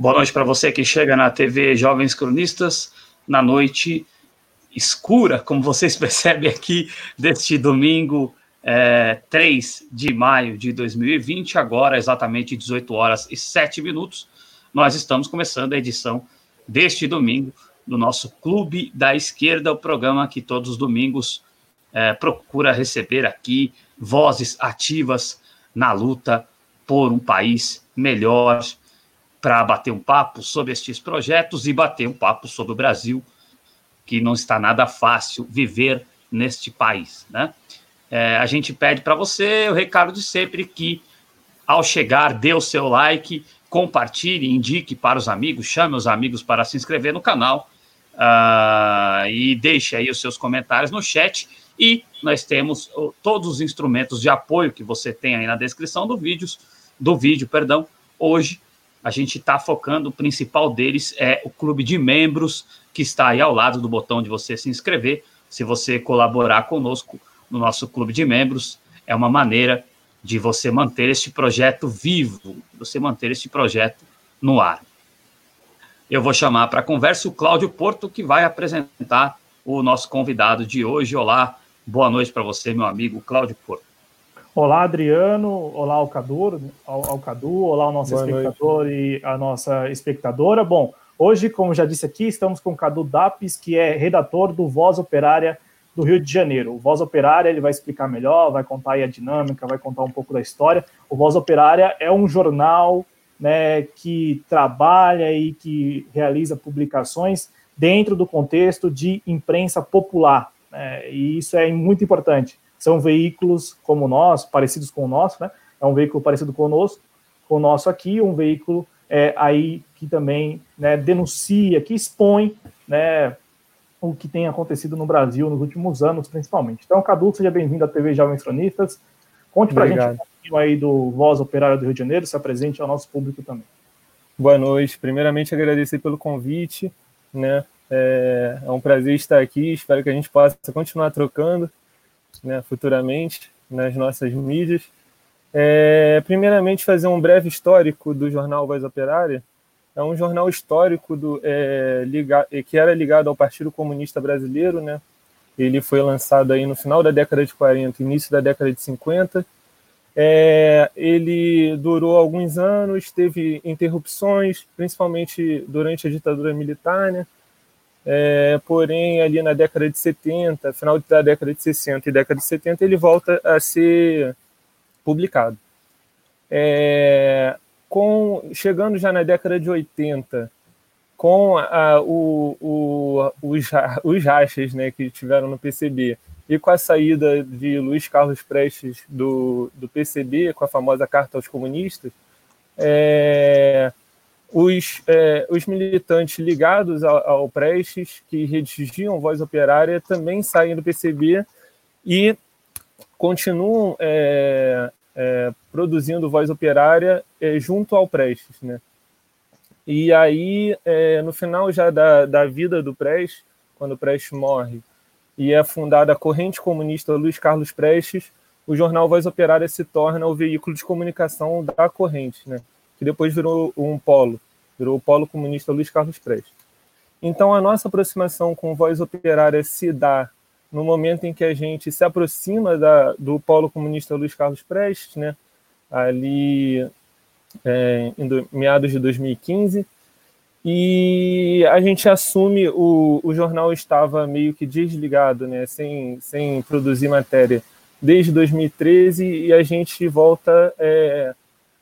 Boa noite para você que chega na TV Jovens Cronistas, na noite escura, como vocês percebem aqui, deste domingo é, 3 de maio de 2020, agora exatamente 18 horas e 7 minutos. Nós estamos começando a edição deste domingo do nosso Clube da Esquerda, o programa que todos os domingos é, procura receber aqui vozes ativas na luta por um país melhor, para bater um papo sobre estes projetos e bater um papo sobre o Brasil, que não está nada fácil viver neste país. Né? É, a gente pede para você o recado de sempre que, ao chegar, dê o seu like, compartilhe, indique para os amigos, chame os amigos para se inscrever no canal uh, e deixe aí os seus comentários no chat. E nós temos todos os instrumentos de apoio que você tem aí na descrição do vídeo, do vídeo, perdão. Hoje a gente está focando, o principal deles é o clube de membros, que está aí ao lado do botão de você se inscrever. Se você colaborar conosco no nosso clube de membros, é uma maneira de você manter este projeto vivo, você manter este projeto no ar. Eu vou chamar para a conversa o Cláudio Porto, que vai apresentar o nosso convidado de hoje. Olá, Boa noite para você, meu amigo Cláudio Porto. Olá, Adriano. Olá, Alcador, Alcadu. Olá, o nosso Boa espectador noite. e a nossa espectadora. Bom, hoje, como já disse aqui, estamos com o Cadu Dapes, que é redator do Voz Operária do Rio de Janeiro. O Voz Operária ele vai explicar melhor, vai contar aí a dinâmica, vai contar um pouco da história. O Voz Operária é um jornal né, que trabalha e que realiza publicações dentro do contexto de imprensa popular. É, e isso é muito importante. São veículos como nosso, parecidos com o nosso, né? É um veículo parecido conosco, com o nosso aqui, um veículo é, aí que também né, denuncia, que expõe né, o que tem acontecido no Brasil nos últimos anos, principalmente. Então, Cadu, seja bem-vindo à TV Jovens Cronistas. Conte para a gente um pouquinho aí do Voz Operária do Rio de Janeiro, se apresente ao nosso público também. Boa noite. Primeiramente, agradecer pelo convite, né? É, é, um prazer estar aqui. Espero que a gente possa continuar trocando né, futuramente nas nossas mídias. É, primeiramente, fazer um breve histórico do jornal Voz Operária. É um jornal histórico do, é, que era ligado ao Partido Comunista Brasileiro. Né? Ele foi lançado aí no final da década de 40, início da década de 50. É, ele durou alguns anos, teve interrupções, principalmente durante a ditadura militar, né? É, porém, ali na década de 70, final da década de 60 e década de 70, ele volta a ser publicado. É, com, chegando já na década de 80, com a, o, o, os, os rachas né, que tiveram no PCB e com a saída de Luiz Carlos Prestes do, do PCB, com a famosa Carta aos Comunistas, é, os, é, os militantes ligados ao, ao Prestes, que redigiam Voz Operária, também saem do PCB e continuam é, é, produzindo Voz Operária é, junto ao Prestes. Né? E aí, é, no final já da, da vida do Prestes, quando o Prestes morre, e é fundada a Corrente Comunista Luiz Carlos Prestes, o jornal Voz Operária se torna o veículo de comunicação da corrente, né? Que depois virou um polo, virou o polo comunista Luiz Carlos Prestes. Então, a nossa aproximação com voz operária se dá no momento em que a gente se aproxima da, do polo comunista Luiz Carlos Prestes, né, ali é, em do, meados de 2015, e a gente assume o, o jornal estava meio que desligado, né, sem, sem produzir matéria desde 2013 e a gente volta é,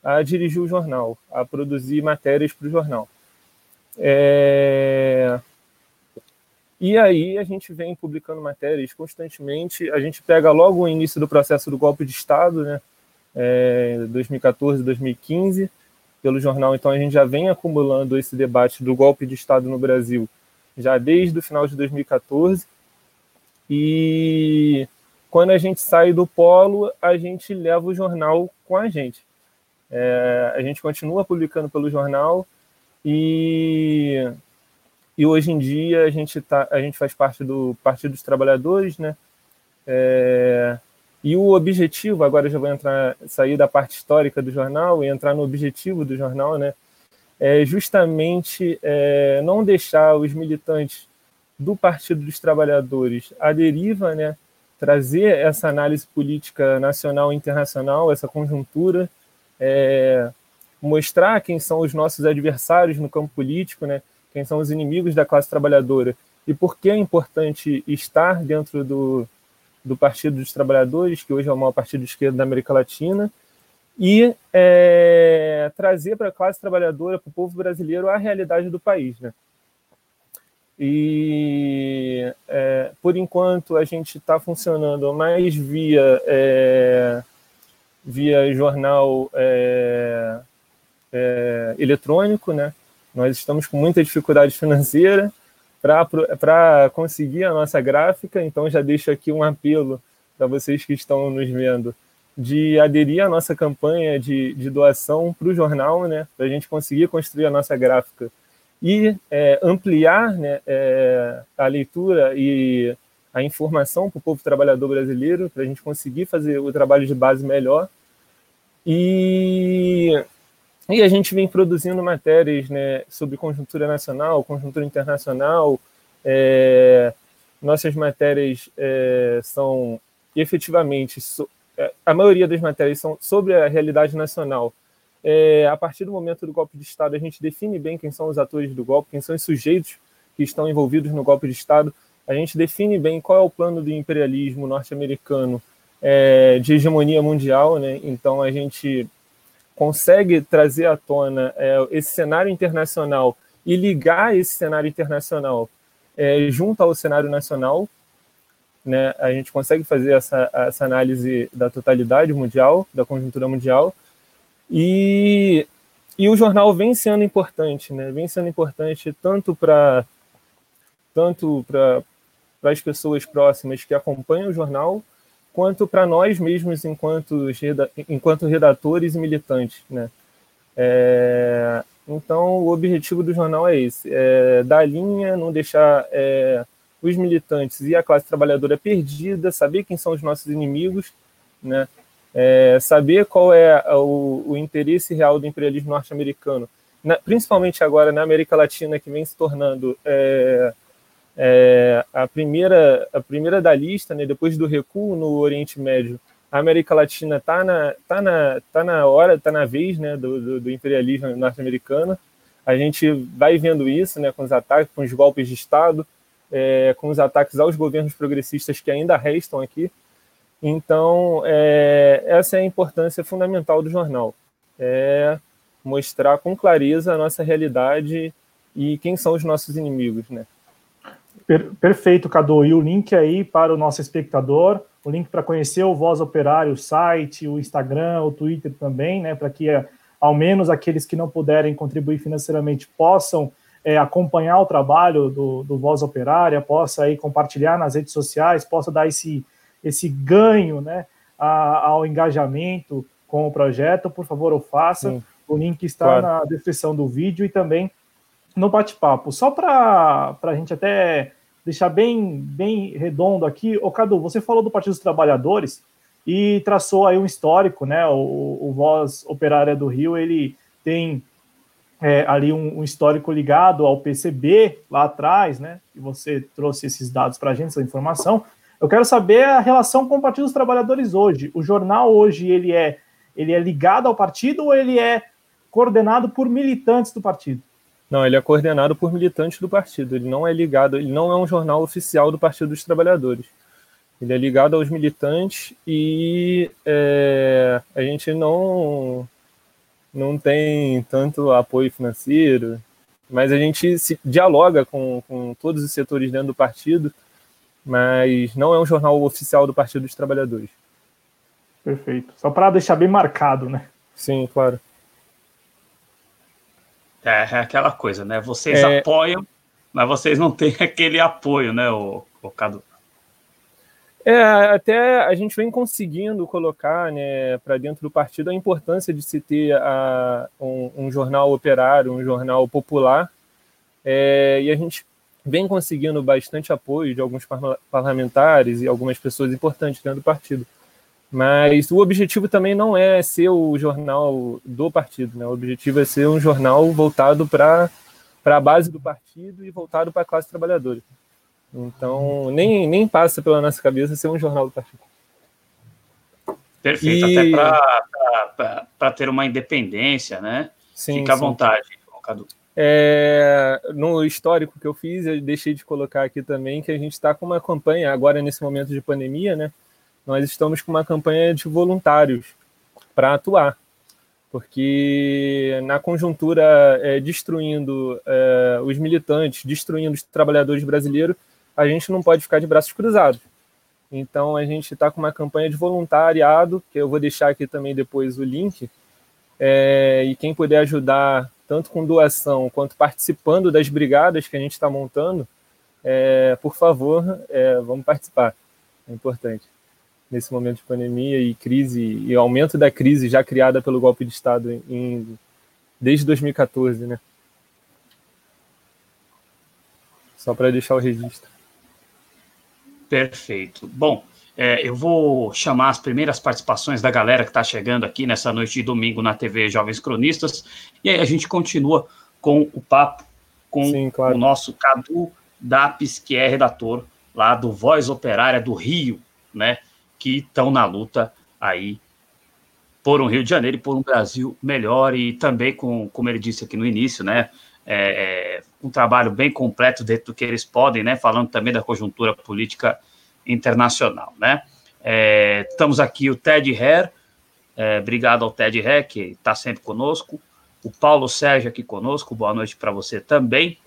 a dirigir o jornal, a produzir matérias para o jornal. É... E aí a gente vem publicando matérias constantemente. A gente pega logo o início do processo do golpe de Estado, né? É, 2014, 2015, pelo jornal. Então a gente já vem acumulando esse debate do golpe de Estado no Brasil já desde o final de 2014. E quando a gente sai do polo, a gente leva o jornal com a gente. É, a gente continua publicando pelo jornal e, e hoje em dia a gente, tá, a gente faz parte do Partido dos Trabalhadores, né? É, e o objetivo, agora já vou entrar, sair da parte histórica do jornal e entrar no objetivo do jornal, né? é justamente é, não deixar os militantes do Partido dos Trabalhadores à deriva, né? trazer essa análise política nacional e internacional, essa conjuntura, é, mostrar quem são os nossos adversários no campo político, né? quem são os inimigos da classe trabalhadora e por que é importante estar dentro do, do Partido dos Trabalhadores, que hoje é o maior partido de esquerda da América Latina, e é, trazer para a classe trabalhadora, para o povo brasileiro, a realidade do país. Né? E, é, por enquanto, a gente está funcionando mais via, é, via jornal é, é, eletrônico, né? Nós estamos com muita dificuldade financeira para conseguir a nossa gráfica, então já deixo aqui um apelo para vocês que estão nos vendo de aderir à nossa campanha de, de doação para o jornal, né, para a gente conseguir construir a nossa gráfica e é, ampliar né, é, a leitura e a informação para o povo trabalhador brasileiro, para a gente conseguir fazer o trabalho de base melhor. E, e a gente vem produzindo matérias né, sobre conjuntura nacional, conjuntura internacional. É, nossas matérias é, são efetivamente so, é, a maioria das matérias são sobre a realidade nacional. É, a partir do momento do golpe de Estado, a gente define bem quem são os atores do golpe, quem são os sujeitos que estão envolvidos no golpe de Estado. A gente define bem qual é o plano do imperialismo norte-americano é, de hegemonia mundial. Né? Então, a gente consegue trazer à tona é, esse cenário internacional e ligar esse cenário internacional é, junto ao cenário nacional né, a gente consegue fazer essa, essa análise da totalidade mundial, da conjuntura mundial, e, e o jornal vem sendo importante, né, vem sendo importante tanto para tanto para as pessoas próximas que acompanham o jornal, quanto para nós mesmos enquanto, enquanto redatores e militantes. Né? É, então, o objetivo do jornal é esse: é dar linha, não deixar é, os militantes e a classe trabalhadora perdida, saber quem são os nossos inimigos, né? É, saber qual é o, o, interesse real do imperialismo norte-americano, principalmente agora na América Latina, que vem se tornando é, a, primeira, a primeira da lista, né? depois do recuo no Oriente Médio. A América Latina está na, tá na, tá na hora, está na vez né? do, do, do imperialismo norte-americano. A gente vai vendo isso né? com os ataques, com os golpes de Estado, é, com os ataques aos governos progressistas que ainda restam aqui. Então, é, essa é a importância fundamental do jornal. É mostrar com clareza a nossa realidade e quem são os nossos inimigos, né? Per perfeito, Cadu. E o link aí para o nosso espectador, o link para conhecer o Voz Operário, o site, o Instagram, o Twitter também, né? Para que ao menos aqueles que não puderem contribuir financeiramente possam é, acompanhar o trabalho do, do Voz Operária, possa aí compartilhar nas redes sociais, possa dar esse, esse ganho né, a, ao engajamento com o projeto, por favor, o faça. Sim. O link está claro. na descrição do vídeo e também no bate-papo. Só para a gente até deixar bem, bem redondo aqui, ô Cadu, você falou do Partido dos Trabalhadores e traçou aí um histórico, né? O, o Voz Operária do Rio, ele tem é, ali um, um, histórico ligado ao PCB lá atrás, né? E você trouxe esses dados para a gente, essa informação. Eu quero saber a relação com o Partido dos Trabalhadores hoje. O jornal hoje ele é ele é ligado ao partido ou ele é coordenado por militantes do partido? Não, ele é coordenado por militantes do partido. Ele não é ligado, ele não é um jornal oficial do Partido dos Trabalhadores. Ele é ligado aos militantes e é, a gente não não tem tanto apoio financeiro, mas a gente se dialoga com, com todos os setores dentro do partido, mas não é um jornal oficial do Partido dos Trabalhadores. Perfeito. Só para deixar bem marcado, né? Sim, claro. É, é aquela coisa, né? Vocês é... apoiam, mas vocês não têm aquele apoio, né, o, o Cadu? É, até a gente vem conseguindo colocar né, para dentro do partido a importância de se ter a, um, um, jornal operário, um jornal popular, é, e a gente vem conseguindo bastante apoio de alguns parlamentares e algumas pessoas importantes dentro do partido. Mas o objetivo também não é ser o jornal do partido, né? O objetivo é ser um jornal voltado para a base do partido e voltado para a classe trabalhadora. Então, nem, nem passa pela nossa cabeça ser um jornal do partido. Perfeito, e... até para ter uma independência, né? Sim, Fica à sim. vontade, Cadu. É, no histórico que eu fiz, eu deixei de colocar aqui também que a gente está com uma campanha, agora nesse momento de pandemia, né? Nós estamos com uma campanha de voluntários para atuar, porque na conjuntura é, destruindo é, os militantes, destruindo os trabalhadores brasileiros, a gente não pode ficar de braços cruzados. Então a gente está com uma campanha de voluntariado, que eu vou deixar aqui também depois o link. É, e quem puder ajudar, tanto com doação quanto participando das brigadas que a gente está montando, é, por favor, é, vamos participar. É importante. Nesse momento de pandemia e crise, e aumento da crise já criada pelo golpe de Estado em, desde 2014, né? Só para deixar o registro. Perfeito. Bom, é, eu vou chamar as primeiras participações da galera que está chegando aqui nessa noite de domingo na TV Jovens Cronistas, e aí a gente continua com o papo com Sim, claro. o nosso Cadu Dapes, que é redator lá do Voz Operária do Rio, né, que estão na luta aí por um Rio de Janeiro e por um Brasil melhor, e também com, como ele disse aqui no início, né, é, é, um trabalho bem completo dentro do que eles podem, né? Falando também da conjuntura política internacional, né? É, estamos aqui o Ted Herr, é, obrigado ao Ted Herr, que está sempre conosco. O Paulo Sérgio aqui conosco, boa noite para você também.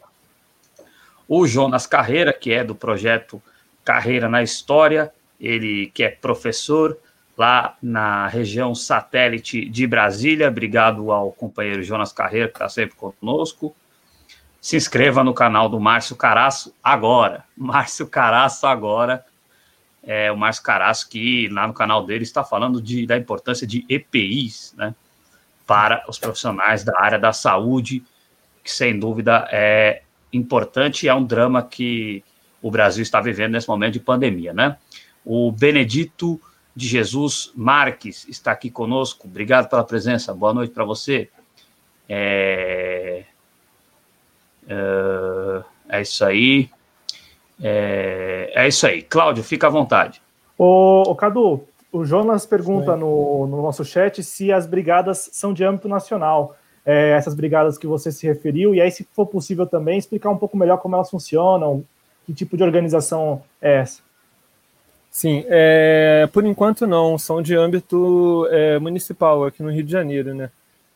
O Jonas Carreira, que é do projeto Carreira na História, ele que é professor lá na região satélite de Brasília. Obrigado ao companheiro Jonas Carreira, que está sempre conosco se inscreva no canal do Márcio Caraço agora. Márcio Caraço agora. É o Márcio Caraço que lá no canal dele está falando de, da importância de EPIs, né? Para os profissionais da área da saúde, que sem dúvida é importante e é um drama que o Brasil está vivendo nesse momento de pandemia, né? O Benedito de Jesus Marques está aqui conosco. Obrigado pela presença. Boa noite para você. É... Uh, é isso aí. É, é, isso aí. Cláudio, fica à vontade. Ô, ô Cadu, o Jonas pergunta no, no, nosso chat se as brigadas são de âmbito nacional. É, essas brigadas que você se referiu, e aí, se for possível também, explicar um pouco melhor como elas funcionam, que tipo de organização é essa. Sim, é, por enquanto não, são de âmbito é, municipal aqui no Rio de Janeiro, né?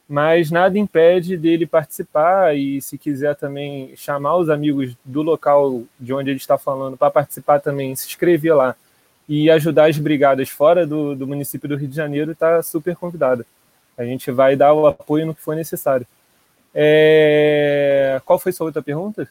mas nada impede dele participar e se quiser também chamar os amigos do local de onde ele está falando para participar também, se inscrever lá e ajudar as brigadas fora do, do município do Rio de Janeiro, está super convidado. A gente vai dar o apoio no que for necessário. É... Qual foi sua outra pergunta?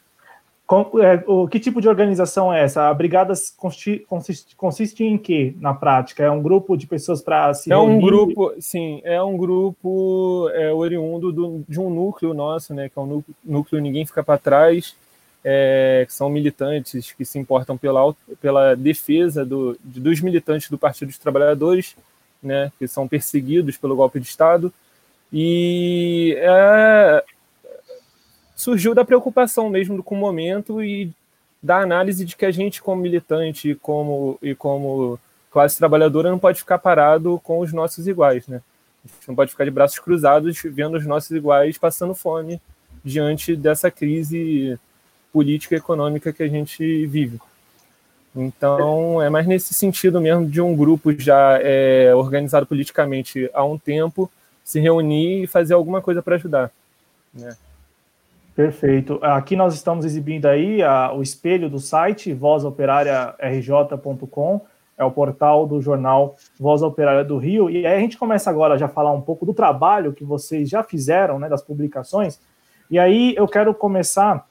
Com, é, o, que tipo de organização é essa? A Brigadas consiste, consiste, consiste em quê, na prática? É um grupo de pessoas para se É um grupo, sim, é um grupo é, oriundo do, de um núcleo nosso, né, que é um núcleo, núcleo Ninguém Fica para Trás, é, que são militantes que se importam pela, pela defesa do, dos militantes do Partido dos Trabalhadores, né, que são perseguidos pelo golpe de Estado, e é, surgiu da preocupação mesmo com o momento e da análise de que a gente, como militante e como, e como classe trabalhadora, não pode ficar parado com os nossos iguais, né? A gente não pode ficar de braços cruzados vendo os nossos iguais passando fome diante dessa crise política e econômica que a gente vive. Então, é mais nesse sentido mesmo de um grupo já é, organizado politicamente há um tempo se reunir e fazer alguma coisa para ajudar. Né? Perfeito. Aqui nós estamos exibindo aí a, o espelho do site vozoperariarj.com, é o portal do jornal Voz Operária do Rio. E aí a gente começa agora já a falar um pouco do trabalho que vocês já fizeram, né, das publicações. E aí eu quero começar,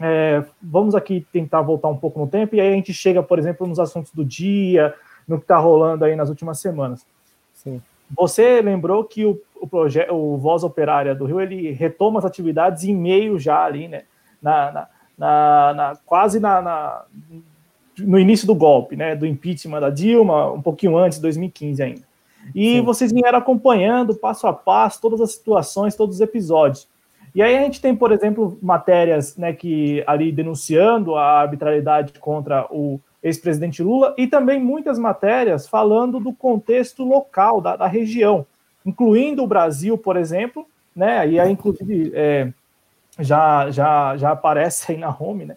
é, vamos aqui tentar voltar um pouco no tempo, e aí a gente chega, por exemplo, nos assuntos do dia, no que está rolando aí nas últimas semanas. Você lembrou que o, o projeto, o Voz Operária do Rio, ele retoma as atividades em meio já ali, né? Na, na, na, na quase na, na, no início do golpe, né, do impeachment da Dilma, um pouquinho antes, 2015 ainda. E Sim. vocês vieram acompanhando passo a passo todas as situações, todos os episódios. E aí a gente tem, por exemplo, matérias né, que ali denunciando a arbitrariedade contra o ex-presidente Lula e também muitas matérias falando do contexto local da, da região, incluindo o Brasil, por exemplo, né? E aí, inclusive, é, já, já, já aparece aí na home, né?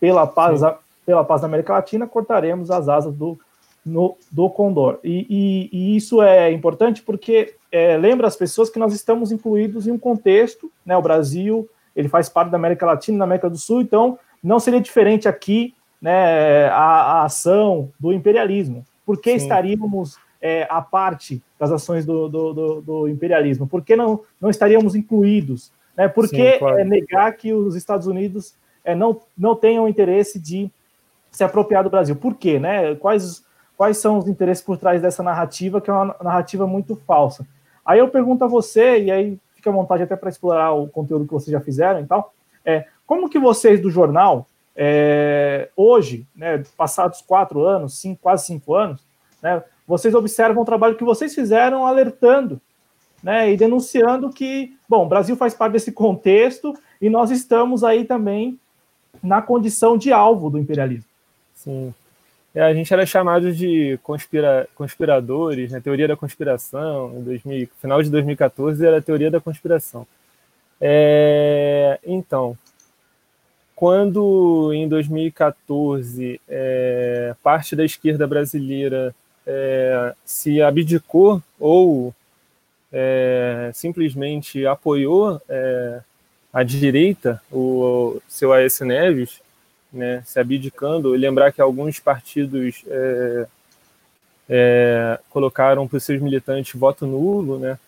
Pela paz, pela paz da América Latina, cortaremos as asas do, no, do Condor. E, e, e, isso é importante porque é, lembra as pessoas que nós estamos incluídos em um contexto, né? O Brasil, ele faz parte da América Latina, da América do Sul, então não seria diferente aqui, né? A, a ação do imperialismo. Por que Sim. estaríamos é, a parte das ações do, do, do, do, imperialismo? Por que não, não estaríamos incluídos? Né? Por Sim, que claro. é, negar que os Estados Unidos é, não, não tenham interesse de se apropriar do Brasil? Por quê? Né? Quais, quais são os interesses por trás dessa narrativa, que é uma narrativa muito falsa? Aí eu pergunto a você, e aí fica à vontade até para explorar o conteúdo que vocês já fizeram e tal, é, como que vocês do jornal, é, hoje, né, passados quatro anos, cinco, quase cinco anos, né, vocês observam o trabalho que vocês fizeram alertando né, e denunciando que, bom, o Brasil faz parte desse contexto e nós estamos aí também na condição de alvo do imperialismo. Sim. É, a gente era chamado de conspira, conspiradores, né, teoria da conspiração, em 2000, final de 2014 era a teoria da conspiração. É, então, quando em 2014 é, parte da esquerda brasileira é, se abdicou ou é, simplesmente apoiou é, a direita, o, o seu Aécio Neves, né, se abdicando, lembrar que alguns partidos é, é, colocaram para os seus militantes voto nulo, né,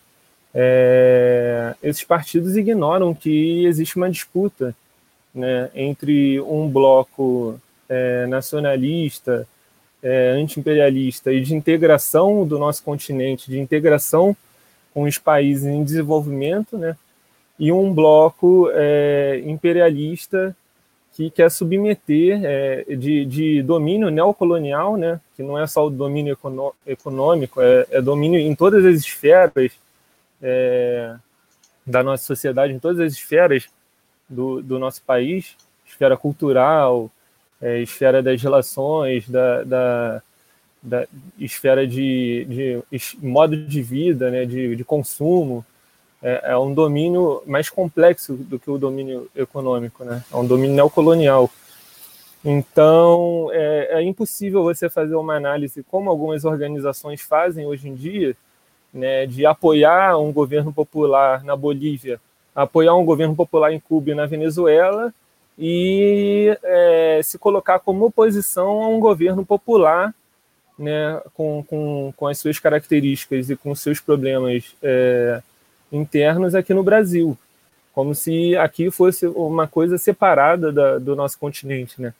esses partidos ignoram que existe uma disputa né, entre um bloco nacionalista é, anti-imperialista e de integração do nosso continente, de integração com os países em desenvolvimento, né? e um bloco é, imperialista que quer submeter é, de, de, domínio neocolonial, né? que não é só o domínio econômico, é, é domínio em todas as esferas é, da nossa sociedade, em todas as esferas do, do nosso país, esfera cultural, é, esfera das relações, da, da, da esfera de, de, modo de vida, né, de, de consumo. É, é, um domínio mais complexo do que o domínio econômico, né? é um domínio neocolonial. Então, é, é, impossível você fazer uma análise, como algumas organizações fazem hoje em dia, né, de apoiar um governo popular na Bolívia, apoiar um governo popular em Cuba e na Venezuela, e é, se colocar como oposição a um governo popular, né, com, com, com as suas características e com seus problemas é, internos aqui no Brasil, como se aqui fosse uma coisa separada da, do nosso continente, né?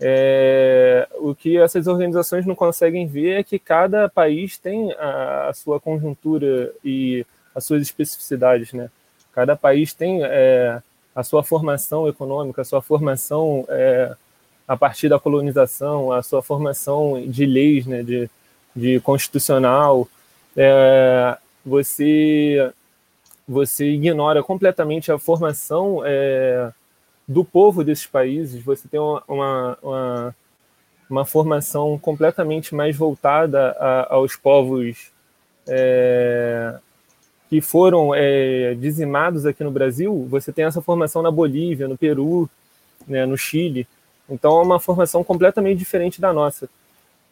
É, o que essas organizações não conseguem ver é que cada país tem a, a sua conjuntura e as suas especificidades, né? Cada país tem é, a sua formação econômica, a sua formação é, a partir da colonização, a sua formação de leis, né, de, de constitucional, é, você você ignora completamente a formação é, do povo desses países, você tem uma, uma, uma, uma formação completamente mais voltada a, aos povos é, que foram é, dizimados aqui no Brasil, você tem essa formação na Bolívia, no Peru, né, no Chile. Então é uma formação completamente diferente da nossa.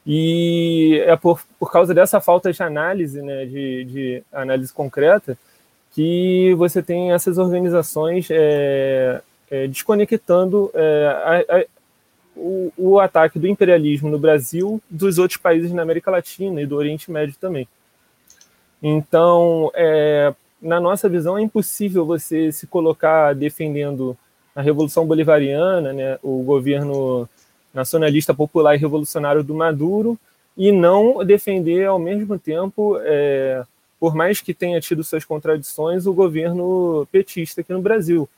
E é por, por causa dessa falta de análise, né, de, de análise concreta, que você tem essas organizações é, é, desconectando é, a, a, o, o ataque do imperialismo no Brasil dos outros países na América Latina e do Oriente Médio também. Então, é, na nossa visão, é impossível você se colocar defendendo a Revolução Bolivariana, né, o governo nacionalista popular e revolucionário do Maduro, e não defender, ao mesmo tempo, é, por mais que tenha tido suas contradições, o governo petista aqui no Brasil.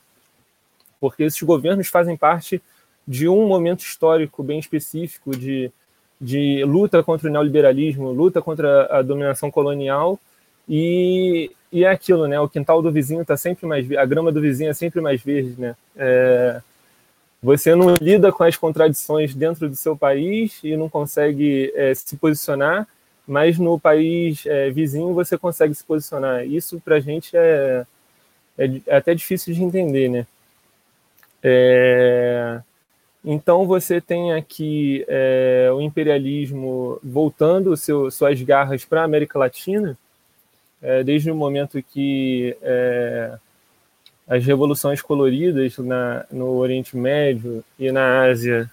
Porque esses governos fazem parte de um momento histórico bem específico de, de luta contra o neoliberalismo, luta contra a dominação colonial, e, e é aquilo, né? O quintal do vizinho está sempre mais a grama do vizinho é sempre mais verde, né? É, você não lida com as contradições dentro do seu país e não consegue é, se posicionar, mas no país é, vizinho você consegue se posicionar. Isso para a gente é, é, é, até difícil de entender, né? É, então você tem aqui é, o imperialismo voltando seu, suas garras para a América Latina, é, desde o momento que é, as revoluções coloridas na, no Oriente Médio e na Ásia.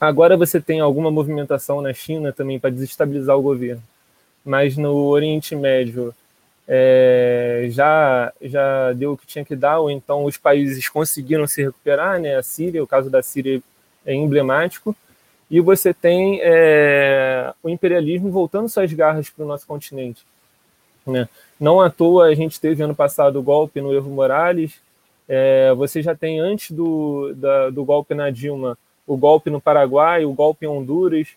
Agora você tem alguma movimentação na China também para desestabilizar o governo, mas no Oriente Médio é, já já deu o que tinha que dar, ou então os países conseguiram se recuperar, né? A Síria, o caso da Síria é emblemático, e você tem é, o imperialismo voltando suas garras para o nosso continente. Né? Não à toa a gente teve ano passado o golpe no Evo Morales, é, você já tem antes do, da, do golpe na Dilma o golpe no Paraguai, o golpe em Honduras.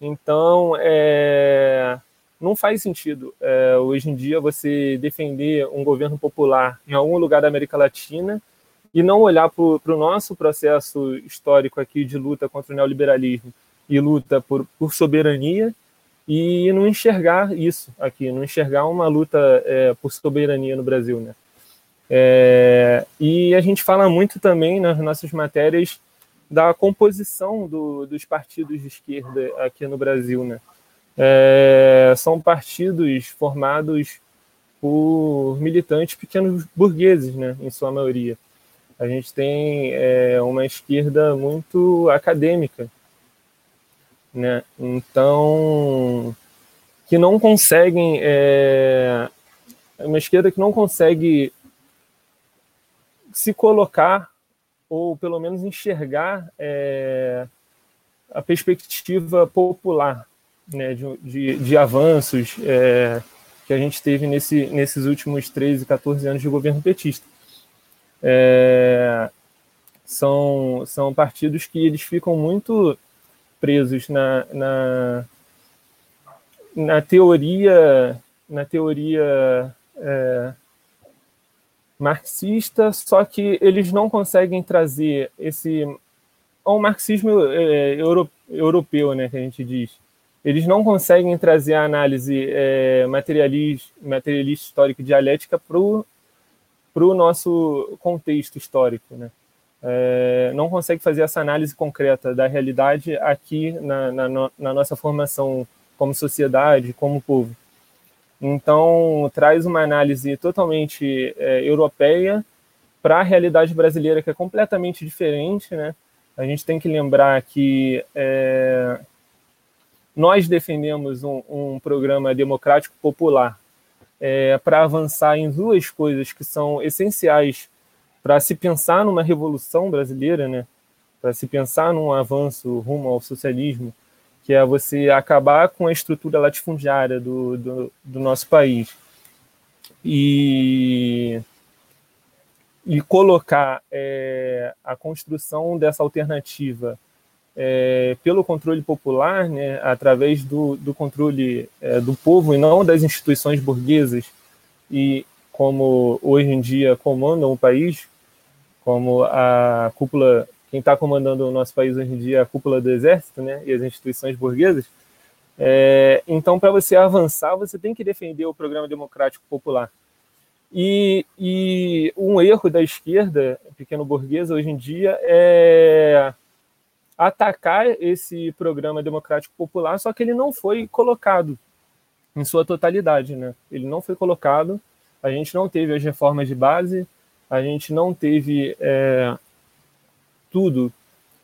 Então, é, não faz sentido é, hoje em dia você defender um governo popular em algum lugar da América Latina e não olhar para o nosso processo histórico aqui de luta contra o neoliberalismo e luta por, por soberania e não enxergar isso aqui, não enxergar uma luta é, por soberania no Brasil, né? É, e a gente fala muito também nas nossas matérias da composição do, dos partidos de esquerda aqui no Brasil, né? é, são partidos formados por militantes pequenos burgueses, né, em sua maioria. A gente tem é, uma esquerda muito acadêmica, né? Então, que não conseguem é, uma esquerda que não consegue se colocar ou pelo menos enxergar é, a perspectiva popular né, de, de, de avanços é, que a gente teve nesse, nesses últimos 13, 14 anos de governo petista. É, são, são partidos que eles ficam muito presos na, na, na teoria na teoria é, marxista, só que eles não conseguem trazer esse ao marxismo é, euro, europeu, né, que a gente diz, eles não conseguem trazer a análise é, materialista, materialista histórica dialética para o nosso contexto histórico. Né? É, não consegue fazer essa análise concreta da realidade aqui na, na, na nossa formação como sociedade, como povo. Então, traz uma análise totalmente é, europeia para a realidade brasileira, que é completamente diferente. Né? A gente tem que lembrar que é, nós defendemos um, um programa democrático popular é, para avançar em duas coisas que são essenciais para se pensar numa revolução brasileira, né? para se pensar num avanço rumo ao socialismo, que é você acabar com a estrutura latifundiária do, do, do nosso país e, e colocar é, a construção dessa alternativa é, pelo controle popular, né, através do, do controle é, do povo e não das instituições burguesas, e como hoje em dia comandam o país, como a cúpula, quem está comandando o nosso país hoje em dia é a cúpula do exército né, e as instituições burguesas. É, então, para você avançar, você tem que defender o programa democrático popular. E, e um erro da esquerda pequeno burguesa hoje em dia é atacar esse programa democrático popular, só que ele não foi colocado em sua totalidade, né? Ele não foi colocado, a gente não teve as reformas de base, a gente não teve é, tudo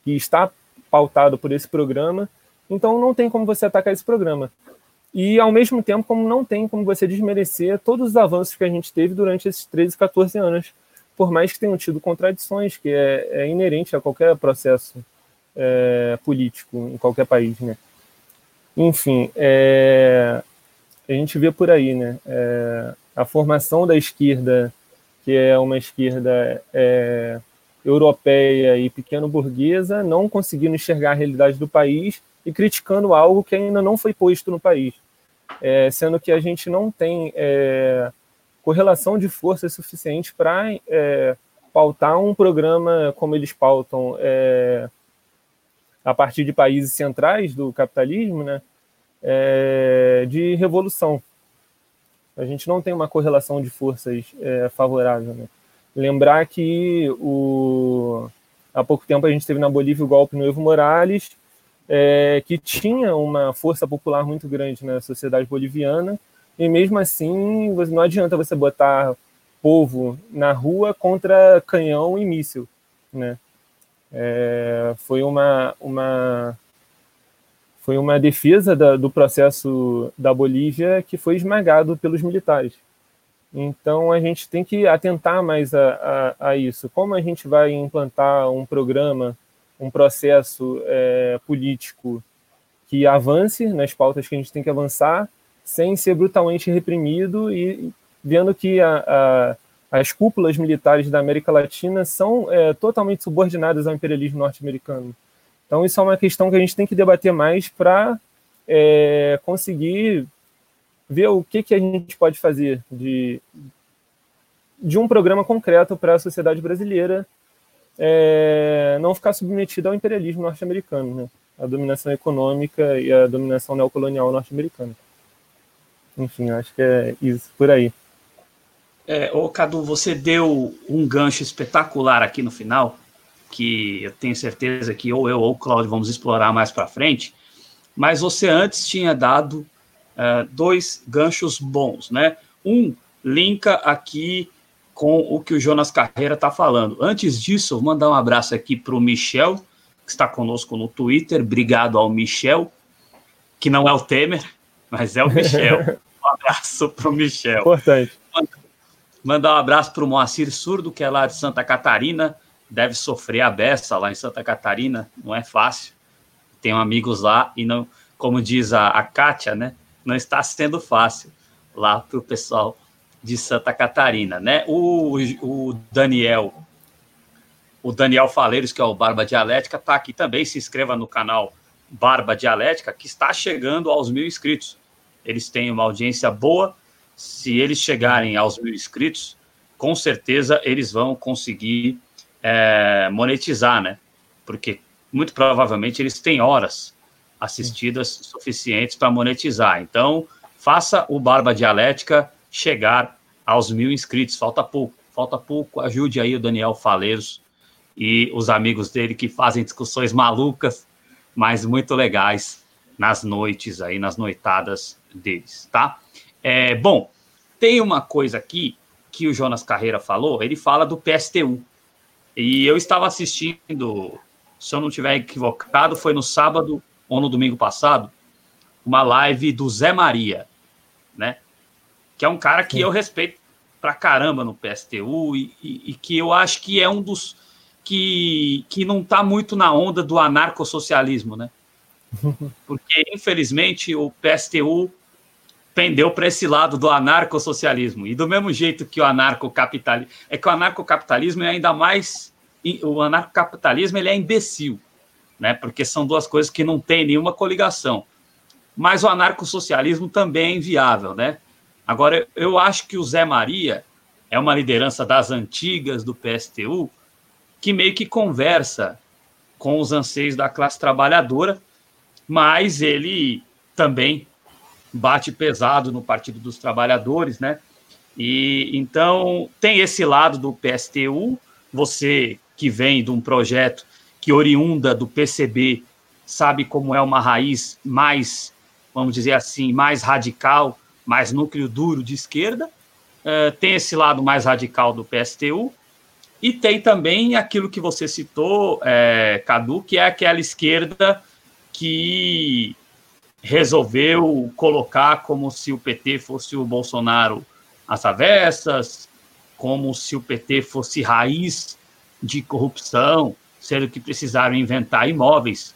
que está pautado por esse programa, então não tem como você atacar esse programa. E, ao mesmo tempo, como não tem como você desmerecer todos os avanços que a gente teve durante esses 13, 14 anos, por mais que tenham tido contradições, que é, é inerente a qualquer processo é, político em qualquer país, né? Enfim, é, a gente vê por aí, né? A formação da esquerda, que é uma esquerda é, europeia e pequeno-burguesa, não conseguindo enxergar a realidade do país e criticando algo que ainda não foi posto no país. É, sendo que a gente não tem é, correlação de forças suficiente para é, pautar um programa como eles pautam é, a partir de países centrais do capitalismo, né, é, de revolução. A gente não tem uma correlação de forças é, favorável. Né? Lembrar que o, há pouco tempo a gente teve na Bolívia o golpe no Evo Morales, é, que tinha uma força popular muito grande na sociedade boliviana, e mesmo assim não adianta você botar povo na rua contra canhão e míssil, né? É, foi uma, uma foi uma defesa da, do processo da Bolívia que foi esmagado pelos militares. Então a gente tem que atentar mais a, a, a isso. Como a gente vai implantar um programa, um processo é, político que avance nas pautas que a gente tem que avançar, sem ser brutalmente reprimido e vendo que a, as cúpulas militares da América Latina são é, totalmente subordinadas ao imperialismo norte-americano. Então, isso é uma questão que a gente tem que debater mais para é, conseguir ver o que, que a gente pode fazer de, de um programa concreto para a sociedade brasileira é, não ficar submetida ao imperialismo norte-americano, né? a dominação econômica e a dominação neocolonial norte-americana. Enfim, acho que é isso por aí. É, ô Cadu, você deu um gancho espetacular aqui no final, que eu tenho certeza que ou eu ou o Claudio vamos explorar mais para frente, mas você antes tinha dado uh, dois ganchos bons, né? Um linka aqui com o que o Jonas Carreira está falando. Antes disso, vou mandar um abraço aqui para o Michel, que está conosco no Twitter. Obrigado ao Michel, que não é o Temer, mas é o Michel. Um abraço para o Michel. Importante. Mandar um abraço para o Moacir Surdo, que é lá de Santa Catarina. Deve sofrer a beça lá em Santa Catarina, não é fácil. Tenho amigos lá e não, como diz a, a Kátia, né? Não está sendo fácil lá para o pessoal de Santa Catarina, né? O, o Daniel, o Daniel Faleiros, que é o Barba Dialética, está aqui também. Se inscreva no canal Barba Dialética, que está chegando aos mil inscritos. Eles têm uma audiência boa. Se eles chegarem aos mil inscritos, com certeza eles vão conseguir é, monetizar, né? Porque muito provavelmente eles têm horas assistidas suficientes para monetizar. Então, faça o Barba Dialética chegar aos mil inscritos. Falta pouco, falta pouco. Ajude aí o Daniel Faleiros e os amigos dele que fazem discussões malucas, mas muito legais nas noites aí, nas noitadas deles, tá? É, bom, tem uma coisa aqui que o Jonas Carreira falou, ele fala do PSTU. E eu estava assistindo, se eu não estiver equivocado, foi no sábado ou no domingo passado, uma live do Zé Maria, né? Que é um cara que Sim. eu respeito pra caramba no PSTU e, e, e, que eu acho que é um dos que, que não está muito na onda do anarcossocialismo, né? Porque, infelizmente, o PSTU pendeu para esse lado do anarcossocialismo. E do mesmo jeito que o anarcocapitalismo. É que o anarcocapitalismo é ainda mais. O anarcocapitalismo ele é imbecil, né? Porque são duas coisas que não têm nenhuma coligação. Mas o anarcossocialismo também é inviável, né? Agora, eu acho que o Zé Maria é uma liderança das antigas do PSTU que meio que conversa com os anseios da classe trabalhadora, mas ele também bate pesado no Partido dos Trabalhadores, né? E então tem esse lado do PSTU, você que vem de um projeto que oriunda do PCB, sabe como é uma raiz mais, vamos dizer assim, mais radical, mais núcleo duro de esquerda. Uh, tem esse lado mais radical do PSTU, e tem também aquilo que você citou, é, Cadu, que é aquela esquerda que resolveu colocar como se o PT fosse o Bolsonaro às avessas, como se o PT fosse raiz de corrupção, sendo que precisaram inventar imóveis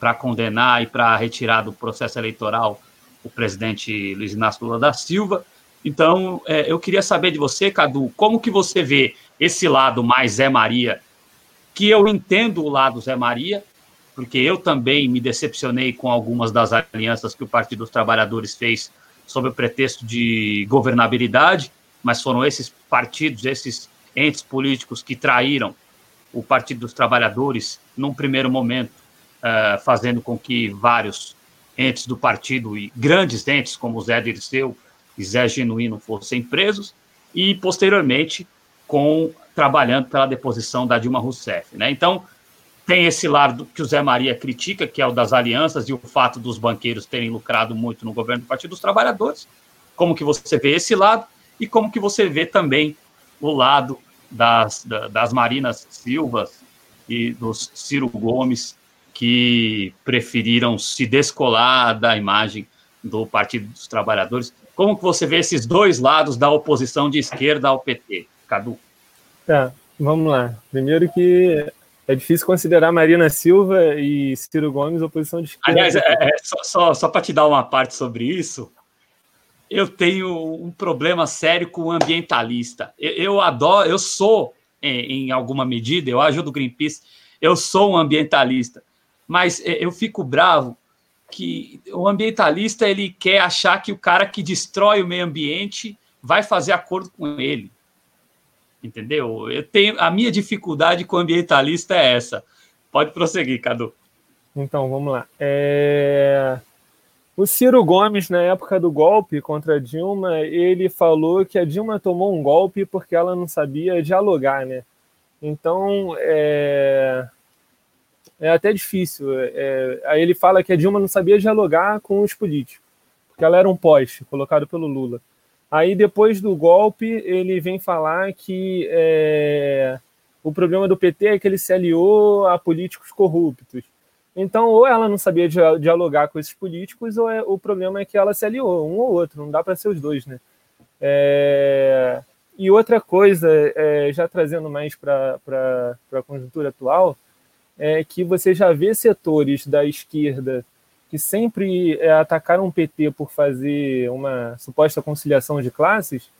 para condenar e para retirar do processo eleitoral o presidente Luiz Inácio Lula da Silva. Então, é, eu queria saber de você, Cadu, como que você vê esse lado mais Zé Maria que eu entendo o lado Zé Maria, porque eu também me decepcionei com algumas das alianças que o Partido dos Trabalhadores fez sob o pretexto de governabilidade, mas foram esses partidos, esses entes políticos que traíram o Partido dos Trabalhadores num primeiro momento, uh, fazendo com que vários entes do partido e grandes entes como Zé Dirceu e Zé Genuíno fossem presos e posteriormente com trabalhando pela deposição da Dilma Rousseff, né? Então tem esse lado que o Zé Maria critica, que é o das alianças e o fato dos banqueiros terem lucrado muito no governo do Partido dos Trabalhadores. Como que você vê esse lado e como que você vê também o lado das, das Marinas Silvas e dos Ciro Gomes, que preferiram se descolar da imagem do Partido dos Trabalhadores. Como que você vê esses dois lados da oposição de esquerda ao PT, Cadu? Tá, vamos lá. Primeiro que é difícil considerar Marina Silva e Ciro Gomes oposição de esquerda. Aliás, é, é, só, só, só para te dar uma parte sobre isso, eu tenho um problema sério com o ambientalista. Eu, eu adoro, eu sou, em, em, alguma medida, eu ajudo o Greenpeace, eu sou um ambientalista, mas é, eu fico bravo que o ambientalista ele quer achar que o cara que destrói o meio ambiente vai fazer acordo com ele. Entendeu? Eu tenho a minha dificuldade com o ambientalista é essa. Pode prosseguir, Cadu. Então, vamos lá. É... O Ciro Gomes, na época do golpe contra a Dilma, ele falou que a Dilma tomou um golpe porque ela não sabia dialogar, né? Então, é, é até difícil. É... Aí ele fala que a Dilma não sabia dialogar com os políticos, porque ela era um poste colocado pelo Lula. Aí, depois do golpe, ele vem falar que é... o problema do PT é que ele se aliou a políticos corruptos. Então, ou ela não sabia dialogar com esses políticos, ou é, o problema é que ela se aliou, um ou outro, não dá para ser os dois, né? É, e outra coisa, é, já trazendo mais para a conjuntura atual, é que você já vê setores da esquerda que sempre é, atacaram o PT por fazer uma suposta conciliação de classes,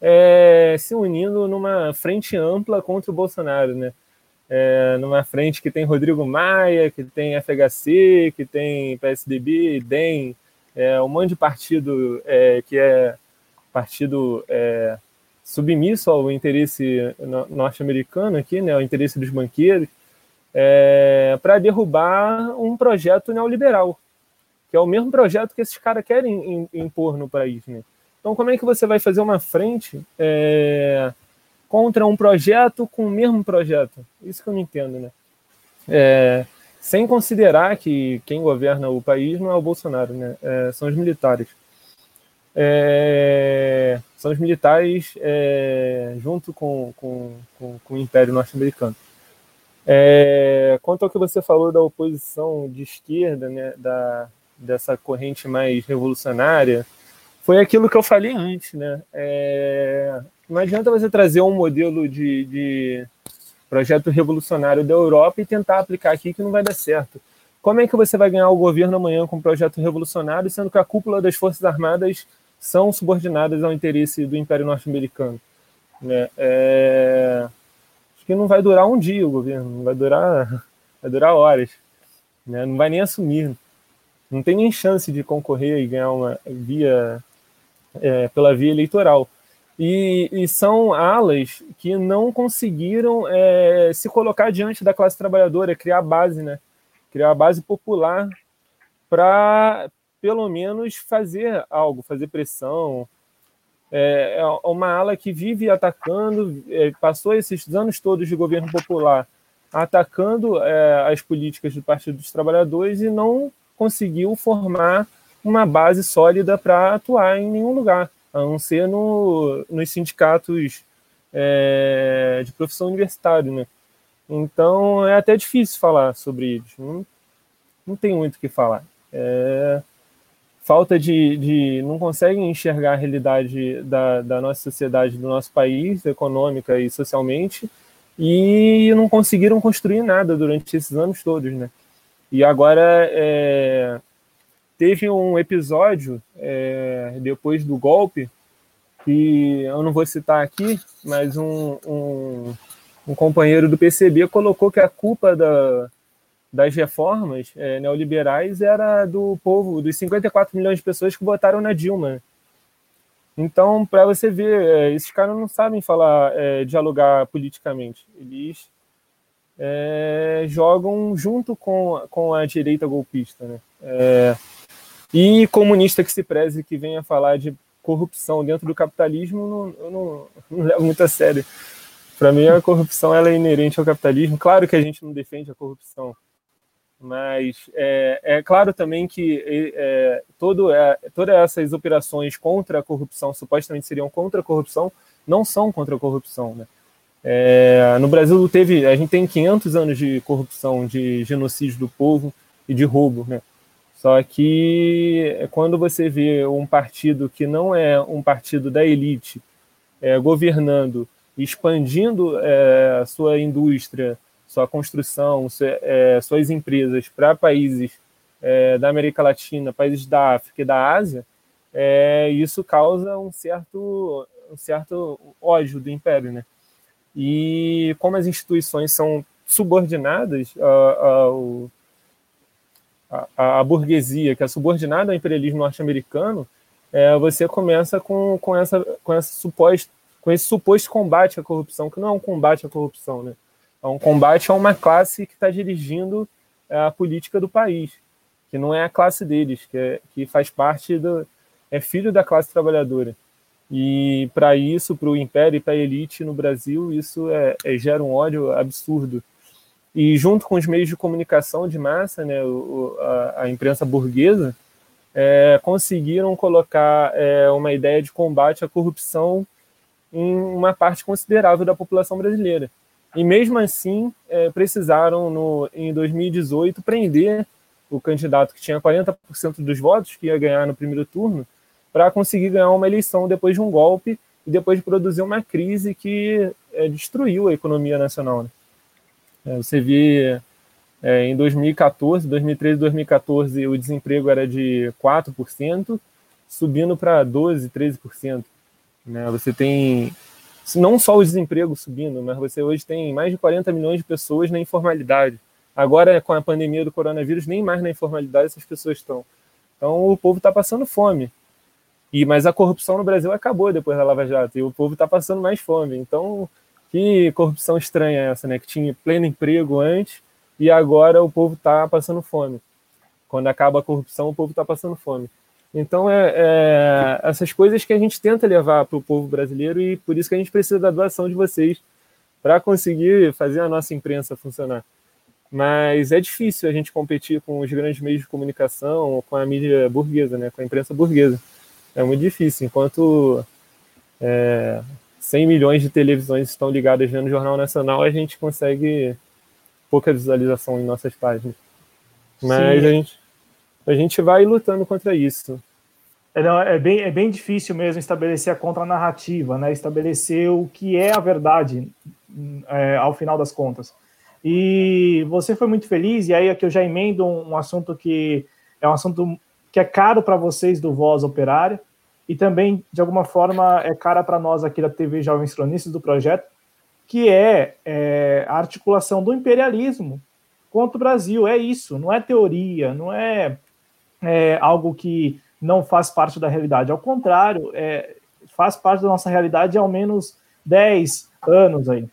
é, se unindo numa frente ampla contra o Bolsonaro, né? é, numa frente que tem Rodrigo Maia, que tem FHC, que tem PSDB, DEM, é, um monte de partido é, que é partido é, submisso ao interesse norte-americano aqui, né, ao interesse dos banqueiros, é, para derrubar um projeto neoliberal, que é o mesmo projeto que esses caras querem impor no país. Né? Então, como é que você vai fazer uma frente é, contra um projeto com o mesmo projeto. Isso que eu não entendo, né? É, sem considerar que quem governa o país não é o Bolsonaro, né? É, são os militares. É, são os militares é, junto com, com, com, com, o Império Norte-Americano. É, quanto ao que você falou da oposição de esquerda, né, da, dessa corrente mais revolucionária, foi aquilo que eu falei antes, né? É, não adianta você trazer um modelo de, de projeto revolucionário da Europa e tentar aplicar aqui que não vai dar certo. Como é que você vai ganhar o governo amanhã com um projeto revolucionário, sendo que a cúpula das Forças Armadas são subordinadas ao interesse do Império Norte-Americano? Né? É... Acho que não vai durar um dia o governo, não vai durar, vai durar horas. Né? Não vai nem assumir. Não tem nem chance de concorrer e ganhar uma via é, pela via eleitoral. E, e, são alas que não conseguiram é, se colocar diante da classe trabalhadora, criar base, né? Criar a base popular para, pelo menos, fazer algo, fazer pressão. É, é uma ala que vive atacando, é, passou esses anos todos de governo popular atacando é, as políticas do Partido dos Trabalhadores e não conseguiu formar uma base sólida para atuar em nenhum lugar a não ser no, nos sindicatos é, de profissão universitária, né? Então é até difícil falar sobre eles, não, não tem muito o que falar. É, falta de, de. não conseguem enxergar a realidade da, da nossa sociedade, do nosso país, econômica e socialmente, e não conseguiram construir nada durante esses anos todos, né? E agora é, teve um episódio é, depois do golpe que eu não vou citar aqui, mas um, um, um companheiro do PCB colocou que a culpa da, das reformas é, neoliberais era do povo, dos 54 milhões de pessoas que votaram na Dilma. Então, para você ver, é, esses caras não sabem falar, é, dialogar politicamente. Eles é, jogam junto com, com a direita golpista. Né? É, e comunista que se preze que venha falar de corrupção dentro do capitalismo, não, eu não, não levo muito a sério. Para mim, a corrupção ela é inerente ao capitalismo. Claro que a gente não defende a corrupção, mas é, é claro também que é, todo, é, todas essas operações contra a corrupção, supostamente seriam contra a corrupção, não são contra a corrupção. Né? É, no Brasil teve, a gente tem 500 anos de corrupção, de genocídio do povo e de roubo. Né? Só que quando você vê um partido que não é um partido da elite é, governando, expandindo é, sua indústria, sua construção, é, suas empresas para países é, da América Latina, países da África e da Ásia, é, isso causa um certo, um certo ódio do império, né? E como as instituições são subordinadas ao, à, burguesia, que é subordinada ao imperialismo norte-americano, é, você começa com, com, essa, com, essa suposta, com esse suposto combate à corrupção, que não é um combate à corrupção, né? É um combate a uma classe que está dirigindo é, a política do país, que não é a classe deles, que, é, que faz parte do. é filho da classe trabalhadora. E para isso, para o império e para a elite no Brasil, isso é, é, gera um ódio absurdo. E junto com os meios de comunicação de massa, né, o, a, a, imprensa burguesa, é, conseguiram colocar é, uma ideia de combate à corrupção em uma parte considerável da população brasileira. E mesmo assim, é, precisaram, no, em 2018, prender o candidato que tinha 40% dos votos, que ia ganhar no primeiro turno, para conseguir ganhar uma eleição depois de um golpe e depois de produzir uma crise que é, destruiu a economia nacional. Né? É, você vê é, em 2014, 2013 2014, o desemprego era de 4%, subindo para 12%, 13%. Né? Você tem não só o desemprego subindo, mas você hoje tem mais de 40 milhões de pessoas na informalidade. Agora, com a pandemia do coronavírus, nem mais na informalidade essas pessoas estão. Então, o povo está passando fome. E Mas a corrupção no Brasil acabou depois da Lava Jato, e o povo está passando mais fome. Então, que corrupção estranha essa, né? Que tinha pleno emprego antes e agora o povo está passando fome. Quando acaba a corrupção, o povo está passando fome. Então, é, é, essas coisas que a gente tenta levar para o povo brasileiro e por isso que a gente precisa da doação de vocês para conseguir fazer a nossa imprensa funcionar. Mas é difícil a gente competir com os grandes meios de comunicação, com a mídia burguesa, né, com a imprensa burguesa. É muito difícil. Enquanto é, 100 milhões de televisões estão ligadas no Jornal Nacional, a gente consegue pouca visualização em nossas páginas. Mas a gente, a gente vai lutando contra isso. É, não, é, bem, é bem difícil mesmo estabelecer a contranarrativa, né? estabelecer o que é a verdade é, ao final das contas. E você foi muito feliz, e aí aqui eu já emendo um, um assunto que é um assunto que é caro para vocês do Voz Operária, e também, de alguma forma, é cara para nós aqui da TV Jovens Cronistas do projeto, que é, é a articulação do imperialismo contra o Brasil. É isso, não é teoria, não é é, algo que não faz parte da realidade. Ao contrário, é, faz parte da nossa realidade há ao menos 10 anos aí.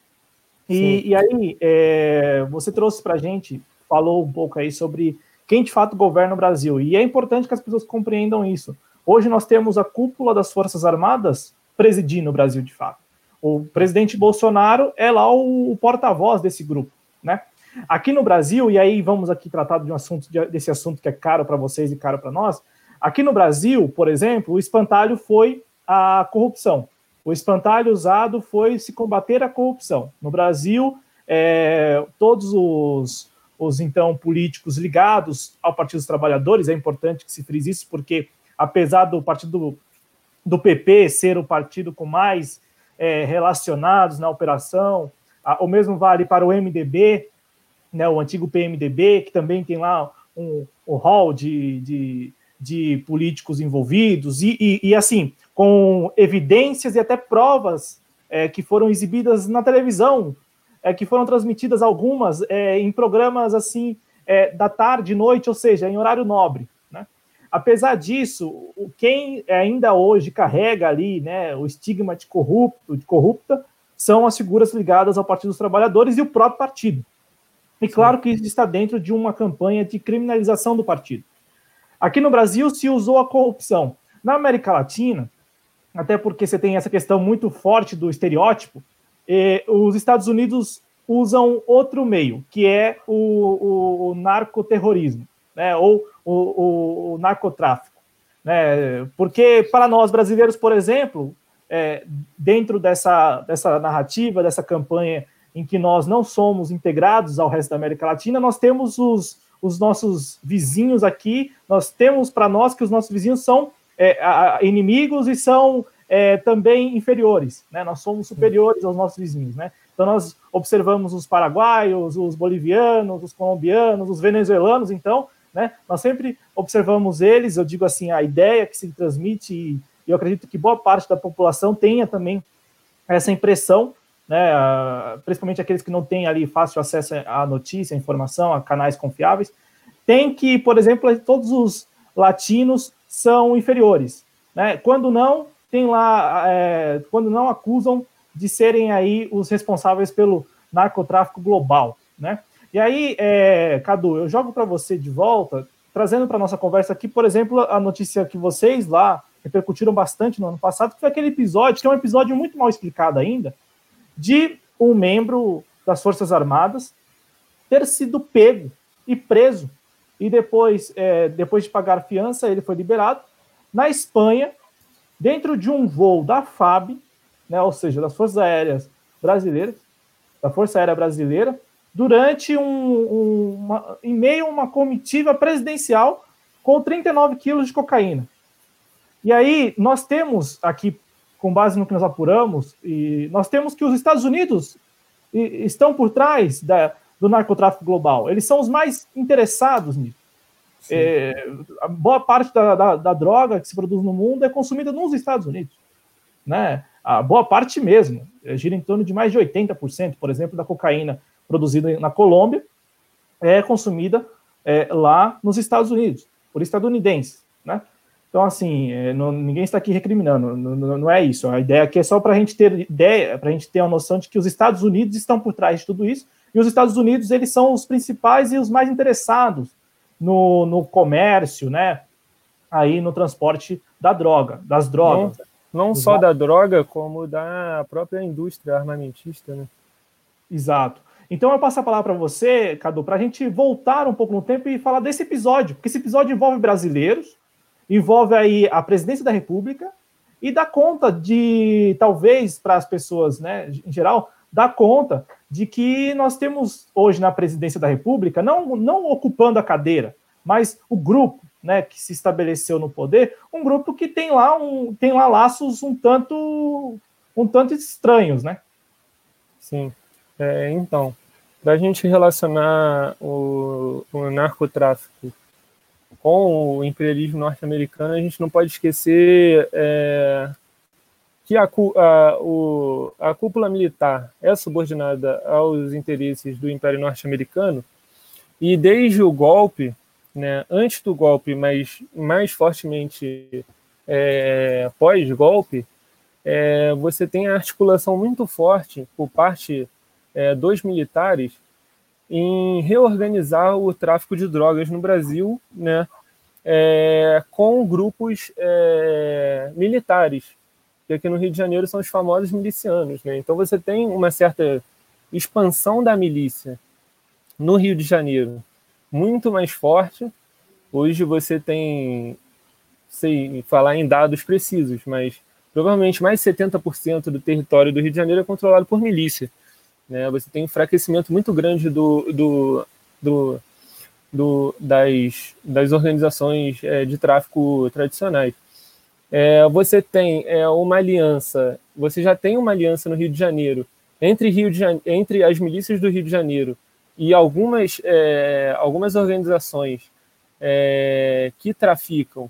E, e aí, é, você trouxe para a gente, falou um pouco aí sobre quem de fato governa o Brasil. E é importante que as pessoas compreendam isso. Hoje nós temos a cúpula das Forças Armadas presidindo o Brasil de fato. O presidente Bolsonaro é lá o, o porta-voz desse grupo, né? Aqui no Brasil, e aí vamos aqui tratar de um assunto desse assunto que é caro para vocês e caro para nós. Aqui no Brasil, por exemplo, o espantalho foi a corrupção. O espantalho usado foi se combater a corrupção. No Brasil, é, todos os, os então políticos ligados ao Partido dos Trabalhadores, é importante que se frise isso, porque apesar do partido do PP ser o partido com mais é, relacionados na operação, a, o mesmo vale para o MDB, né, o antigo PMDB, que também tem lá um, um hall de, de, de políticos envolvidos, e, e, e, assim, com evidências e até provas é, que foram exibidas na televisão é, que foram transmitidas algumas é, em programas assim é, da tarde, noite, ou seja, em horário nobre. Né? Apesar disso, quem ainda hoje carrega ali né, o estigma de corrupto, de corrupta, são as figuras ligadas ao Partido dos Trabalhadores e o próprio partido. E claro que isso está dentro de uma campanha de criminalização do partido. Aqui no Brasil se usou a corrupção. Na América Latina, até porque você tem essa questão muito forte do estereótipo, eh, os Estados Unidos usam outro meio, que é o, o, o narcoterrorismo, né, ou o, o, narcotráfico. Né, porque para nós brasileiros, por exemplo, é, dentro dessa, dessa narrativa, dessa campanha em que nós não somos integrados ao resto da América Latina, nós temos os, os nossos vizinhos aqui, nós temos para nós que os nossos vizinhos são é, a, inimigos e são é, também inferiores, né? Nós somos superiores aos nossos vizinhos, né? Então nós observamos os paraguaios, os bolivianos, os colombianos, os venezuelanos, então, né? Nós sempre observamos eles, eu digo assim, a ideia que se transmite e eu acredito que boa parte da população tenha também essa impressão, né? Principalmente aqueles que não têm ali fácil acesso à notícia, à informação, a canais confiáveis, tem que, por exemplo, todos os latinos são inferiores, né? Quando não, tem lá, é, quando não acusam de serem aí os responsáveis pelo narcotráfico global, né? E aí, é, Cadu, eu jogo para você de volta, trazendo para nossa conversa aqui, por exemplo, a notícia que vocês lá repercutiram bastante no ano passado, que foi aquele episódio, que é um episódio muito mal explicado ainda, de um membro das Forças Armadas ter sido pego e preso, e depois, é, depois de pagar fiança, ele foi liberado na Espanha, dentro de um voo da FAB, né, ou seja, das Forças Aéreas Brasileiras, da Força Aérea Brasileira, durante um, um uma, em meio a uma comitiva presidencial com 39 quilos de cocaína. E aí nós temos aqui, com base no que nós apuramos, e nós temos que os Estados Unidos estão por trás da, do narcotráfico global. Eles são os mais interessados nisso. É, a boa parte da, da, da, droga que se produz no mundo é consumida nos Estados Unidos. Né? A boa parte mesmo, é, gira em torno de mais de 80%, por exemplo, da cocaína produzida na Colômbia é consumida é, lá nos Estados Unidos, por estadunidenses. Né? Então, assim, é, não, ninguém está aqui recriminando, não, não, é isso. A ideia aqui é só para a gente ter ideia, para a gente ter a noção de que os Estados Unidos estão por trás de tudo isso, e os Estados Unidos, eles são os principais e os mais interessados no, no comércio, né? Aí no transporte da droga, das drogas. Não, não só da droga, como da própria indústria armamentista, né? Exato. Então eu passo a palavra para você, Cadu, para a gente voltar um pouco no tempo e falar desse episódio, porque esse episódio envolve brasileiros, envolve aí a presidência da República e dá conta de, talvez, para as pessoas, né, em geral, dá conta de que nós temos hoje na presidência da República, não, não ocupando a cadeira, mas o grupo né, que se estabeleceu no poder, um grupo que tem lá, um, tem lá laços um tanto, um tanto estranhos, né? Sim. É, então, para a gente relacionar o, o narcotráfico com o imperialismo norte-americano, a gente não pode esquecer é, que a, a, o, a cúpula militar é subordinada aos interesses do Império Norte-Americano e desde o golpe, né, antes do golpe, mas mais fortemente é, pós-golpe, é, você tem a articulação muito forte por parte é, dos militares em reorganizar o tráfico de drogas no Brasil, né, é, com grupos é, militares que aqui no Rio de Janeiro são os famosos milicianos. Né? Então você tem uma certa expansão da milícia no Rio de Janeiro muito mais forte. Hoje você tem, sei falar em dados precisos, mas provavelmente mais de 70% do território do Rio de Janeiro é controlado por milícia. Né? Você tem um enfraquecimento muito grande do, do, do, do das, das organizações é, de tráfico tradicionais. É, você tem é, uma aliança, você já tem uma aliança no Rio de Janeiro entre, Rio de entre as milícias do Rio de Janeiro e algumas, é, algumas organizações é, que traficam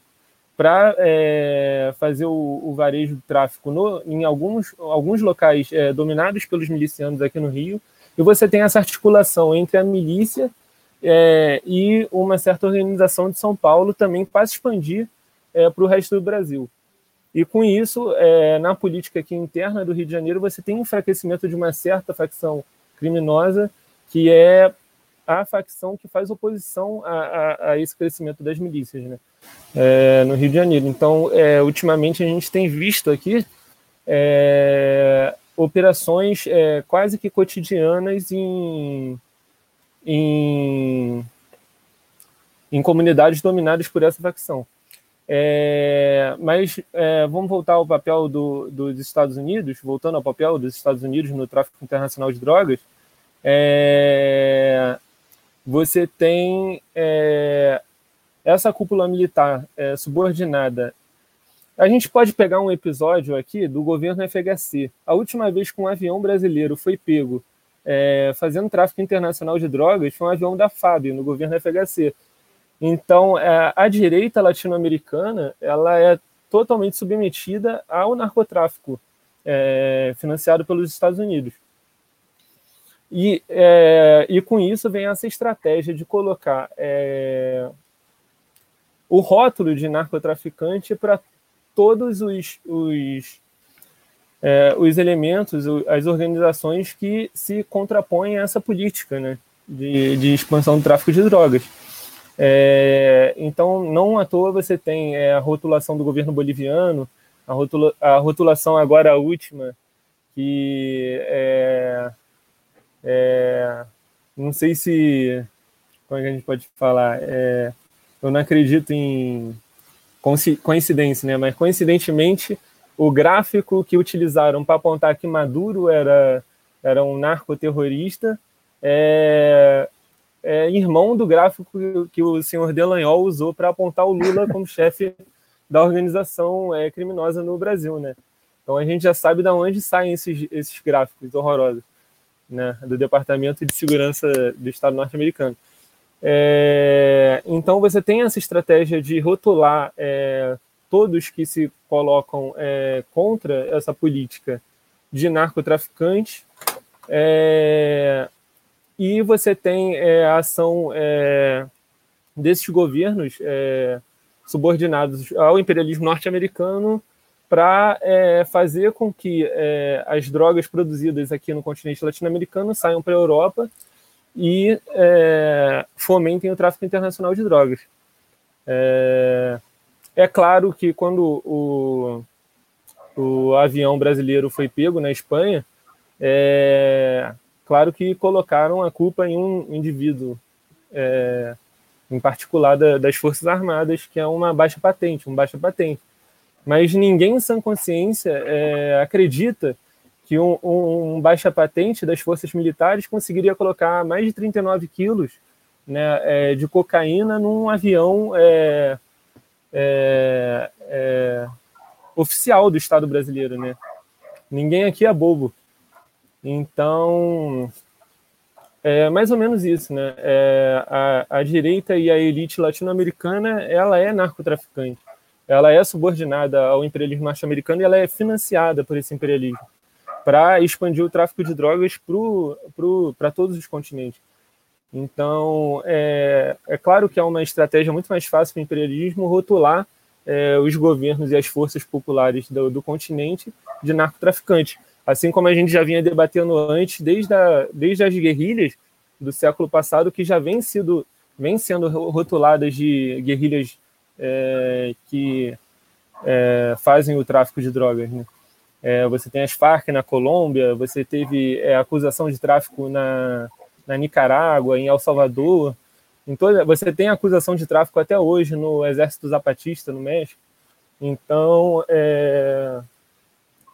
para é, fazer o, o, varejo do tráfico no, em alguns, alguns locais é, dominados pelos milicianos aqui no Rio, E você tem essa articulação entre a milícia e uma certa organização de São Paulo também para expandir é, para o resto do Brasil. E com isso, é, na política aqui interna do Rio de Janeiro, você tem um enfraquecimento de uma certa facção criminosa, que é a facção que faz oposição a, a, a esse crescimento das milícias né? É, no Rio de Janeiro. Então, é, ultimamente, a gente tem visto aqui é, operações é, quase que cotidianas em, em, em comunidades dominadas por essa facção. É, mas é, vamos voltar ao papel do, dos Estados Unidos, voltando ao papel dos Estados Unidos no tráfico internacional de drogas. É, você tem é, essa cúpula militar é, subordinada. A gente pode pegar um episódio aqui do governo FHC. A última vez que um avião brasileiro foi pego é, fazendo tráfico internacional de drogas foi um avião da FAB, no governo FHC. Então, é, a direita latino-americana ela é totalmente submetida ao narcotráfico é, financiado pelos Estados Unidos. E, é, e com isso vem essa estratégia de colocar é, o rótulo de narcotraficante para todos os, os, é, os elementos, as organizações que se contrapõem a essa política né, de, de expansão do tráfico de drogas. É, então, não à toa você tem é, a rotulação do governo boliviano, a, rotula, a rotulação agora a última, que é, é, não sei se. Como é a gente pode falar? É, eu não acredito em coincidência, né? Mas coincidentemente, o gráfico que utilizaram para apontar que Maduro era, era um narcoterrorista é, é irmão do gráfico que o senhor Delanhol usou para apontar o Lula como chefe da organização é, criminosa no Brasil, né? Então a gente já sabe de onde saem esses, esses gráficos horrorosos né, do Departamento de Segurança do Estado norte-americano. É, então você tem essa estratégia de rotular é, todos que se colocam é, contra essa política de narcotraficante, é, e você tem é, a ação é, desses governos subordinados ao imperialismo norte-americano para é, fazer com que é, as drogas produzidas aqui no continente latino-americano saiam para a Europa e é, fomentem o tráfico internacional de drogas. É, é claro que quando o, o avião brasileiro foi pego na Espanha, é claro que colocaram a culpa em um indivíduo, é, em particular da, das Forças Armadas, que é uma baixa patente, um baixa patente mas ninguém em sã consciência é, acredita que um, um, baixa patente das forças militares conseguiria colocar mais de 39 quilos né, é, de cocaína num avião é, é, é, oficial do Estado brasileiro. Né? Ninguém aqui é bobo. Então, é mais ou menos isso. Né? É, a, a direita e a elite latino-americana ela é narcotraficante ela é subordinada ao imperialismo norte-americano e ela é financiada por esse imperialismo para expandir o tráfico de drogas para todos os continentes. Então, é, é, claro que é uma estratégia muito mais fácil para o imperialismo rotular é, os governos e as forças populares do, do continente de narcotraficantes. Assim como a gente já vinha debatendo antes, desde, a, desde as guerrilhas do século passado, que já vem, sido, vem sendo rotuladas de guerrilhas é, que é, fazem o tráfico de drogas. Né? É, você tem as Farc na Colômbia, você teve é, acusação de tráfico na, na Nicarágua, em El Salvador. Em toda, você tem acusação de tráfico até hoje no Exército Zapatista, no México. Então, é,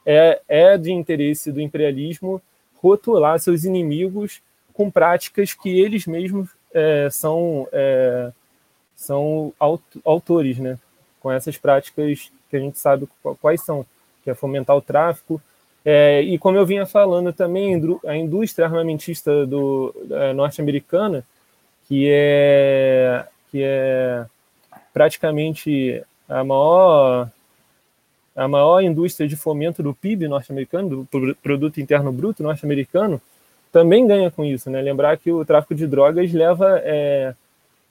é, é de interesse do imperialismo rotular seus inimigos com práticas que eles mesmos é, são é, são autores, né? Com essas práticas que a gente sabe quais são, que é fomentar o tráfico. É, e como eu vinha falando também, a indústria armamentista do, norte-americana, que é, que é praticamente a maior, a maior indústria de fomento do PIB norte-americano, do Produto Interno Bruto norte-americano, também ganha com isso, né? Lembrar que o tráfico de drogas leva é,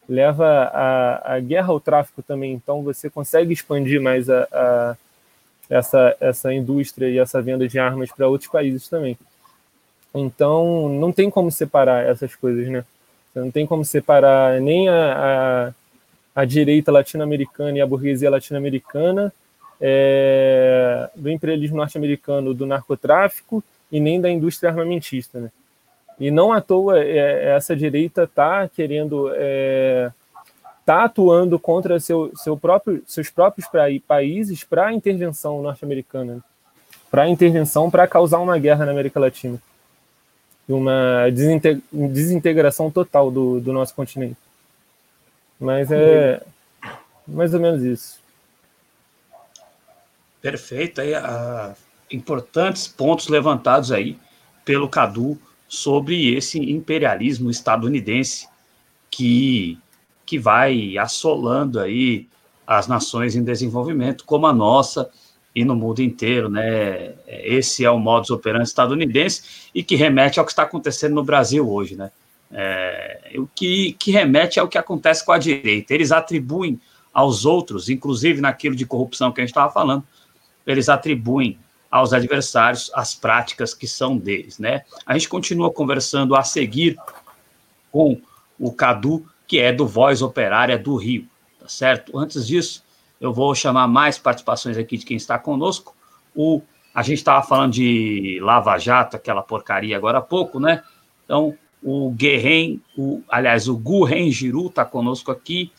leva a, a guerra ao tráfico também, então você consegue expandir mais a, a essa, essa indústria e essa venda de armas para outros países também. Então, não tem como separar essas coisas, né? Você não tem como separar nem a, a, a direita latino-americana e a burguesia latino-americana é, do imperialismo norte-americano, do narcotráfico e nem da indústria armamentista, né? E não à toa é, é essa direita está querendo é, está atuando contra seu, seu próprio, seus próprios países para a intervenção norte-americana, né? para a intervenção para causar uma guerra na América Latina, uma desintegração total do, do nosso continente. Mas é mais ou menos isso. Perfeito. Aí, uh, importantes pontos levantados aí pelo Cadu sobre esse imperialismo estadunidense que que vai assolando aí as nações em desenvolvimento, como a nossa e no mundo inteiro, né? Esse é o modus operandi estadunidense e que remete ao que está acontecendo no Brasil hoje, né? É, o que, que remete ao que acontece com a direita. Eles atribuem aos outros, inclusive naquilo de corrupção que a gente estava falando, eles atribuem aos adversários as práticas que são deles, né? A gente continua conversando a seguir com o Cadu que é do Voz Operária do Rio, tá certo? Antes disso, eu vou chamar mais participações aqui de quem está conosco. O, a gente estava falando de Lava Jato, aquela porcaria agora há pouco, né? Então, o Guerren, o, aliás, o Gurren Giru está conosco aqui,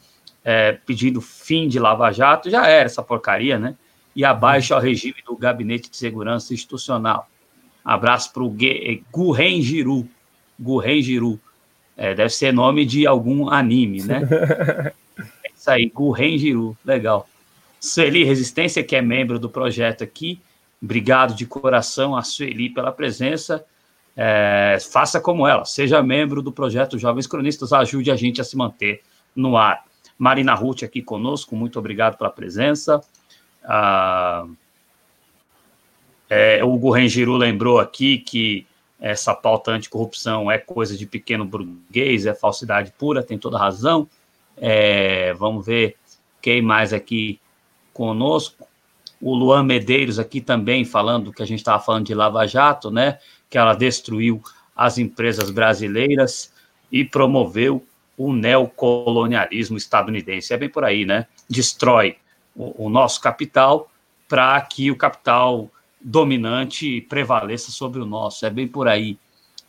é, pedindo fim de Lava Jato, já era essa porcaria, né? E abaixo ao regime do Gabinete de Segurança Institucional. Abraço para o Gurren Giru. Gurren Giru. É, deve ser nome de algum anime, né? é isso aí, Gurren Giru, legal. Sueli Resistência, que é membro do projeto aqui, obrigado de coração a Sueli pela presença. É, faça como ela, seja membro do projeto Jovens Cronistas, ajude a gente a se manter no ar. Marina Ruth aqui conosco, muito obrigado pela presença. Ah, é, o Gurren Giru lembrou aqui que essa pauta anticorrupção é coisa de pequeno burguês, é falsidade pura, tem toda razão. É, vamos ver quem mais aqui conosco. O Luan Medeiros aqui também falando que a gente estava falando de Lava Jato, né? Que ela destruiu as empresas brasileiras e promoveu o neocolonialismo estadunidense. É bem por aí, né? Destrói o, o nosso capital para que o capital dominante prevaleça sobre o nosso. É bem por aí.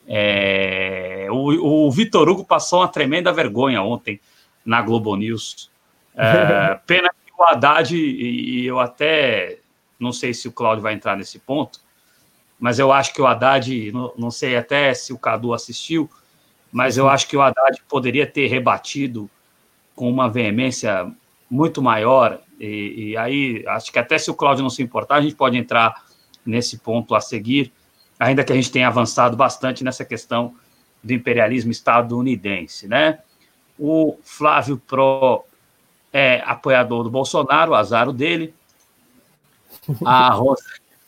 É, o, o Vitor Hugo passou uma tremenda vergonha ontem na Globo News. É, pena que o Haddad, e, e eu até não sei se o Cláudio vai entrar nesse ponto, mas eu acho que o Haddad, não, não sei até se o Cadu assistiu, mas eu acho que o Haddad poderia ter rebatido com uma veemência muito maior, e, e aí acho que até se o Cláudio não se importar, a gente pode entrar nesse ponto a seguir, ainda que a gente tenha avançado bastante nessa questão do imperialismo estadunidense, né? O Flávio Pro é apoiador do Bolsonaro, azar dele. A, Ros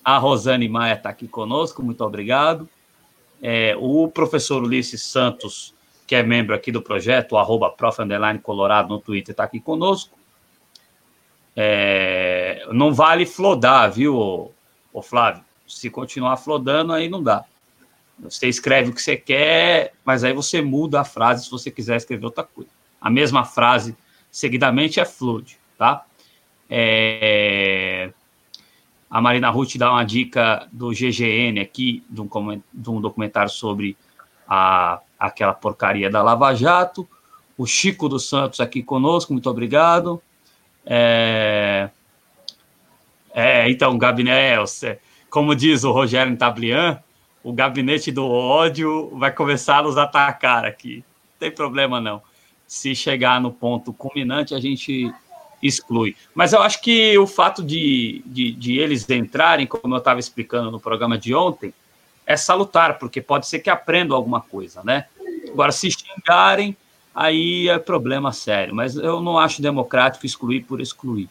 a Rosane Maia está aqui conosco, muito obrigado. É, o professor Ulisses Santos, que é membro aqui do projeto, o arroba prof. Colorado no Twitter, está aqui conosco. É, não vale flodar, viu, Ô, Flávio, se continuar flodando, aí não dá. Você escreve o que você quer, mas aí você muda a frase se você quiser escrever outra coisa. A mesma frase, seguidamente, é flood, tá? É... A Marina Ruth dá uma dica do GGN aqui, de um, de um documentário sobre a, aquela porcaria da Lava Jato. O Chico dos Santos aqui conosco, muito obrigado. É... É, então, gabinete, é, como diz o Rogério Tablian, o gabinete do ódio vai começar a nos atacar aqui. Não tem problema, não. Se chegar no ponto culminante, a gente exclui. Mas eu acho que o fato de, de, de eles entrarem, como eu estava explicando no programa de ontem, é salutar, porque pode ser que aprendam alguma coisa, né? Agora, se xingarem, aí é problema sério. Mas eu não acho democrático excluir por excluir.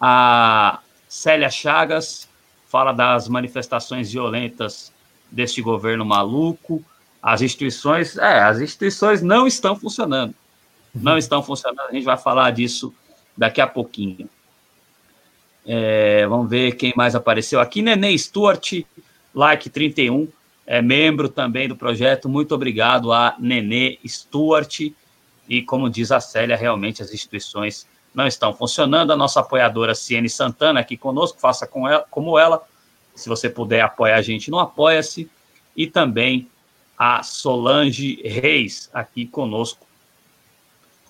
A, Célia Chagas fala das manifestações violentas deste governo maluco. as instituições, é, as instituições não estão funcionando. Não uhum. estão funcionando, a gente vai falar disso daqui a pouquinho. É, vamos ver quem mais apareceu aqui. Nenê Stuart, like 31, é membro também do projeto. Muito obrigado a Nenê Stuart. E como diz a Célia, realmente as instituições não estão funcionando. A nossa apoiadora Ciene Santana aqui conosco, faça com ela, como ela. Se você puder apoiar a gente no Apoia-se. E também a Solange Reis aqui conosco.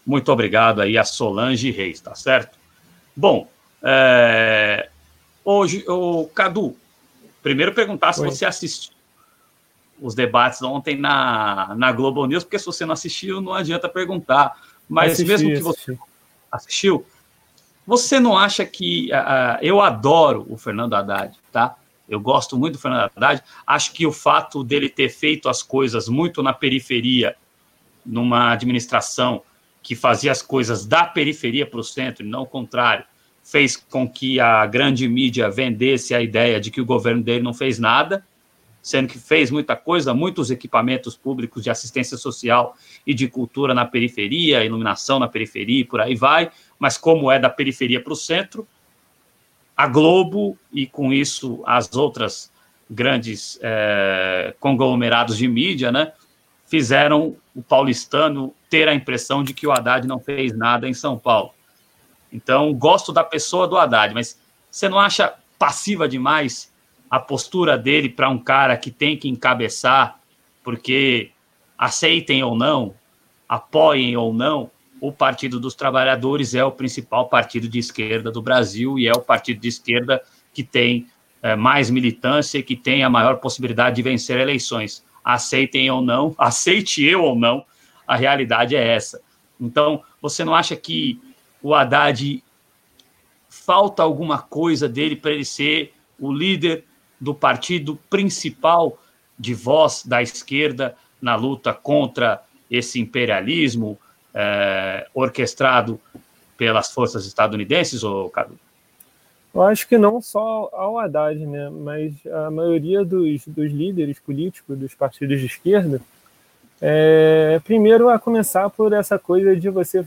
Muito obrigado aí a Solange Reis, tá certo? Bom, é, hoje, o Cadu, primeiro perguntar se Oi. você assistiu os debates ontem na, na Globo News, porque se você não assistiu, não adianta perguntar. Mas assisti, mesmo que você assisti. assistiu, você não acha que. Uh, eu adoro o Fernando Haddad, tá? Eu gosto muito do Fernando Haddad. Acho que o fato dele ter feito as coisas muito na periferia, numa administração que fazia as coisas da periferia para o centro e não o contrário, fez com que a grande mídia vendesse a ideia de que o governo dele não fez nada, sendo que fez muita coisa, muitos equipamentos públicos de assistência social e de cultura na periferia, iluminação na periferia e por aí vai, mas como é da periferia para o centro, a Globo e com isso as outras grandes é, conglomerados de mídia, né, fizeram o paulistano ter a impressão de que o Haddad não fez nada em São Paulo. Então, gosto da pessoa do Haddad, mas você não acha passiva demais a postura dele para um cara que tem que encabeçar, porque aceitem ou não, apoiem ou não, o Partido dos Trabalhadores é o principal partido de esquerda do Brasil e é o partido de esquerda que tem é, mais militância e que tem a maior possibilidade de vencer eleições. Aceitem ou não, aceite eu ou não, a realidade é essa. Então, você não acha que o Haddad falta alguma coisa dele para ele ser o líder do partido principal de voz da esquerda na luta contra esse imperialismo é, orquestrado pelas forças estadunidenses, ou Cadu? Eu acho que não só ao Haddad, né, mas a maioria dos, dos líderes políticos dos partidos de esquerda, é, primeiro a começar por essa coisa de você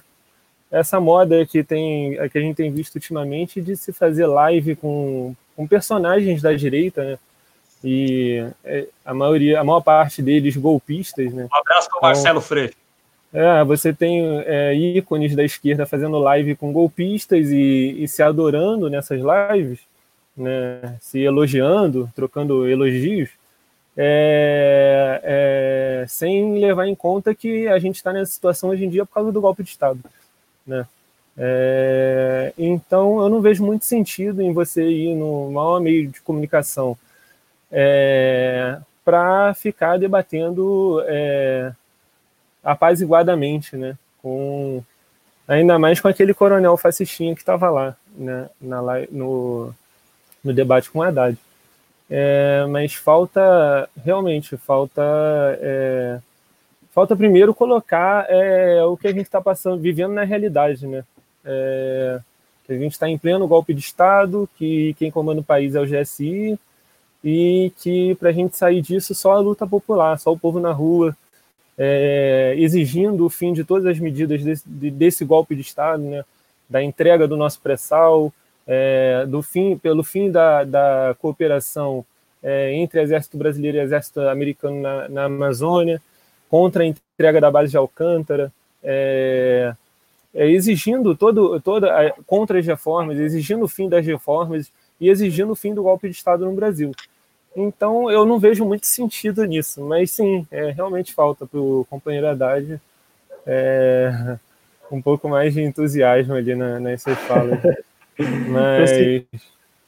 essa moda que tem que a gente tem visto ultimamente de se fazer live com, com personagens da direita, né? E é, a maioria, a maior parte deles golpistas, né? Um abraço para o Marcelo então, Freire. É, você tem é, ícones da esquerda fazendo live com golpistas e, e, se adorando nessas lives, né? Se elogiando, trocando elogios, é, é, sem levar em conta que a gente está nessa situação hoje em dia por causa do golpe de Estado né? É, então eu não vejo muito sentido em você ir no maior meio de comunicação é, para ficar debatendo é, apaziguadamente, né? Com, ainda mais com aquele coronel fascistinha que estava lá, né? Na, no, no debate com o Haddad. É, mas falta, realmente, falta é, falta primeiro colocar é, o que a gente está passando, vivendo na realidade, né? É, que a gente está em pleno golpe de Estado, que quem comanda o país é o GSI, e que para a gente sair disso só a luta popular, só o povo na rua, é, exigindo o fim de todas as medidas desse, desse golpe de Estado, né? da entrega do nosso pré-sal, é, do fim, pelo fim da, da cooperação é, entre Exército Brasileiro e Exército Americano na, na Amazônia, contra a entrega da base de Alcântara, é, é, exigindo todo, toda contra as reformas, exigindo o fim das reformas e exigindo o fim do golpe de Estado no Brasil. Então eu não vejo muito sentido nisso, mas sim, é, realmente falta para o companheiro Haddad é, um pouco mais de entusiasmo ali na, nessas falas. Mas.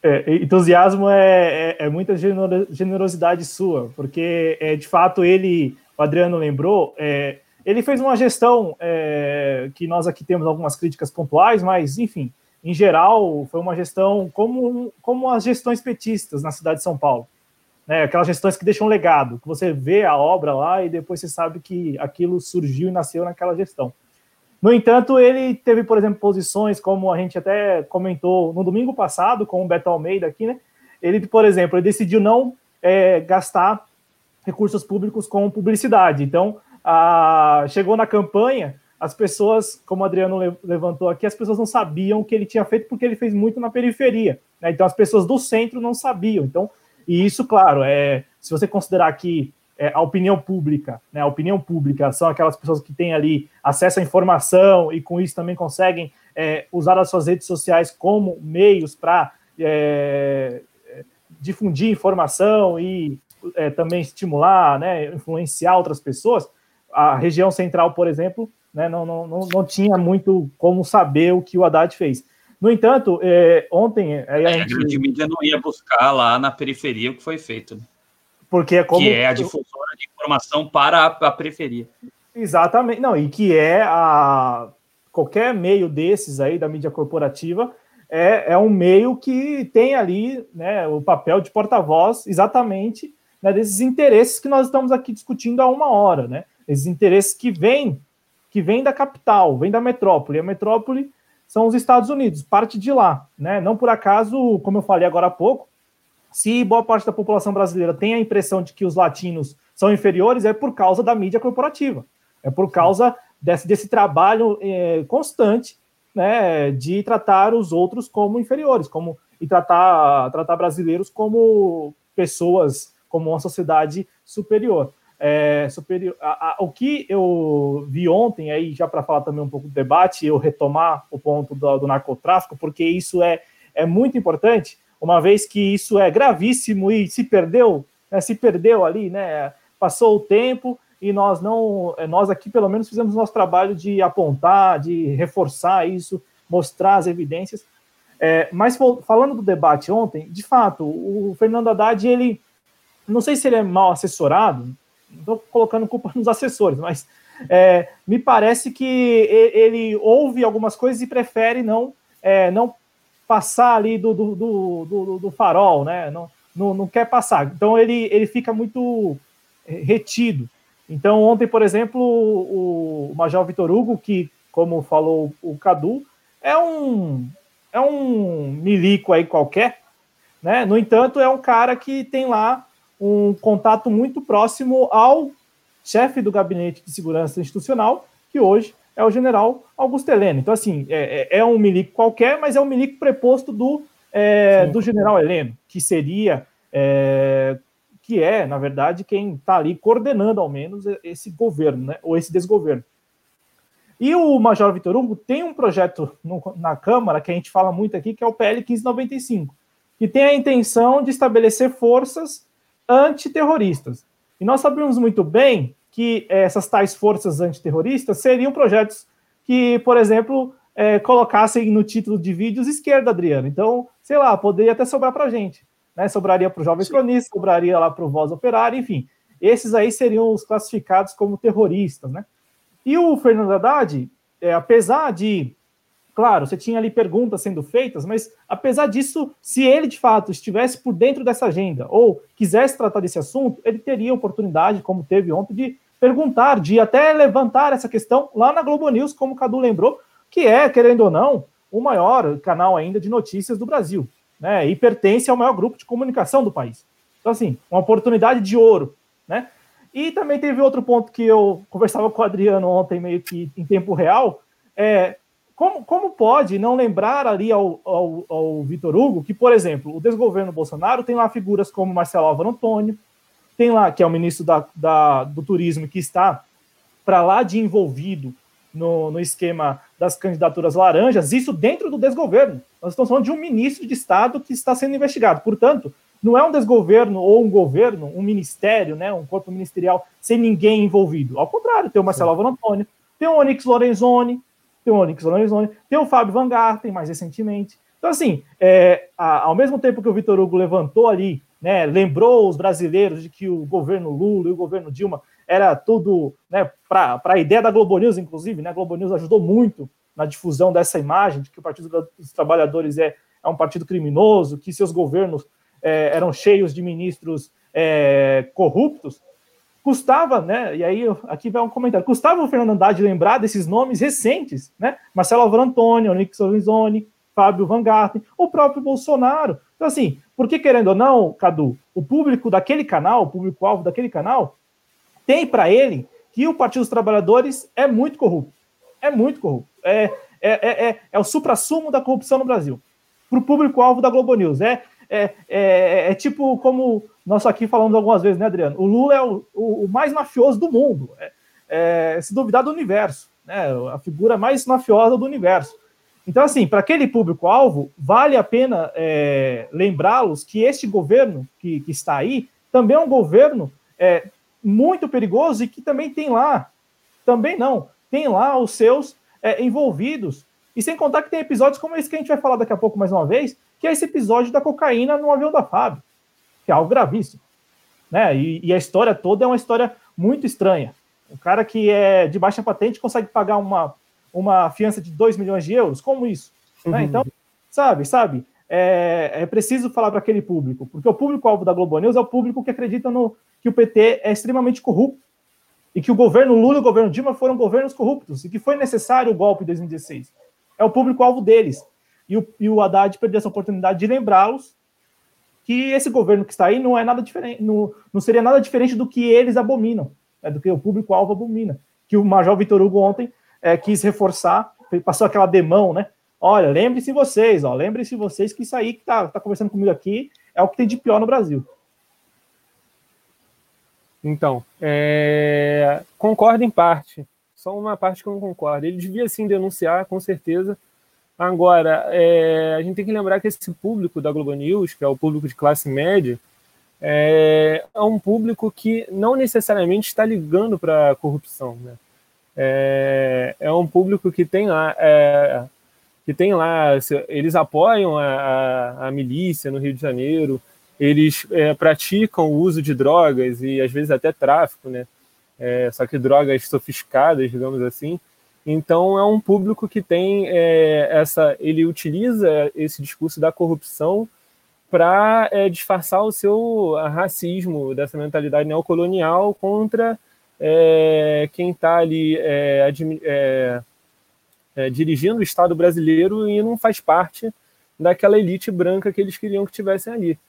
É, entusiasmo é, é, é, muita generosidade sua, porque é, de fato ele o Adriano lembrou, é, ele fez uma gestão é, que nós aqui temos algumas críticas pontuais, mas, enfim, em geral, foi uma gestão como, como as gestões petistas na cidade de São Paulo. Né, aquelas gestões que deixam um legado, que você vê a obra lá e depois você sabe que aquilo surgiu e nasceu naquela gestão. No entanto, ele teve, por exemplo, posições como a gente até comentou no domingo passado com o Beto Almeida aqui, né? Ele, por exemplo, ele decidiu não é, gastar recursos públicos com publicidade. Então, a, chegou na campanha, as pessoas, como o Adriano levantou aqui, as pessoas não sabiam o que ele tinha feito porque ele fez muito na periferia. Né? Então, as pessoas do centro não sabiam. Então, e isso, claro, é, se você considerar que é, a opinião pública, né, a opinião pública são aquelas pessoas que têm ali acesso à informação e com isso também conseguem é, usar as suas redes sociais como meios para é, difundir informação e é, também estimular, né, influenciar outras pessoas. A região central, por exemplo, né, não, não, não, não tinha muito como saber o que o Haddad fez. No entanto, é, ontem. A, é, gente... a grande mídia não ia buscar lá na periferia o que foi feito. Né? Porque é como. Que é a difusora de informação para a, a periferia. Exatamente. Não, e que é a. Qualquer meio desses aí da mídia corporativa é, é um meio que tem ali né, o papel de porta-voz exatamente né, desses interesses que nós estamos aqui discutindo há uma hora, né? Esses interesses que vêm que vêm da capital, vêm da metrópole. A metrópole são os Estados Unidos, parte de lá, né? Não por acaso, como eu falei agora há pouco, se boa parte da população brasileira tem a impressão de que os latinos são inferiores, é por causa da mídia corporativa, é por causa desse, desse trabalho é, constante né, de tratar os outros como inferiores, como e tratar, tratar brasileiros como pessoas, como uma sociedade superior. É, superior a, a, o que eu vi ontem, aí já para falar também um pouco do debate, eu retomar o ponto do, do narcotráfico, porque isso é, é muito importante, uma vez que isso é gravíssimo e se perdeu, né, se perdeu ali, né, passou o tempo e nós não, é, nós aqui pelo menos fizemos nosso trabalho de apontar, de reforçar isso, mostrar as evidências. É, mas falando do debate ontem, de fato, o Fernando Haddad, ele, não sei se ele é mal assessorado, estou colocando culpa nos assessores, mas é, me parece que ele ouve algumas coisas e prefere não, é, não passar ali do, do, do, do, farol, né? Não, não, não, quer passar. Então ele, ele fica muito retido. Então, ontem, por exemplo, o, Major Vitor Hugo, que, como falou o Cadu, é um, é um milico aí qualquer, né? No entanto, é um cara que tem lá um contato muito próximo ao chefe do Gabinete de Segurança Institucional, que hoje é o general Augusto Heleno. Então, assim, é, é, é um milico qualquer, mas é um milico preposto do, é, do general Heleno, que seria, é, que é, na verdade, quem está ali coordenando, ao menos, esse governo, né, ou esse desgoverno. E o Major Vitor Hugo tem um projeto no, na Câmara, que a gente fala muito aqui, que é o PL 1595, que tem a intenção de estabelecer forças antiterroristas. E nós sabemos muito bem que essas tais forças antiterroristas seriam projetos que, por exemplo, é, colocassem no título de vídeos esquerda, Adriano. Então, sei lá, poderia até sobrar para a gente. Né? Sobraria para os jovens cronistas, sobraria lá para o Voz Operária, enfim. Esses aí seriam os classificados como terroristas, né? E o Fernando Haddad, é, apesar de Claro, você tinha ali perguntas sendo feitas, mas apesar disso, se ele de fato estivesse por dentro dessa agenda ou quisesse tratar desse assunto, ele teria oportunidade, como teve ontem, de perguntar, de até levantar essa questão lá na Globo News, como o Cadu lembrou, que é, querendo ou não, o maior canal ainda de notícias do Brasil, né? E pertence ao maior grupo de comunicação do país. Então, assim, uma oportunidade de ouro, né? E também teve outro ponto que eu conversava com o Adriano ontem, meio que em tempo real, é como, como pode não lembrar ali ao, ao, ao Vitor Hugo que, por exemplo, o desgoverno Bolsonaro tem lá figuras como Marcelo Álvaro Antônio, tem lá, que é o ministro da, da do turismo, que está para lá de envolvido no, no esquema das candidaturas laranjas, isso dentro do desgoverno. Nós estamos falando de um ministro de Estado que está sendo investigado. Portanto, não é um desgoverno ou um governo, um ministério, né, um corpo ministerial sem ninguém envolvido. Ao contrário, tem o Marcelo Álvaro Antônio, tem o Onyx Lorenzoni, tem o Onyx Lorenzoni, tem o Fábio Van Garten, mais recentemente. Então, assim, é, a, ao mesmo tempo que o Vitor Hugo levantou ali, né, lembrou os brasileiros de que o governo Lula e o governo Dilma era tudo né, para a ideia da Globo News, inclusive, né, a Globo News ajudou muito na difusão dessa imagem de que o Partido dos Trabalhadores é, é um partido criminoso, que seus governos é, eram cheios de ministros é, corruptos custava, né? E aí aqui vai um comentário. Custava o Fernando Haddad lembrar desses nomes recentes, né? Marcelo Álvaro Antônio, Onyx Lorenzoni, Fábio Van Garten, o próprio Bolsonaro. Então, assim, porque querendo ou não, Cadu, o público daquele canal, o público-alvo daquele canal, tem para ele que o Partido dos Trabalhadores é muito corrupto. É muito corrupto. É, é, é, é, é o supra-sumo da corrupção no Brasil. Para o público-alvo da Globo News. É, é, é, é, tipo como nós aqui falamos algumas vezes, né, Adriano? O Lula é o, o, o mais mafioso do mundo. É, é, se duvidar do universo. Né, a figura mais mafiosa do universo. Então, assim, para aquele público-alvo, vale a pena é, lembrá-los que este governo que, que, está aí também é um governo é, muito perigoso e que também tem lá, também não, tem lá os seus é, envolvidos. E sem contar que tem episódios como esse que a gente vai falar daqui a pouco mais uma vez, que é esse episódio da cocaína no avião da FAB, que é algo gravíssimo. Né? E, e a história toda é uma história muito estranha. O cara que é de baixa patente consegue pagar uma uma fiança de 2 milhões de euros? Como isso? Né? Uhum. Né? Então, sabe, sabe? É, é preciso falar para aquele público, porque o público-alvo da Globo News é o público que acredita no que o PT é extremamente corrupto e que o governo Lula e o governo Dilma foram governos corruptos e que foi necessário o golpe em 2016. É o público-alvo deles. E o, e o Haddad perdeu essa oportunidade de lembrá-los que esse governo que está aí não é nada diferente, não, não seria nada diferente do que eles abominam, é do que o público-alvo abomina. Que o Major Vitor Hugo ontem é, quis reforçar, passou aquela demão, né? Olha, lembre-se vocês, ó, lembre-se vocês que isso aí que tá, tá conversando comigo aqui é o que tem de pior no Brasil. Então, é... concordo em parte. Só uma parte que eu não concordo. Ele devia sim denunciar, com certeza. Agora, é... a gente tem que lembrar que esse público da Globo News, que é o público de classe média, é, é um público que não necessariamente está ligando para a corrupção. Né? é, é um público que tem lá, é, que tem lá, eles apoiam a, a, a, milícia no Rio de Janeiro, eles é, praticam o uso de drogas e às vezes até tráfico, né? É, só que drogas sofisticadas, digamos assim. Então é um público que tem é, essa, ele utiliza esse discurso da corrupção para é, disfarçar o seu racismo dessa mentalidade neocolonial contra é, quem está ali é, é, é, dirigindo o Estado brasileiro e não faz parte daquela elite branca que eles queriam que tivessem ali.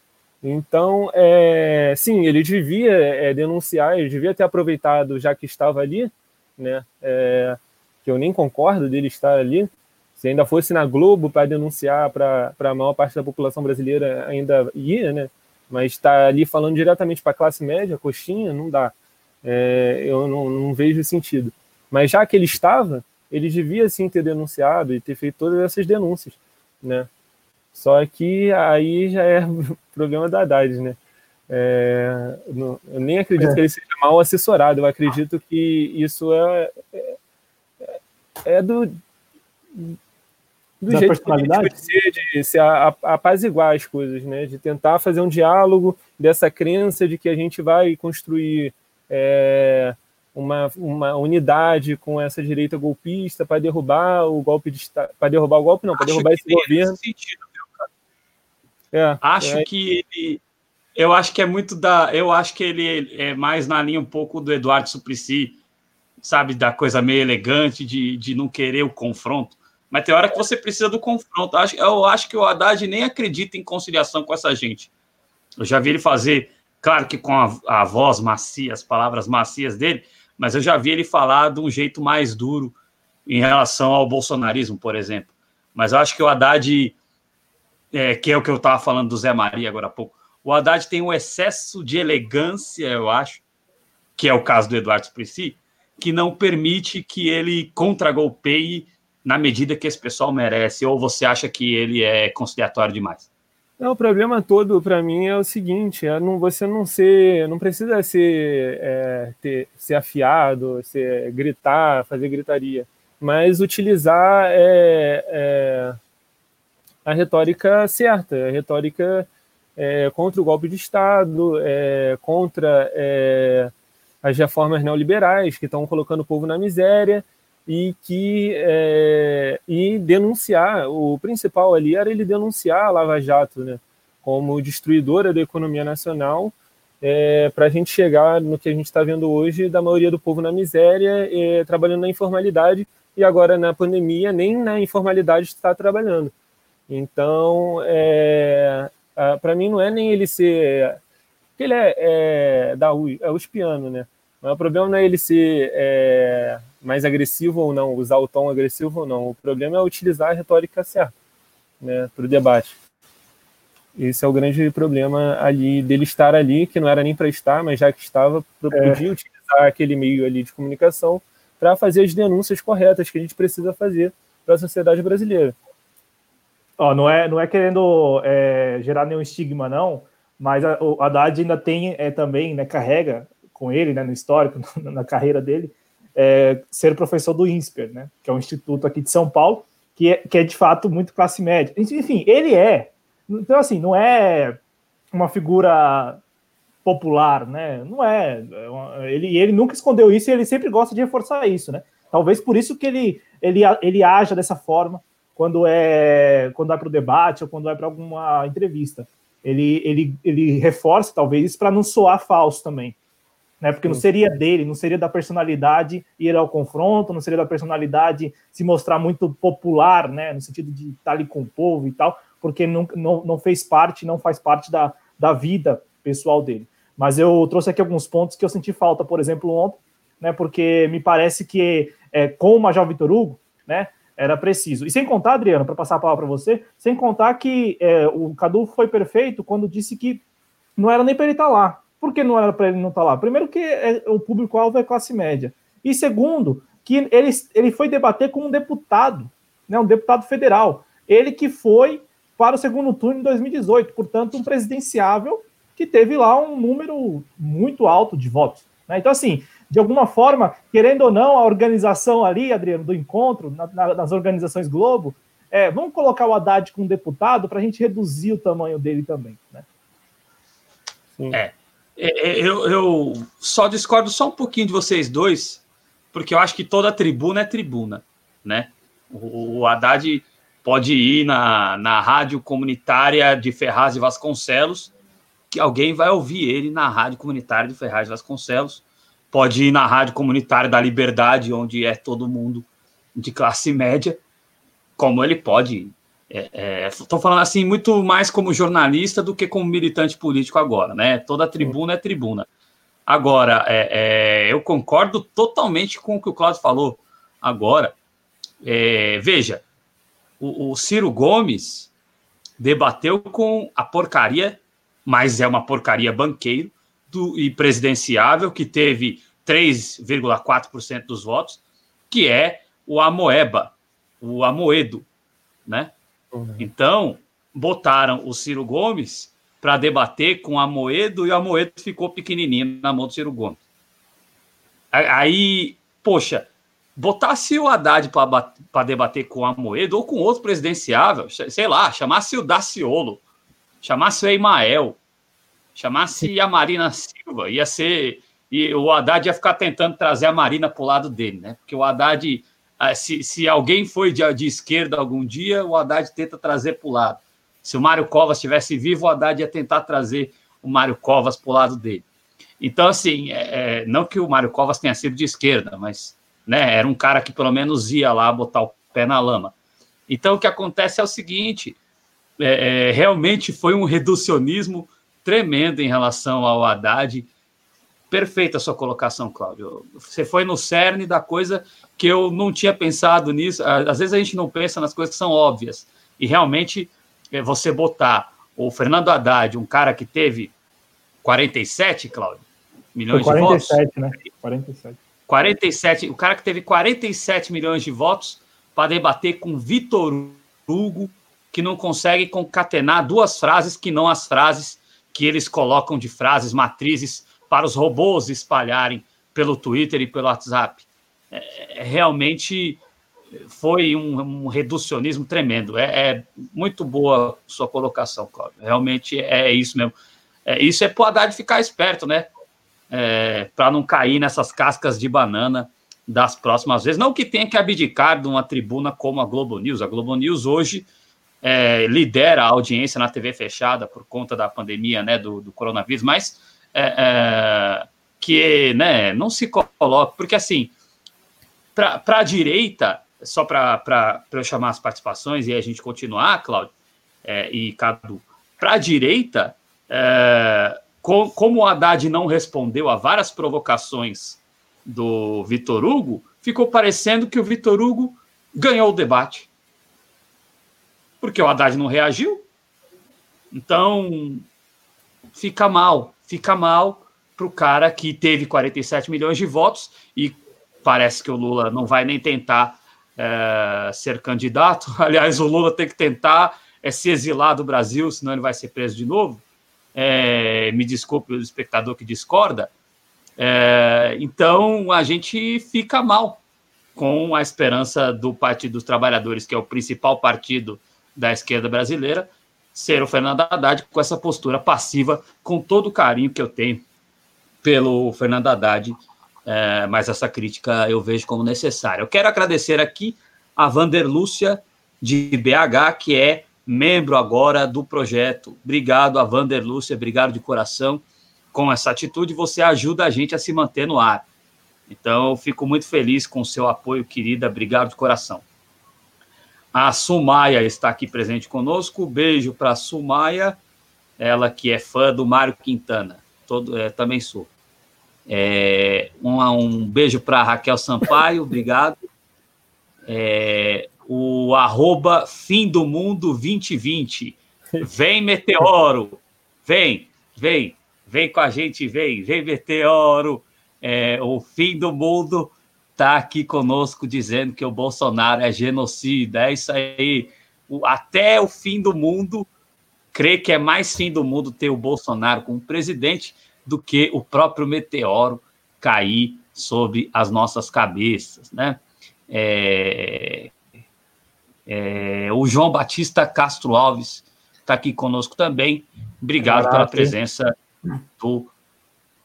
Então, é, sim, ele devia é, denunciar, ele devia ter aproveitado, já que estava ali, né, que eu nem concordo dele estar ali, se ainda fosse na Globo para denunciar para a maior parte da população brasileira, ainda ia, né? Mas está ali falando diretamente para a classe média, coxinha, não dá é, eu não, não, vejo sentido. Mas já que ele estava, ele devia sim ter denunciado e ter feito todas essas denúncias, né? Só que aí já é problema da Haddad, né? É, não, eu nem acredito é. que ele seja mal assessorado, eu acredito que isso é, é, do, do da jeito que ele ser, de se apaziguar as coisas, né? De tentar fazer um diálogo dessa crença de que a gente vai construir é, uma, uma unidade com essa direita golpista para derrubar o golpe de para derrubar o golpe não, para derrubar esse governo. Sentido, é, acho é. que ele eu acho que é muito da eu acho que ele é mais na linha um pouco do Eduardo Suplicy, sabe, da coisa meio elegante de, de não querer o confronto. Mas tem hora que você precisa do confronto. Eu acho que o Haddad nem acredita em conciliação com essa gente. Eu já vi ele fazer Claro que com a, a voz macia, as palavras macias dele, mas eu já vi ele falar de um jeito mais duro em relação ao bolsonarismo, por exemplo. Mas eu acho que o Haddad, é, que é o que eu estava falando do Zé Maria agora há pouco, o Haddad tem um excesso de elegância, eu acho, que é o caso do Eduardo Suplicy, que não permite que ele contragolpeie na medida que esse pessoal merece, ou você acha que ele é conciliatório demais? Não, o problema todo para mim é o seguinte: é não, você não ser, não precisa ser, é, ter, ser afiado, ser, gritar, fazer gritaria, mas utilizar é, é, a retórica certa, a retórica é, contra o golpe de Estado, é, contra é, as reformas neoliberais que estão colocando o povo na miséria e que é, e denunciar o principal ali era ele denunciar a Lava Jato, né, como destruidora da economia nacional, é, para a gente chegar no que a gente está vendo hoje da maioria do povo na miséria, é, trabalhando na informalidade e agora na pandemia nem na informalidade está trabalhando. Então, é, para mim, não é nem ele ser. Ele é, é da U, é uspiano, né? Mas o problema não é ele ser é, mais agressivo ou não, usar o tom agressivo ou não. O problema é utilizar a retórica certa né, para o debate. Esse é o grande problema ali dele estar ali, que não era nem para estar, mas já que estava, é. podia utilizar aquele meio ali de comunicação para fazer as denúncias corretas que a gente precisa fazer para a sociedade brasileira. Ó, não é, não é querendo é, gerar nenhum estigma, não, mas a, o Haddad ainda tem é, também, né, carrega com ele, né, no histórico, na, carreira dele, é, ser professor do INSPER, né, que é um instituto aqui de São Paulo, que é, que é de fato muito classe média. Enfim, ele é então, assim, não é uma figura popular, né? Não é. Ele, ele nunca escondeu isso e ele sempre gosta de reforçar isso, né? Talvez por isso que ele, ele, ele haja dessa forma quando é quando vai para o debate ou quando vai para alguma entrevista. Ele, ele, ele reforça, talvez, para não soar falso também. Né? Porque não seria dele, não seria da personalidade ir ao confronto, não seria da personalidade se mostrar muito popular, né? No sentido de estar ali com o povo e tal porque não, não, não fez parte, não faz parte da, da vida pessoal dele. Mas eu trouxe aqui alguns pontos que eu senti falta, por exemplo, ontem, né, porque me parece que é, com o Major Vitor Hugo, né, era preciso. E sem contar, Adriano, para passar a palavra para você, sem contar que é, o Cadu foi perfeito quando disse que não era nem para ele estar tá lá. Por que não era para ele não estar tá lá? Primeiro, que é, o público-alvo é classe média. E segundo, que ele, ele foi debater com um deputado, né, um deputado federal. Ele que foi para o segundo turno em 2018. Portanto, um presidenciável que teve lá um número muito alto de votos. Né? Então, assim, de alguma forma, querendo ou não, a organização ali, Adriano, do encontro, na, na, nas organizações Globo, é, vamos colocar o Haddad como deputado para a gente reduzir o tamanho dele também. Né? É, eu, eu só discordo só um pouquinho de vocês dois, porque eu acho que toda tribuna é tribuna, né? O, o Haddad pode ir na, na rádio comunitária de Ferraz e Vasconcelos, que alguém vai ouvir ele na rádio comunitária de Ferraz e Vasconcelos. Pode ir na rádio comunitária da Liberdade, onde é todo mundo de classe média, como ele pode ir. Estou é, é, falando assim muito mais como jornalista do que como militante político agora, né? Toda tribuna é tribuna. Agora, é, é eu concordo totalmente com o que o Claudio falou agora. É, veja, o, o Ciro Gomes debateu com a porcaria, mas é uma porcaria banqueiro do, e presidenciável, que teve 3,4% dos votos, que é o Amoeba, o Amoedo, né? Uhum. Então, botaram o Ciro Gomes para debater com o Amoedo e o Amoedo ficou pequenininho na mão do Ciro Gomes. Aí, poxa, botasse o Haddad para debater com a Moedo ou com outro presidenciável, sei lá, chamasse o Daciolo, chamasse o Emael, chamasse a Marina Silva, ia ser. E o Haddad ia ficar tentando trazer a Marina para o lado dele, né? Porque o Haddad, se, se alguém foi de, de esquerda algum dia, o Haddad tenta trazer para o lado. Se o Mário Covas estivesse vivo, o Haddad ia tentar trazer o Mário Covas para o lado dele. Então, assim, é, é, não que o Mário Covas tenha sido de esquerda, mas né? Era um cara que pelo menos ia lá botar o pé na lama. Então o que acontece é o seguinte: é, é, realmente foi um reducionismo tremendo em relação ao Haddad. Perfeita a sua colocação, Cláudio. Você foi no cerne da coisa que eu não tinha pensado nisso. Às vezes a gente não pensa nas coisas que são óbvias. E realmente é, você botar o Fernando Haddad, um cara que teve 47, Cláudio, milhões 47, de votos. né? 47. 47, o cara que teve 47 milhões de votos para debater com Vitor Hugo, que não consegue concatenar duas frases que não as frases que eles colocam de frases matrizes para os robôs espalharem pelo Twitter e pelo WhatsApp. É, é realmente foi um, um reducionismo tremendo. É, é, muito boa sua colocação, Cláudio. Realmente é isso mesmo. É, isso é para o Haddad ficar esperto, né? é, para não cair nessas cascas de banana das próximas vezes. Não que tenha que abdicar de uma tribuna como a Globo News. A Globo News hoje é, lidera a audiência na TV fechada por conta da pandemia né, do, do coronavírus, mas é, é que né, não se coloca, porque assim, para a direita, só para eu chamar as participações e a gente continuar, Cláudio é, e Cadu, para a direita, é, com, como o Haddad não respondeu a várias provocações do Vitor Hugo, ficou parecendo que o Vitor Hugo ganhou o debate. Porque o Haddad não reagiu. Então, fica mal, fica mal para o cara que teve 47 milhões de votos e parece que o Lula não vai nem tentar é, ser candidato. Aliás, o Lula tem que tentar é, se exilar do Brasil, senão ele vai ser preso de novo. É, me desculpe o espectador que discorda. Então a gente fica mal com a esperança do Partido dos Trabalhadores, que é o principal partido da esquerda brasileira, ser o Fernando Haddad com essa postura passiva, com todo o carinho que eu tenho pelo Fernando Haddad, é, mas essa crítica eu vejo como necessária. Eu quero agradecer aqui a Vander Lúcia, de BH, que é membro agora do projeto. Obrigado a Vander Lúcia, obrigado de coração. Com essa atitude, você ajuda a gente a se manter no ar. Então, eu fico muito feliz com o seu apoio, querida. Obrigado de coração. A Sumaia está aqui presente conosco. Beijo para a Sumaia, ela que é fã do Mário Quintana. Todo, é, também sou. É, um, um beijo para Raquel Sampaio, obrigado. É, o arroba fim do mundo 2020. Vem, meteoro! Vem, vem, vem com a gente, vem, vem, meteoro! É, o fim do mundo está aqui conosco dizendo que o Bolsonaro é genocida. É isso aí. O, até o fim do mundo, crê que é mais fim do mundo ter o Bolsonaro como presidente do que o próprio meteoro cair sobre as nossas cabeças, né? É, é, o João Batista Castro Alves está aqui conosco também. Obrigado Caraca. pela presença do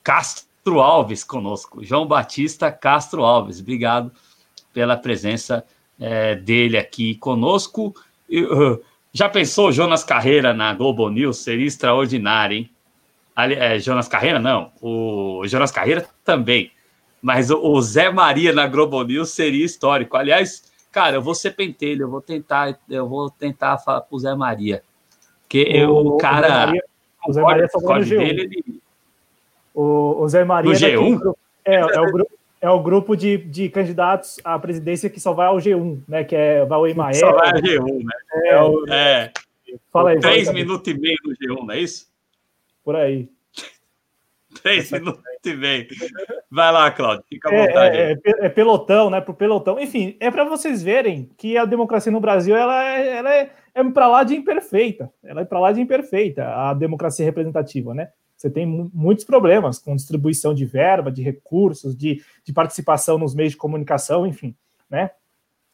Castro Alves conosco. João Batista Castro Alves, obrigado pela presença é, dele aqui conosco. Uh, já pensou Jonas Carreira na Globo News? Seria extraordinário, hein? Ali, é, Jonas Carreira, não. O Jonas Carreira também. Mas o, o Zé Maria na Globo News seria histórico. Aliás, Cara, eu vou ser pentelho, eu vou tentar, eu vou tentar falar pro Zé Maria. Porque o, eu, o cara. O Zé Maria, só vai no G1. Dele, ele... o, o Zé Maria. No G1? É, é, o grupo, é o grupo de, de candidatos à presidência que só vai ao G1, né? Que é vai o Emael. Só vai ao G1, né? É. é, o, é. Fala aí. Três minutos e meio no G1, não é isso? Por aí. Três minutos e meio. Vai lá, Claudio, fica à é, vontade. É, é, é, pelotão, né? Pro pelotão. Enfim, é para vocês verem que a democracia no Brasil ela, é, ela é, é para lá de imperfeita. Ela é para lá de imperfeita, a democracia representativa, né? Você tem muitos problemas com distribuição de verba, de recursos, de, de participação nos meios de comunicação, enfim, né?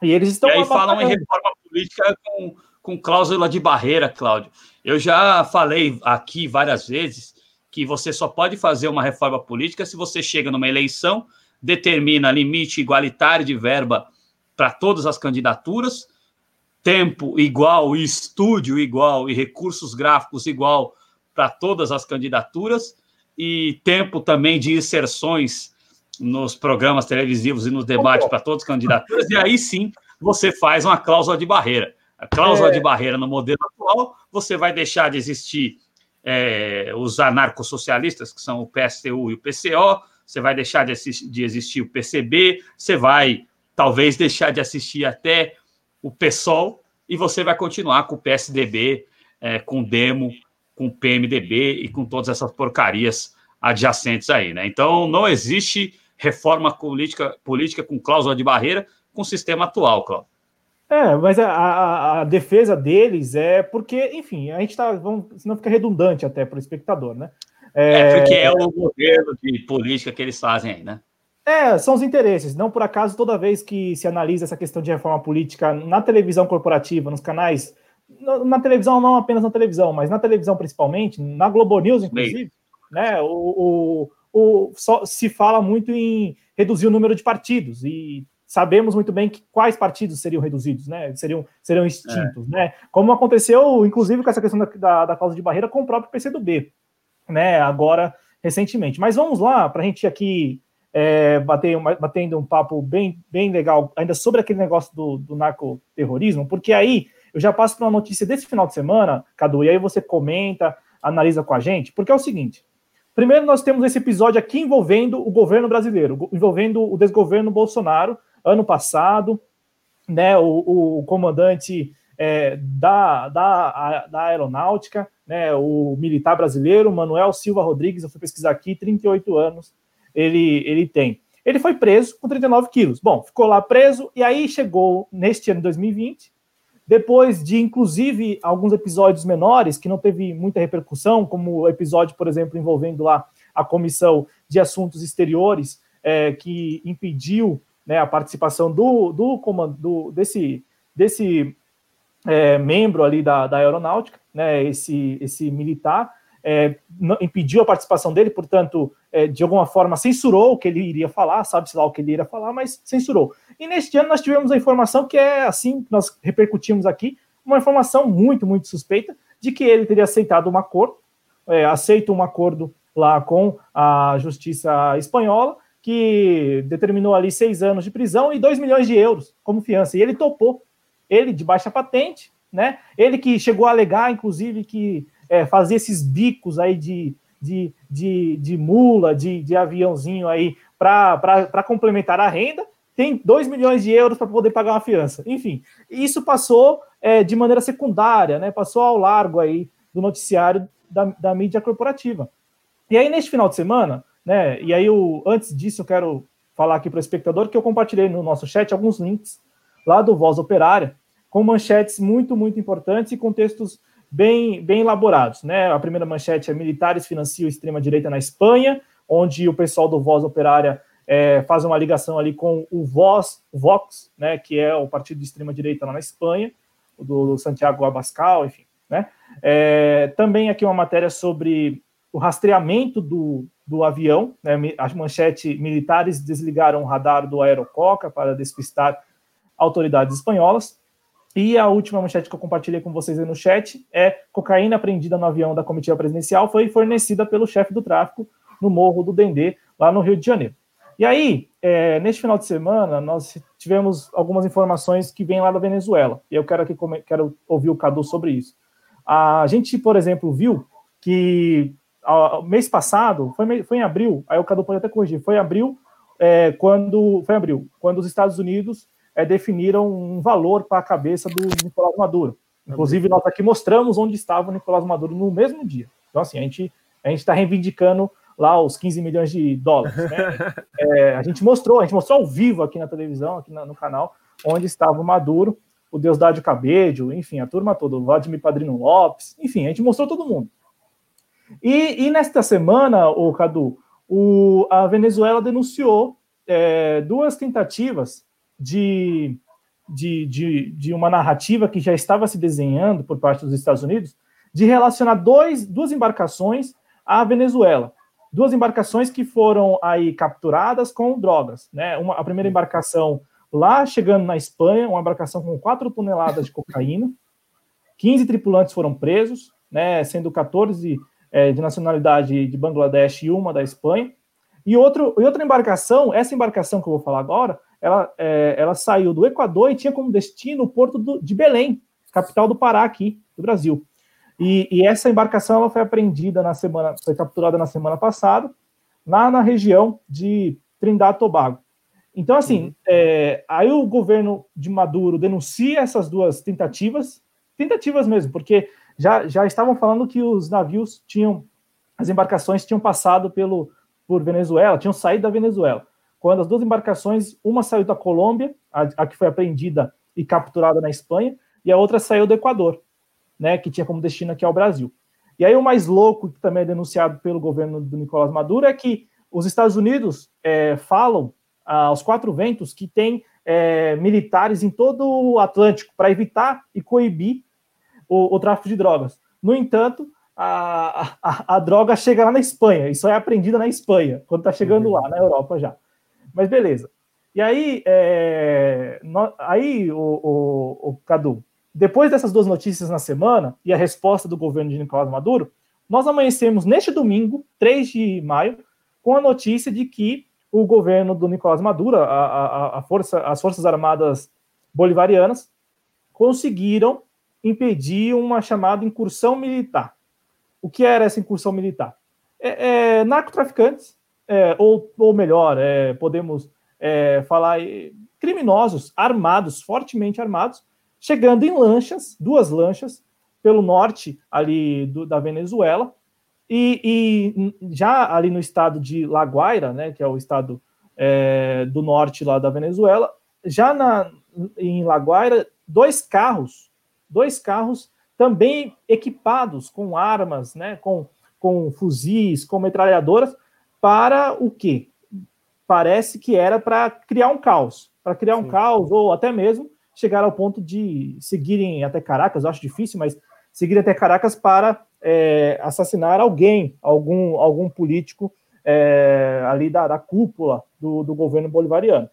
E eles estão. E aí falam em reforma política com, com cláusula de barreira, Cláudio. Eu já falei aqui várias vezes que você só pode fazer uma reforma política se você chega numa eleição, determina limite igualitário de verba para todas as candidaturas, tempo igual, estúdio igual e recursos gráficos igual para todas as candidaturas e tempo também de inserções nos programas televisivos e nos debates para todas as candidaturas, e aí sim você faz uma cláusula de barreira. A cláusula é... de barreira no modelo atual, você vai deixar de existir é, os anarcossocialistas, que são o PSTU e o PCO, você vai deixar de, assistir, de existir o PCB, você vai talvez deixar de assistir até o PSOL, e você vai continuar com o PSDB, é, com o Demo, com o PMDB e com todas essas porcarias adjacentes aí, né? Então não existe reforma política, política com cláusula de barreira com o sistema atual, Cláudio. É, mas a, a, a, defesa deles é porque, enfim, a gente tá. Vamos, senão fica redundante até para o espectador, né? É, é, porque é o modelo de política que eles fazem aí, né? É, são os interesses. Não por acaso, toda vez que se analisa essa questão de reforma política na televisão corporativa, nos canais, na televisão, não apenas na televisão, mas na televisão principalmente, na Globo News, inclusive, né? O, o, o, só se fala muito em reduzir o número de partidos e sabemos muito bem que quais partidos seriam reduzidos, né? Seriam, seriam extintos, é. né? Como aconteceu, inclusive, com essa questão da, da, da causa de barreira com o próprio PCdoB, né? Agora, recentemente. Mas vamos lá, para a gente aqui é, batendo, batendo um papo bem, bem legal, ainda sobre aquele negócio do, do narcoterrorismo, porque aí eu já passo para uma notícia desse final de semana, Cadu, e aí você comenta, analisa com a gente, porque é o seguinte. Primeiro, nós temos esse episódio aqui envolvendo o governo brasileiro, envolvendo o desgoverno Bolsonaro, ano passado, né, o, o comandante é, da, da, da aeronáutica, né, o militar brasileiro, Manuel Silva Rodrigues, eu fui pesquisar aqui, 38 anos ele, ele tem. Ele foi preso com 39 quilos. Bom, ficou lá preso e aí chegou neste ano de 2020, depois de, inclusive, alguns episódios menores que não teve muita repercussão, como o episódio, por exemplo, envolvendo lá a Comissão de Assuntos Exteriores, é, que impediu né, a participação do, do, comando, do desse, desse é, membro ali da, da aeronáutica, né, esse, esse militar, é, impediu a participação dele, portanto, é, de alguma forma censurou o que ele iria falar, sabe-se lá o que ele iria falar, mas censurou. E neste ano nós tivemos a informação que é assim que nós repercutimos aqui, uma informação muito, muito suspeita de que ele teria aceitado um acordo, é, aceito um acordo lá com a justiça espanhola, que determinou ali seis anos de prisão e dois milhões de euros como fiança. E ele topou, ele de baixa patente, né? Ele que chegou a alegar, inclusive, que é, fazer esses bicos aí de, de, de, de mula, de, de aviãozinho aí para complementar a renda, tem 2 milhões de euros para poder pagar uma fiança. Enfim, isso passou é, de maneira secundária, né? Passou ao largo aí do noticiário da, da mídia corporativa. E aí, neste final de semana, né? E aí, eu, antes disso, eu quero falar aqui para o espectador que eu compartilhei no nosso chat alguns links lá do Voz Operária, com manchetes muito, muito importantes e contextos bem, bem elaborados. Né? A primeira manchete é militares financiam extrema-direita na Espanha, onde o pessoal do Voz Operária é, faz uma ligação ali com o Voz, Vox, né, que é o partido de extrema-direita lá na Espanha, do Santiago Abascal, enfim. Né? É, também aqui uma matéria sobre o rastreamento do, do avião, né, a manchete militares desligaram o radar do Aerococa para despistar autoridades espanholas. E a última manchete que eu compartilhei com vocês aí no chat é cocaína apreendida no avião da comitiva presidencial foi fornecida pelo chefe do tráfico no Morro do Dendê, lá no Rio de Janeiro. E aí, é, neste final de semana, nós tivemos algumas informações que vêm lá da Venezuela. E eu quero aqui quero ouvir o Cadu sobre isso. A gente, por exemplo, viu que a, mês passado, foi, foi em abril, aí o Cadu pode até corrigir, foi em abril, é, quando foi em abril, quando os Estados Unidos é, definiram um valor para a cabeça do Nicolás Maduro. Inclusive, nós aqui mostramos onde estava o Nicolás Maduro no mesmo dia. Então, assim, a gente a está reivindicando lá os 15 milhões de dólares. Né? É, a gente mostrou, a gente mostrou ao vivo aqui na televisão, aqui no canal, onde estava o Maduro, o Deusdado Cabello, enfim, a turma toda, o Vladimir Padrino Lopes, enfim, a gente mostrou todo mundo. E, e nesta semana, o Cadu, o, a Venezuela denunciou é, duas tentativas de, de, de, de uma narrativa que já estava se desenhando por parte dos Estados Unidos de relacionar dois, duas embarcações à Venezuela. Duas embarcações que foram aí capturadas com drogas. Né? Uma, a primeira embarcação lá chegando na Espanha, uma embarcação com 4 toneladas de cocaína, 15 tripulantes foram presos, né, sendo 14 é, de nacionalidade de Bangladesh e uma da Espanha. E, outro, e outra embarcação, essa embarcação que eu vou falar agora, ela, é, ela saiu do Equador e tinha como destino o porto do, de Belém, capital do Pará aqui, do Brasil. E, e, essa embarcação ela foi apreendida na semana, foi capturada na semana passada, lá na região de Trindade Tobago. Então, assim, uhum. é, aí o governo de Maduro denuncia essas duas tentativas, tentativas mesmo, porque já, já estavam falando que os navios tinham, as embarcações tinham passado pelo, por Venezuela, tinham saído da Venezuela quando as duas embarcações, uma saiu da Colômbia, a, a, que foi apreendida e capturada na Espanha, e a outra saiu do Equador, né, que tinha como destino aqui ao Brasil. E aí o mais louco, que também é denunciado pelo governo do Nicolás Maduro, é que os Estados Unidos é, falam aos quatro ventos que tem é, militares em todo o Atlântico para evitar e coibir o, o, tráfico de drogas. No entanto, a, a, a, droga chega lá na Espanha, e só é apreendida na Espanha, quando está chegando uhum. lá, na Europa já. Mas beleza. E aí, é, no, aí o, o, o, Cadu, depois dessas duas notícias na semana e a resposta do governo de Nicolás Maduro, nós amanhecemos neste domingo, 3 de maio, com a notícia de que o governo do Nicolás Maduro, a, a, a força, as Forças Armadas Bolivarianas, conseguiram impedir uma chamada incursão militar. O que era essa incursão militar? É, é, narcotraficantes, é, ou, ou melhor, é, podemos é, falar criminosos armados, fortemente armados, chegando em lanchas, duas lanchas, pelo norte ali do, da Venezuela, e, e, já ali no estado de La Guaira, né, que é o estado é, do norte lá da Venezuela, já na, em La Guaira, dois carros, dois carros também equipados com armas, né, com, com fuzis, com metralhadoras, para o quê? Parece que era para criar um caos, para criar um Sim. caos, ou até mesmo chegar ao ponto de seguirem até Caracas, eu acho difícil, mas seguirem até Caracas para é, assassinar alguém, algum, algum político é, ali da, da cúpula do, do, governo bolivariano.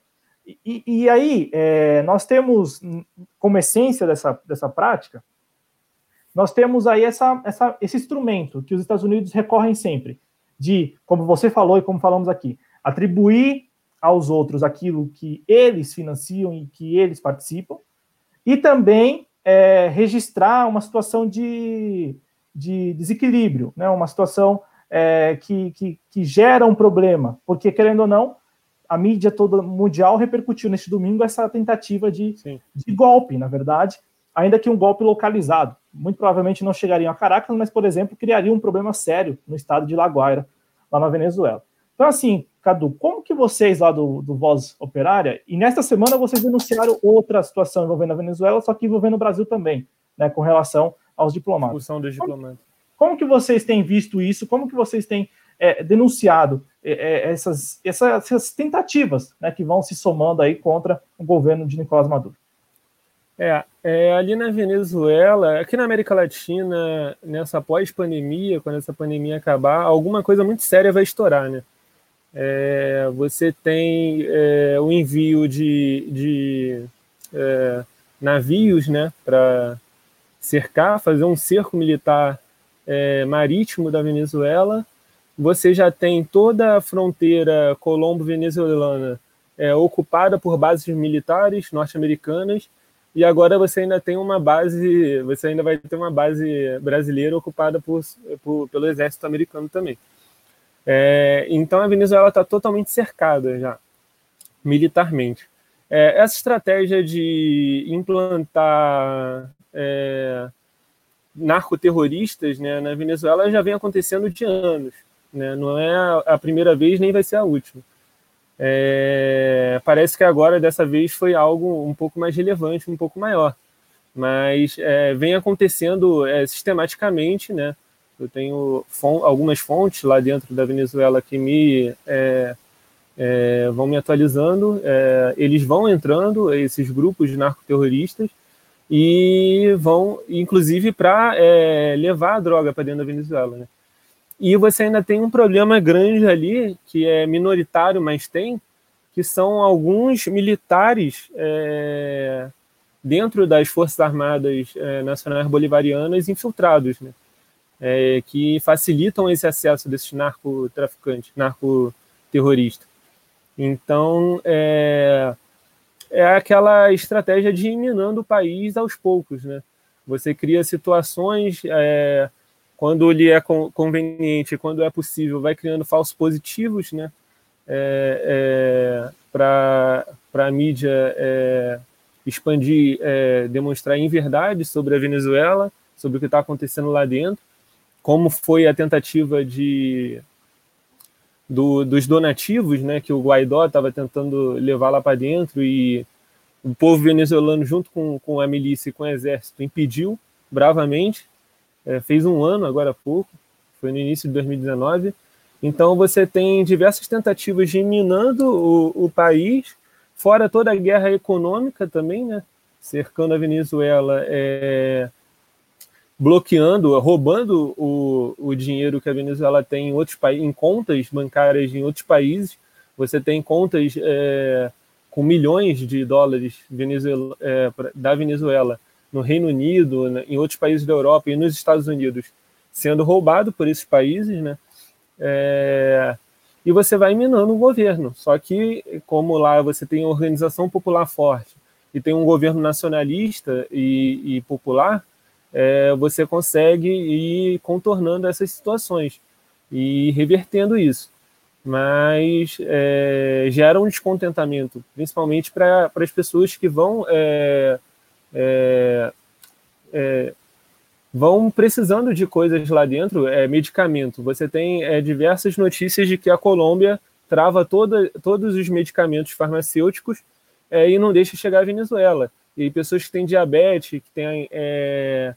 E, e aí, é, nós temos, como essência dessa, dessa prática, nós temos aí essa, essa, esse instrumento que os Estados Unidos recorrem sempre, de, como você falou e como falamos aqui, atribuir aos outros aquilo que eles financiam e que eles participam, e também é, registrar uma situação de, de desequilíbrio, né? uma situação é, que, que, que, gera um problema, porque, querendo ou não, a mídia toda mundial repercutiu neste domingo essa tentativa de, de golpe, na verdade, ainda que um golpe localizado. Muito provavelmente não chegariam a Caracas, mas, por exemplo, criaria um problema sério no estado de Laguaira, lá na Venezuela. Então, assim, Cadu, como que vocês lá do, do Voz Operária, e nesta semana vocês denunciaram outra situação envolvendo a Venezuela, só que envolvendo o Brasil também, né, com relação aos diplomatas. Discussão dos diplomatas. Como, como, que vocês têm visto isso? Como que vocês têm é, denunciado é, é, essas, essas, essas, tentativas né, que vão se somando aí contra o governo de Nicolás Maduro? É, é, ali na Venezuela, aqui na América Latina, nessa pós-pandemia, quando essa pandemia acabar, alguma coisa muito séria vai estourar, né? É, você tem é, o envio de, de é, navios né, para cercar, fazer um cerco militar é, marítimo da Venezuela. Você já tem toda a fronteira colombo-venezuelana é, ocupada por bases militares norte-americanas e agora você ainda tem uma base, você ainda vai ter uma base brasileira ocupada por, por pelo exército americano também. É, então a Venezuela está totalmente cercada já, militarmente. É, essa estratégia de implantar é, narcoterroristas né, na Venezuela já vem acontecendo de anos. Né? Não é a primeira vez, nem vai ser a última. É, parece que agora, dessa vez, foi algo um pouco mais relevante, um pouco maior. Mas é, vem acontecendo é, sistematicamente, né? Eu tenho algumas fontes lá dentro da Venezuela que me é, é, vão me atualizando. É, eles vão entrando, esses grupos de narcoterroristas, e vão, inclusive, para levar a droga para dentro da Venezuela. Né? E você ainda tem um problema grande ali, que é minoritário, mas tem, que são alguns militares é, dentro das Forças Armadas é, Nacionais Bolivarianas infiltrados. Né? é, que facilitam esse acesso desses narcotraficantes, narcoterroristas. Então, é, é aquela estratégia de ir minando o país aos poucos, né? Você cria situações, é, quando lhe é conveniente, quando é possível, vai criando falsos positivos, né? É, é, para a mídia é, expandir, é, demonstrar inverdade sobre a Venezuela, sobre o que está acontecendo lá dentro como foi a tentativa de do, dos donativos, né, que o Guaidó estava tentando levar lá para dentro e o povo venezuelano, junto com, com a milícia e com o exército, impediu bravamente. É, fez um ano agora há pouco, foi no início de 2019. Então você tem diversas tentativas de minando o, o país, fora toda a guerra econômica também, né, cercando a Venezuela. É, bloqueando, roubando o, o dinheiro que a Venezuela tem em outros países, em contas bancárias em outros países. Você tem contas é, com milhões de dólares Venezuela, é, da Venezuela no Reino Unido, em outros países da Europa e nos Estados Unidos, sendo roubado por esses países, né? É, e você vai minando o governo. Só que, como lá você tem organização popular forte e tem um governo nacionalista e, e popular, é, você consegue ir contornando essas situações e revertendo isso. Mas é, gera um descontentamento, principalmente para as pessoas que vão é, é, é, vão precisando de coisas lá dentro, é, medicamento. Você tem é, diversas notícias de que a Colômbia trava toda, todos os medicamentos farmacêuticos é, e não deixa chegar à Venezuela. E pessoas que têm diabetes, que têm é,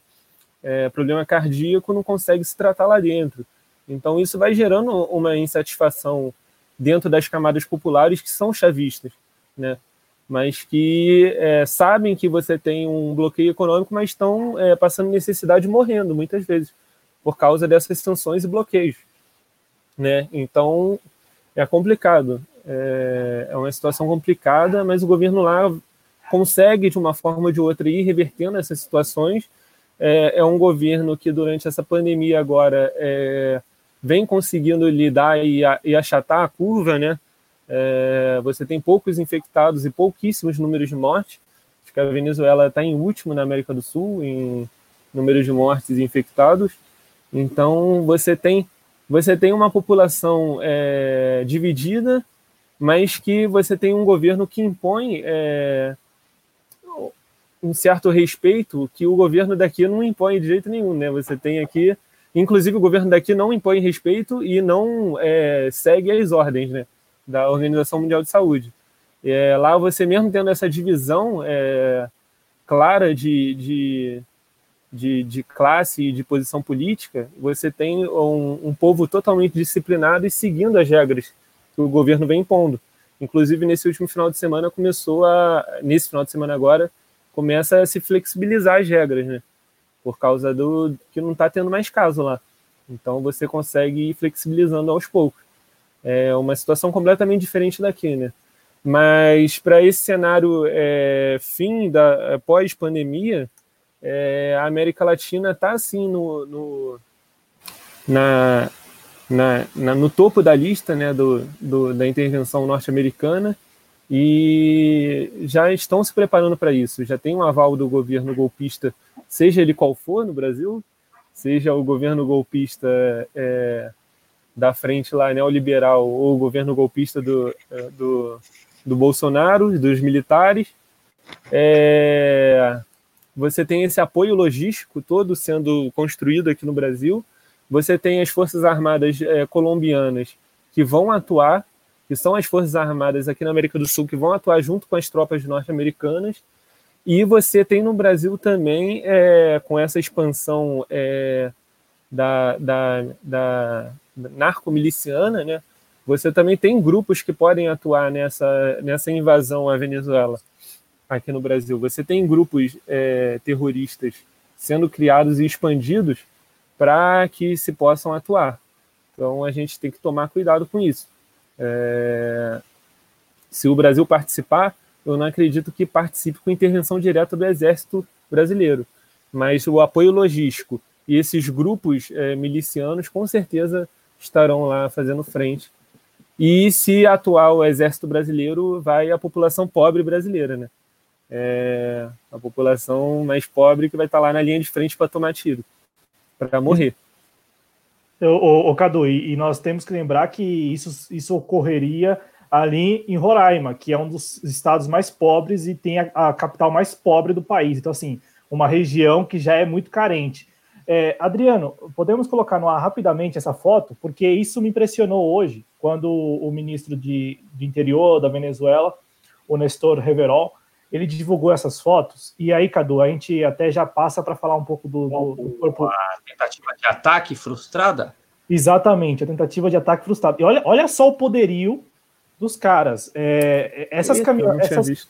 é, problema cardíaco, não conseguem se tratar lá dentro. Então isso vai gerando uma insatisfação dentro das camadas populares que são chavistas, né? Mas que é, sabem que você tem um bloqueio econômico, mas estão é, passando necessidade morrendo muitas vezes por causa dessas sanções e bloqueios, né? Então é complicado, é, é uma situação complicada, mas o governo lá consegue de uma forma ou de outra ir revertendo essas situações. É, é um governo que durante essa pandemia agora é, vem conseguindo lidar e, e achatar a curva, né? É, você tem poucos infectados e pouquíssimos números de mortes. Acho que a Venezuela está em último na América do Sul em números de mortes e infectados. Então você tem você tem uma população é, dividida, mas que você tem um governo que impõe é, um certo respeito que o governo daqui não impõe de jeito nenhum, né? Você tem aqui, inclusive o governo daqui não impõe respeito e não é, segue as ordens, né? Da Organização Mundial de Saúde. É, lá você mesmo tendo essa divisão é, clara de, de, de, de, classe e de posição política, você tem um, um, povo totalmente disciplinado e seguindo as regras que o governo vem impondo. Inclusive, nesse último final de semana, começou a. Nesse final de semana agora, começa a se flexibilizar as regras, né? Por causa do que não está tendo mais caso lá. Então, você consegue ir flexibilizando aos poucos. É uma situação completamente diferente daqui, né? Mas para esse cenário é, fim da é, pós-pandemia, é, a América Latina está assim no, no na, na, na, no topo da lista né, do, do da intervenção norte-americana e já estão se preparando para isso. Já tem um aval do governo golpista, seja ele qual for no Brasil, seja o governo golpista é, da frente lá neoliberal ou o governo golpista do, é, do, do Bolsonaro, dos militares. É, você tem esse apoio logístico todo sendo construído aqui no Brasil. Você tem as Forças Armadas é, colombianas que vão atuar, que são as Forças Armadas aqui na América do Sul, que vão atuar junto com as tropas norte-americanas. E você tem no Brasil também, é, com essa expansão é, da, da, da, narcomiliciana, né? Você também tem grupos que podem atuar nessa, nessa invasão à Venezuela aqui no Brasil. Você tem grupos é, terroristas sendo criados e expandidos para que se possam atuar. Então a gente tem que tomar cuidado com isso. É... Se o Brasil participar, eu não acredito que participe com intervenção direta do Exército brasileiro, mas o apoio logístico e esses grupos é, milicianos com certeza estarão lá fazendo frente. E se atuar o exército brasileiro, vai a população pobre brasileira, né? É a população mais pobre que vai estar lá na linha de frente para tomar tiro, para morrer. O, o, Cadu, e nós temos que lembrar que isso, isso ocorreria ali em Roraima, que é um dos estados mais pobres e tem a, a capital mais pobre do país. Então, assim, uma região que já é muito carente. É, Adriano, podemos colocar no ar rapidamente essa foto, porque isso me impressionou hoje, quando o ministro de, de Interior da Venezuela, o Nestor Reverol, ele divulgou essas fotos. E aí, Cadu, a gente até já passa para falar um pouco do, do, do corpo. A tentativa de ataque frustrada? Exatamente, a tentativa de ataque frustrada. E olha, olha só o poderio dos caras. É, essas caminhonetes, essas,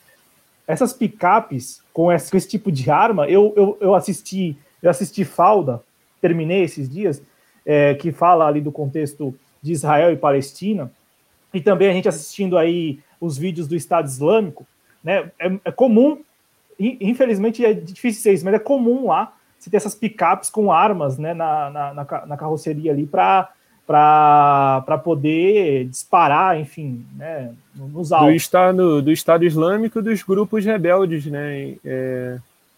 essas picapes com esse, com esse tipo de arma, eu, eu, eu assisti eu assisti Falda, terminei esses dias, é, que fala ali do contexto de Israel e Palestina, e também a gente assistindo aí os vídeos do Estado Islâmico, né? É, é comum, infelizmente é difícil ser isso, mas é comum lá você ter essas picapes com armas né, na, na, na, carroceria ali para para poder disparar, enfim, né, nos altos. Do Estado, do Estado Islâmico dos grupos rebeldes, né, é,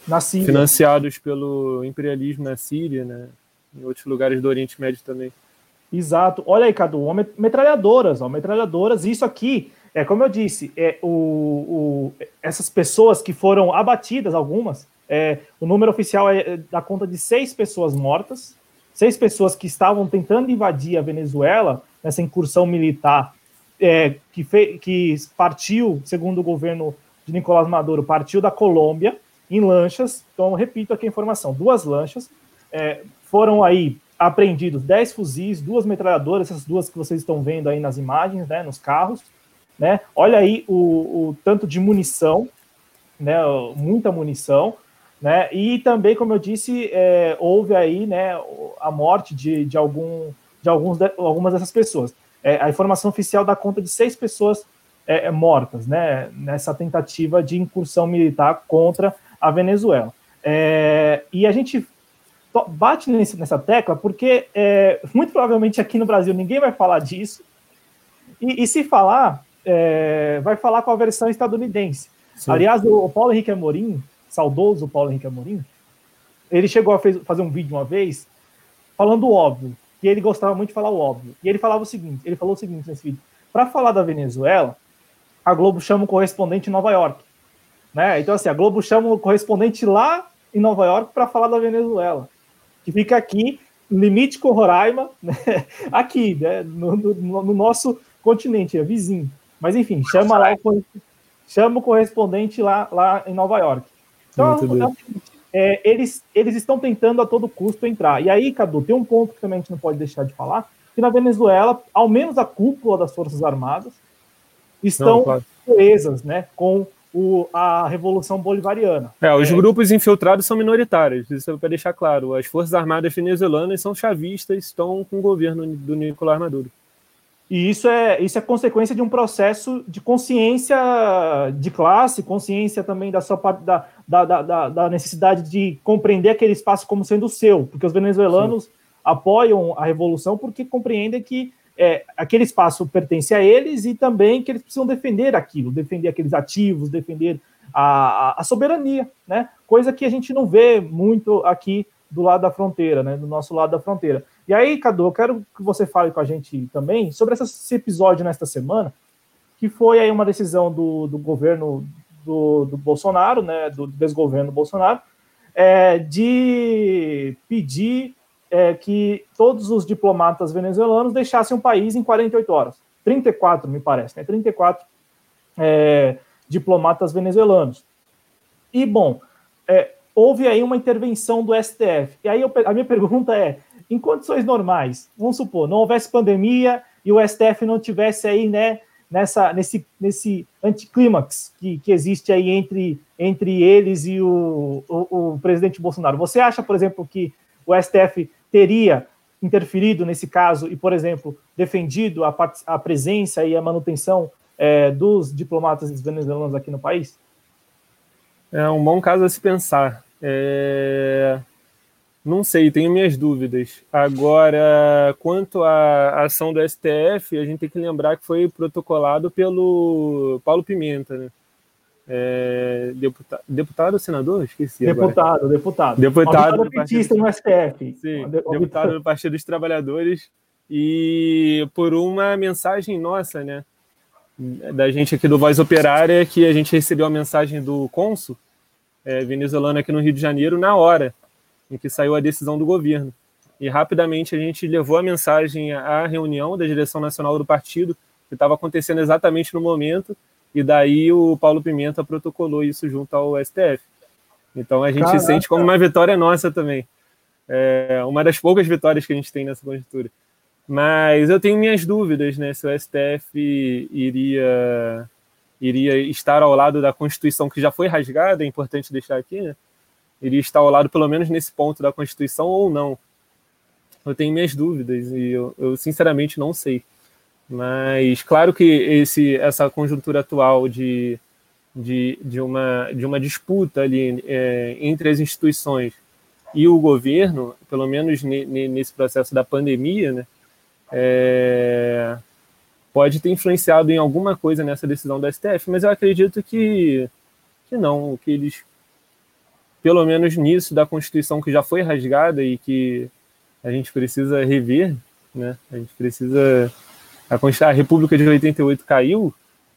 na Síria. financiados pelo imperialismo na Síria, né, em outros lugares do Oriente Médio também. Exato. Olha aí, Cadu, metralhadoras, ó, metralhadoras. Isso aqui, é como eu disse, é o, o essas pessoas que foram abatidas, algumas, é, o número oficial é, é da conta de seis pessoas mortas, seis pessoas que estavam tentando invadir a Venezuela nessa incursão militar é, que, fe, que partiu, segundo o governo de Nicolás Maduro, partiu da Colômbia em lanchas. Então, repito aqui a informação: duas lanchas é, foram aí apreendidos 10 fuzis, duas metralhadoras, essas duas que vocês estão vendo aí nas imagens, né, nos carros, né? Olha aí o, o tanto de munição, né, muita munição, né? E também, como eu disse, é, houve aí, né, a morte de, de algum de alguns de, algumas dessas pessoas. É, a informação oficial dá conta de seis pessoas é, mortas, né, nessa tentativa de incursão militar contra a Venezuela. É, e a gente bate nessa tecla porque é, muito provavelmente aqui no Brasil ninguém vai falar disso. E, e se falar, é, vai falar com a versão estadunidense. Sim. Aliás, o, o, Paulo Henrique Amorim, saudoso Paulo Henrique Amorim, ele chegou a fez, fazer um vídeo uma vez falando o óbvio, que ele gostava muito de falar o óbvio. E ele falava o seguinte, ele falou o seguinte nesse vídeo, para falar da Venezuela, a Globo chama o correspondente em Nova York. Né? Então, assim, a Globo chama o correspondente lá em Nova York para falar da Venezuela que fica aqui, limite com Roraima, né? aqui, né? No, no, no, nosso continente, é vizinho. Mas enfim, chama lá o, chama o correspondente lá, lá em Nova York. Então, é, eles, eles estão tentando a todo custo entrar. E aí, Cadu, tem um ponto que também a gente não pode deixar de falar, que na Venezuela, ao menos a cúpula das Forças Armadas, estão não, claro. coesas né, com o, a Revolução Bolivariana. É, os é. grupos infiltrados são minoritários, isso é para deixar claro. As Forças Armadas venezuelanas são chavistas, estão com o governo do Nicolás Maduro. E isso é, isso é consequência de um processo de consciência de classe, consciência também da, sua, da, da, da, da necessidade de compreender aquele espaço como sendo seu, porque os venezuelanos Sim. apoiam a revolução porque compreendem que é, aquele espaço pertence a eles e também que eles precisam defender aquilo, defender aqueles ativos, defender a, a, a, soberania, né? Coisa que a gente não vê muito aqui do lado da fronteira, né? Do nosso lado da fronteira. E aí, Cadu, eu quero que você fale com a gente também sobre esse episódio nesta semana, que foi aí uma decisão do, do governo do, do Bolsonaro, né? Do desgoverno Bolsonaro, é, de pedir é, que todos os diplomatas venezuelanos deixassem o país em 48 horas. 34, me parece, né? 34 é, diplomatas venezuelanos. E, bom, é, houve aí uma intervenção do STF. E aí eu, a minha pergunta é: em condições normais, vamos supor, não houvesse pandemia e o STF não tivesse aí, né, nessa, nesse, nesse anticlímax que, que existe aí entre, entre eles e o, o, o presidente Bolsonaro. Você acha, por exemplo, que o STF teria interferido nesse caso e, por exemplo, defendido a, a presença e a manutenção é, dos diplomatas venezuelanos aqui no país? É um bom caso a se pensar. É... Não sei, tenho minhas dúvidas. Agora, quanto à ação do STF, a gente tem que lembrar que foi protocolado pelo Paulo Pimenta, né? É, deputado, deputado senador? Esqueci. Deputado, agora. deputado. Deputado do petista no STF. Sim, deputado do Partido dos Trabalhadores. E por uma mensagem nossa, né? Da gente aqui do Voz Operária, que a gente recebeu a mensagem do cônsul é, venezuelano aqui no Rio de Janeiro na hora em que saiu a decisão do governo. E rapidamente a gente levou a mensagem à reunião da direção nacional do partido, que estava acontecendo exatamente no momento, e daí o Paulo Pimenta protocolou isso junto ao STF. Então a gente Caraca. sente como uma vitória nossa também. É uma das poucas vitórias que a gente tem nessa conjuntura. Mas eu tenho minhas dúvidas, né, se o STF iria iria estar ao lado da Constituição que já foi rasgada, é importante deixar aqui, né? Iria estar ao lado, pelo menos nesse ponto da Constituição ou não. Eu tenho minhas dúvidas e eu, eu sinceramente não sei. Mas claro que esse, essa conjuntura atual de, de, de, uma, de uma disputa ali é, entre as instituições e o governo, pelo menos ne, nesse processo da pandemia, né, é, pode ter influenciado em alguma coisa nessa decisão do STF, mas eu acredito que, que não, que eles, pelo menos nisso da Constituição que já foi rasgada e que a gente precisa rever, né? A gente precisa. A, a República de 88 caiu,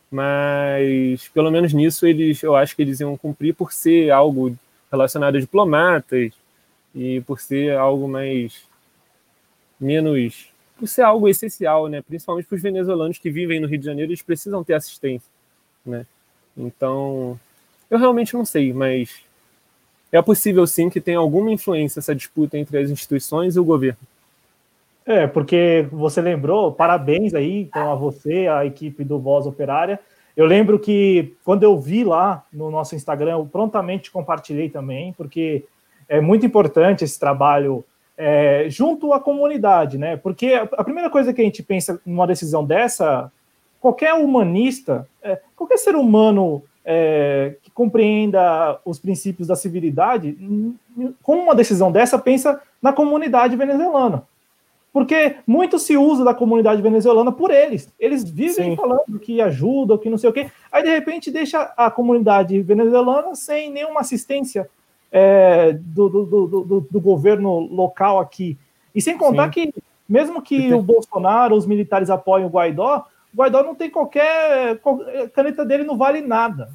mas pelo menos nisso eles, eu acho que eles iam cumprir por ser algo relacionado a diplomatas e por ser algo mais menos por ser algo essencial, né? Principalmente para os venezuelanos que vivem no Rio de Janeiro, eles precisam ter assistência, né? Então, eu realmente não sei, mas é possível sim que tenha alguma influência essa disputa entre as instituições e o governo. É, porque você lembrou, parabéns aí então, a você, a equipe do Voz Operária. Eu lembro que quando eu vi lá no nosso Instagram, eu prontamente compartilhei também, porque é muito importante esse trabalho é, junto à comunidade, né? Porque a, primeira coisa que a gente pensa numa decisão dessa, qualquer humanista, é, qualquer ser humano é, que compreenda os princípios da civilidade, com uma decisão dessa, pensa na comunidade venezuelana. Porque muito se usa da comunidade venezuelana por eles. Eles vivem Sim. falando que ajudam, que não sei o quê. Aí, de repente, deixa a comunidade venezuelana sem nenhuma assistência é, do, do, do, do, governo local aqui. E sem contar Sim. que, mesmo que o Bolsonaro, os militares apoiem o Guaidó, o Guaidó não tem qualquer. caneta dele não vale nada.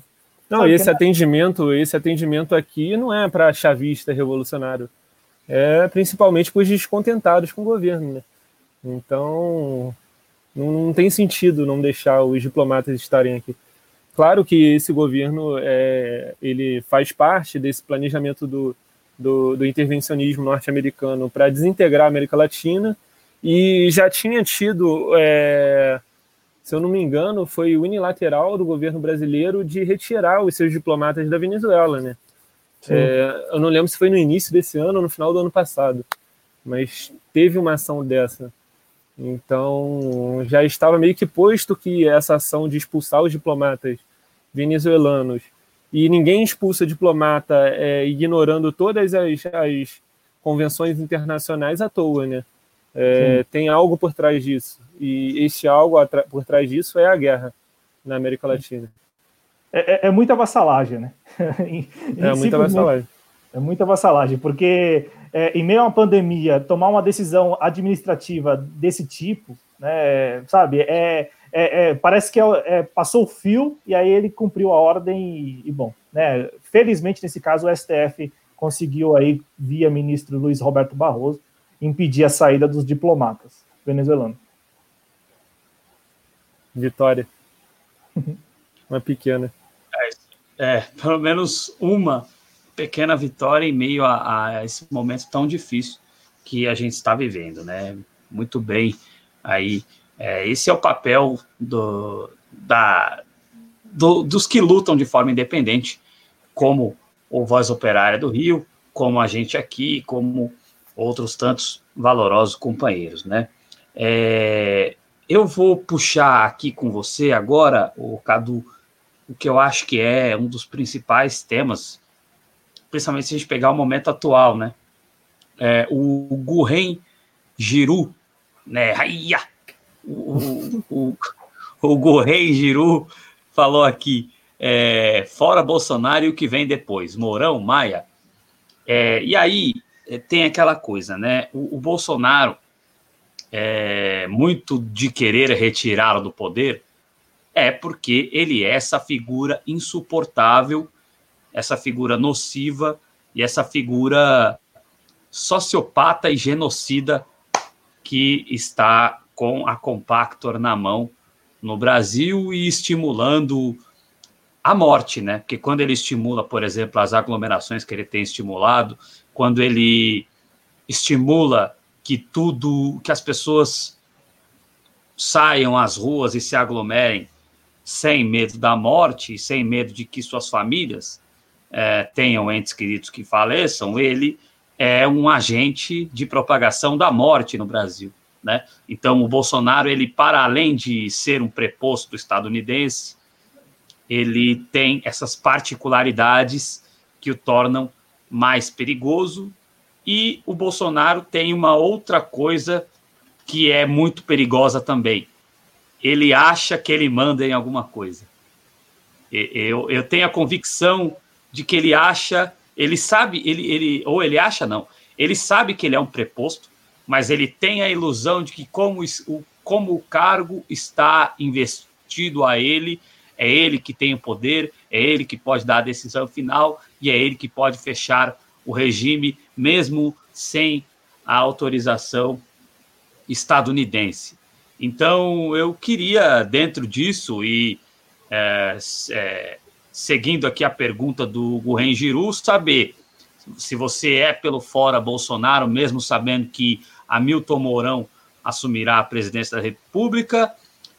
Não, Sabe esse atendimento, esse atendimento aqui não é para chavista revolucionário. É principalmente para os descontentados com o governo, né? Então, não, não tem sentido não deixar os diplomatas estarem aqui. Claro que esse governo é, ele faz parte desse planejamento do, do, do intervencionismo norte-americano para desintegrar a América Latina e já tinha tido, é, se eu não me engano, foi unilateral do governo brasileiro de retirar os seus diplomatas da Venezuela, né? É, eu não lembro se foi no início desse ano ou no final do ano passado, mas teve uma ação dessa. Então já estava meio que posto que essa ação de expulsar os diplomatas venezuelanos e ninguém expulsa diplomata é, ignorando todas as, as, convenções internacionais à toa, né? É, tem algo por trás disso e este algo por trás disso é a guerra na América Latina. É, é, é muita vassalagem, né? é muita vassalagem. É muita vassalagem, porque é, em meio a uma pandemia, tomar uma decisão administrativa desse tipo, né, sabe, é, é, é, parece que é, é, passou o fio e aí ele cumpriu a ordem e, e, bom, né? Felizmente nesse caso o STF conseguiu aí via ministro Luiz Roberto Barroso impedir a saída dos diplomatas venezuelanos. Vitória. uma pequena. É, pelo menos uma pequena vitória em meio a, a esse momento tão difícil que a gente está vivendo, né? Muito bem aí é, esse é o papel do, da, do, dos que lutam de forma independente, como o Voz Operária do Rio, como a gente aqui, como outros tantos valorosos companheiros, né? É, eu vou puxar aqui com você agora, o Cadu, o que eu acho que é um dos principais temas, principalmente se a gente pegar o momento atual, né? É, o Gurren Giru, né? Raia, o, o, o Gorrei Giru falou aqui, é, fora Bolsonaro e o que vem depois, Mourão, Maia. É, e aí é, tem aquela coisa, né? O, o Bolsonaro, é, muito de querer retirá-lo do poder, é porque ele é essa figura insuportável, essa figura nociva e essa figura sociopata e genocida que está com a Compactor na mão no Brasil e estimulando a morte, né? Porque quando ele estimula, por exemplo, as aglomerações que ele tem estimulado, quando ele estimula que tudo, que as pessoas saiam às ruas e se aglomerem sem medo da morte, sem medo de que suas famílias é, tenham entes queridos que faleçam, ele é um agente de propagação da morte no Brasil. Né? Então, o Bolsonaro, ele para além de ser um preposto estadunidense, ele tem essas particularidades que o tornam mais perigoso. E o Bolsonaro tem uma outra coisa que é muito perigosa também. Ele acha que ele manda em alguma coisa. Eu, eu tenho a convicção de que ele acha, ele sabe, ele, ele, ou ele acha não, ele sabe que ele é um preposto, mas ele tem a ilusão de que como como o cargo está investido a ele, é ele que tem o poder, é ele que pode dar a decisão final e é ele que pode fechar o regime, mesmo sem a autorização estadunidense. Então, eu queria, dentro disso, e é, é, seguindo aqui a pergunta do Gurren Giru, saber se você é pelo fora Bolsonaro, mesmo sabendo que Hamilton Mourão assumirá a presidência da República,